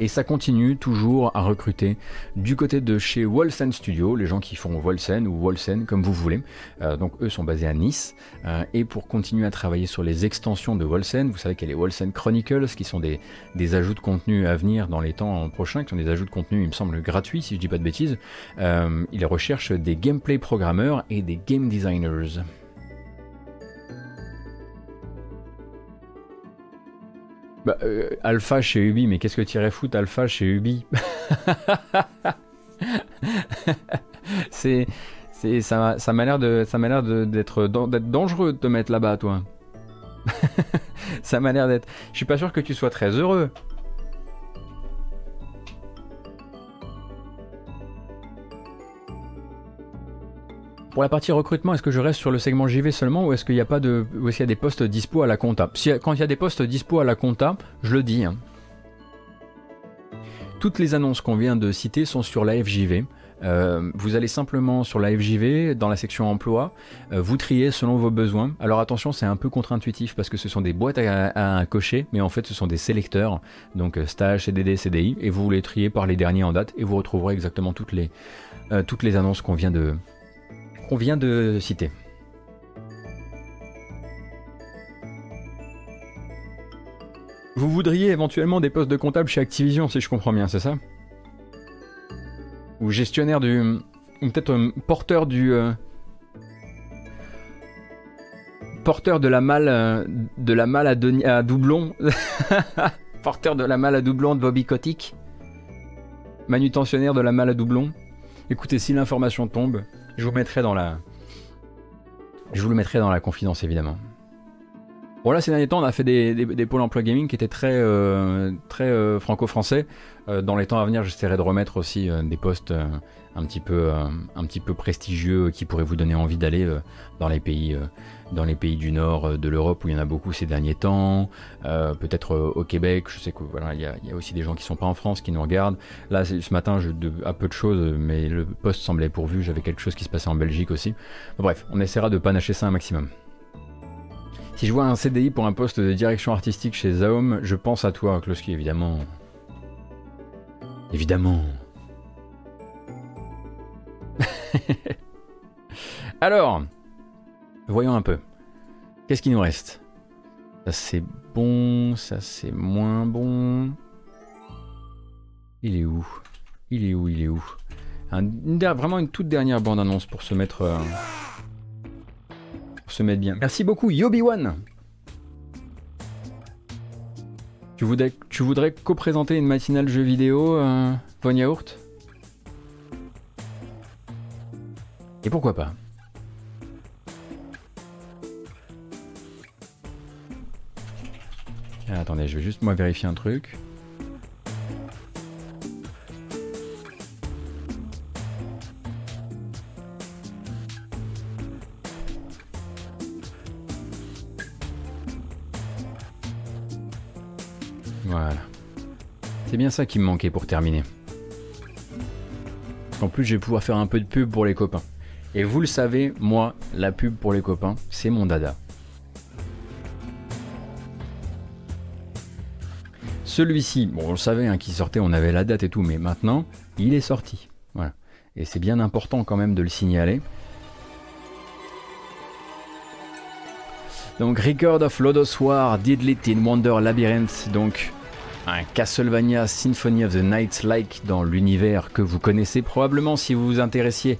Et ça continue toujours à recruter du côté de chez Wolsen Studio, les gens qui font Wolsen ou Wolsen comme vous voulez. Euh, donc eux sont basés à Nice. Euh, et pour continuer à travailler sur les extensions de Wolsen, vous savez qu'il y a les Wolsen Chronicles qui sont des, ajouts de contenu à venir dans les temps prochains, qui sont des ajouts de contenu, il me semble, gratuits si je dis pas de bêtises. Euh, ils recherchent des gameplay programmeurs et des game designers. Bah, euh, Alpha chez Ubi, mais qu'est-ce que tu irais foutre Alpha chez Ubi C'est, ça, ça m'a l'air d'être dangereux de te mettre là-bas, toi. ça m'a l'air d'être. Je suis pas sûr que tu sois très heureux. Pour la partie recrutement, est-ce que je reste sur le segment JV seulement ou est-ce qu'il y a pas ou est-ce qu'il y a des postes dispo à la compta? Quand il y a des postes dispo à la compta, je le dis. Hein. Toutes les annonces qu'on vient de citer sont sur la FJV. Euh, vous allez simplement sur la FJV, dans la section emploi, euh, vous triez selon vos besoins. Alors attention, c'est un peu contre-intuitif parce que ce sont des boîtes à, cocher, mais en fait ce sont des sélecteurs, donc euh, stage, CDD, CDI, et vous les triez par les derniers en date et vous retrouverez exactement toutes les, toutes les annonces qu'on vient de, vient de citer. Vous voudriez éventuellement des postes de comptable chez Activision, si je comprends bien, c'est ça? Ou gestionnaire du... Ou peut-être euh, porteur du... Euh, porteur de la malle... Euh, de la malle à, à doublon Porteur de la malle à doublon de Bobby Kotick? Manutentionnaire de la malle à doublon? Écoutez, si l'information tombe, je vous mettrai dans la. Je vous le mettrai dans la confidence évidemment. Bon là ces derniers temps on a fait des, pôles emploi gaming qui étaient très, euh, très euh, franco-français. Euh, dans les temps à venir j'essaierai de remettre aussi des postes un, petit peu, un petit peu prestigieux qui pourraient vous donner envie d'aller dans les pays dans les pays du nord de l'Europe où il y en a beaucoup ces derniers temps, peut-être au Québec, je sais que voilà, il y, a, aussi des gens qui sont pas en France qui nous regardent. Là ce matin je à peu de choses, mais le poste semblait pourvu, j'avais quelque chose qui se passait en Belgique aussi. bref, on essaiera de panacher ça un maximum. Si je vois un CDI pour un poste de direction artistique chez Zaum, je pense à toi, Kloski, évidemment. Évidemment. Alors, voyons un peu. Qu'est-ce qui nous reste? Ça c'est bon, ça c'est moins bon. Il est où? Il est où Il est où? Vraiment une toute dernière bande-annonce pour se mettre... Euh, se mettre bien. Merci beaucoup, Yobi-Wan. Tu voudrais, tu voudrais co-présenter une matinale jeu vidéo, euh, Von Yaourt? Et pourquoi pas? Ah, Attendez, je vais juste moi vérifier un truc. Voilà. C'est bien ça qui me manquait pour terminer. En plus, je vais pouvoir faire un peu de pub pour les copains. Et vous le savez, moi, la pub pour les copains, c'est mon dada. Celui-ci, bon, on le savait, hein, qui sortait, on avait la date et tout, mais maintenant, il est sorti. Voilà. Et c'est bien important quand même de le signaler. Donc Record of Lodos War, Deadlit in Wonder Labyrinth, donc un Castlevania Symphony of the Night like dans l'univers que vous connaissez probablement si vous vous intéressiez,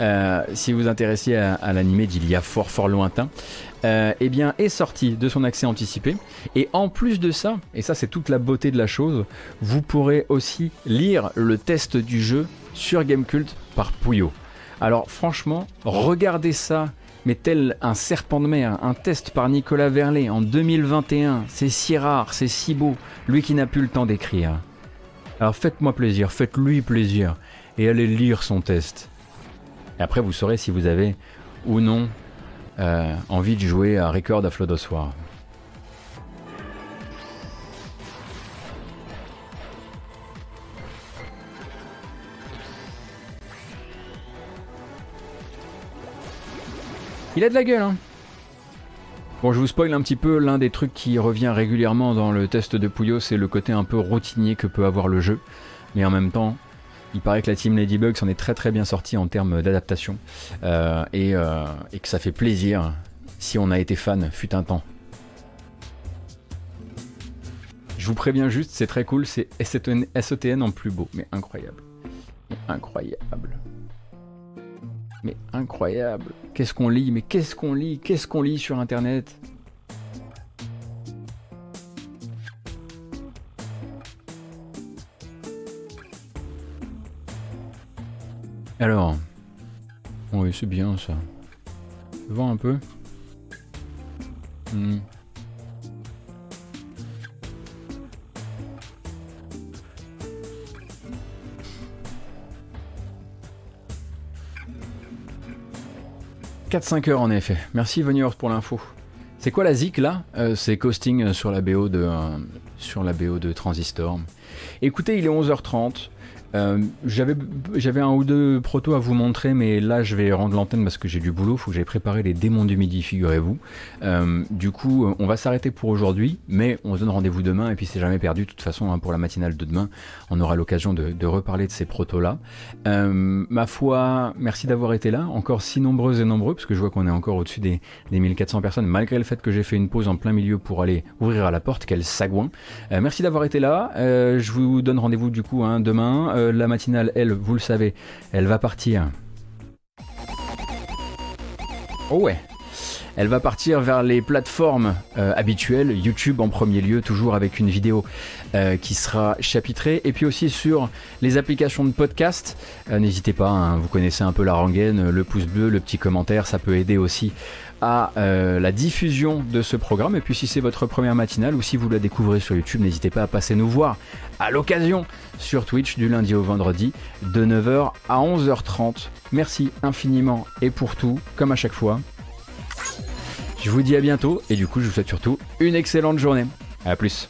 euh, si vous, intéressiez à, l'animé d'il y a fort fort lointain, euh, eh bien est sorti de son accès anticipé. Et en plus de ça, et ça c'est toute la beauté de la chose, vous pourrez aussi lire le test du jeu sur Gamecult par Puyo. Alors franchement, regardez ça mais tel un serpent de mer, un test par Nicolas Verlet en 2021. C'est si rare, c'est si beau, lui qui n'a plus le temps d'écrire. Alors faites-moi plaisir, faites-lui plaisir, et allez lire son test. Et après, vous saurez si vous avez ou non euh, envie de jouer à Record of War. Il a de la gueule, hein Bon, je vous spoil un petit peu, l'un des trucs qui revient régulièrement dans le test de Puyo, c'est le côté un peu routinier que peut avoir le jeu. Mais en même temps, il paraît que la team Ladybug s'en est très très bien sortie en termes d'adaptation. Euh, euh, et, que ça fait plaisir si on a été fan, fut un temps. Je vous préviens juste, c'est très cool, c'est SOTN en plus beau, mais incroyable. incroyable. Mais incroyable. Qu'est-ce qu'on lit? Mais qu'est-ce qu'on lit? Qu'est-ce qu'on lit sur Internet? Alors. Oui, c'est bien ça. Vends un peu. Hmm. 4-5 heures en effet. Merci Veniors pour l'info. C'est quoi la zik là? Euh, C'est costing sur la BO de euh, sur la BO de Transistor. Écoutez, il est 11h30. Euh, j'avais, un ou deux protos à vous montrer, mais là je vais rendre l'antenne parce que j'ai du boulot, faut que j'aille préparer les démons du midi, figurez-vous. Euh, du coup, on va s'arrêter pour aujourd'hui, mais on se donne rendez-vous demain, et puis c'est jamais perdu, de toute façon, hein, pour la matinale de demain, on aura l'occasion de, de, reparler de ces protos-là. Euh, ma foi, merci d'avoir été là, encore si nombreux et nombreux, parce que je vois qu'on est encore au-dessus des, des 1400 personnes, malgré le fait que j'ai fait une pause en plein milieu pour aller ouvrir à la porte, quel sagouin. merci d'avoir été là, je vous donne rendez-vous du coup hein, demain. Euh, la matinale, elle, vous le savez, elle va partir. Oh ouais elle va partir vers les plateformes euh, habituelles, YouTube en premier lieu, toujours avec une vidéo euh, qui sera chapitrée, et puis aussi sur les applications de podcast. N'hésitez pas, hein, vous connaissez un peu la rengaine, le pouce bleu, le petit commentaire, ça peut aider aussi à la diffusion de ce programme. Et puis si c'est votre première matinale ou si vous la découvrez sur YouTube, n'hésitez pas à passer nous voir à l'occasion sur Twitch du lundi au vendredi de 9h à 11h30. Merci infiniment et pour tout, comme à chaque fois. Je vous dis à bientôt et du coup je vous souhaite surtout une excellente journée. A plus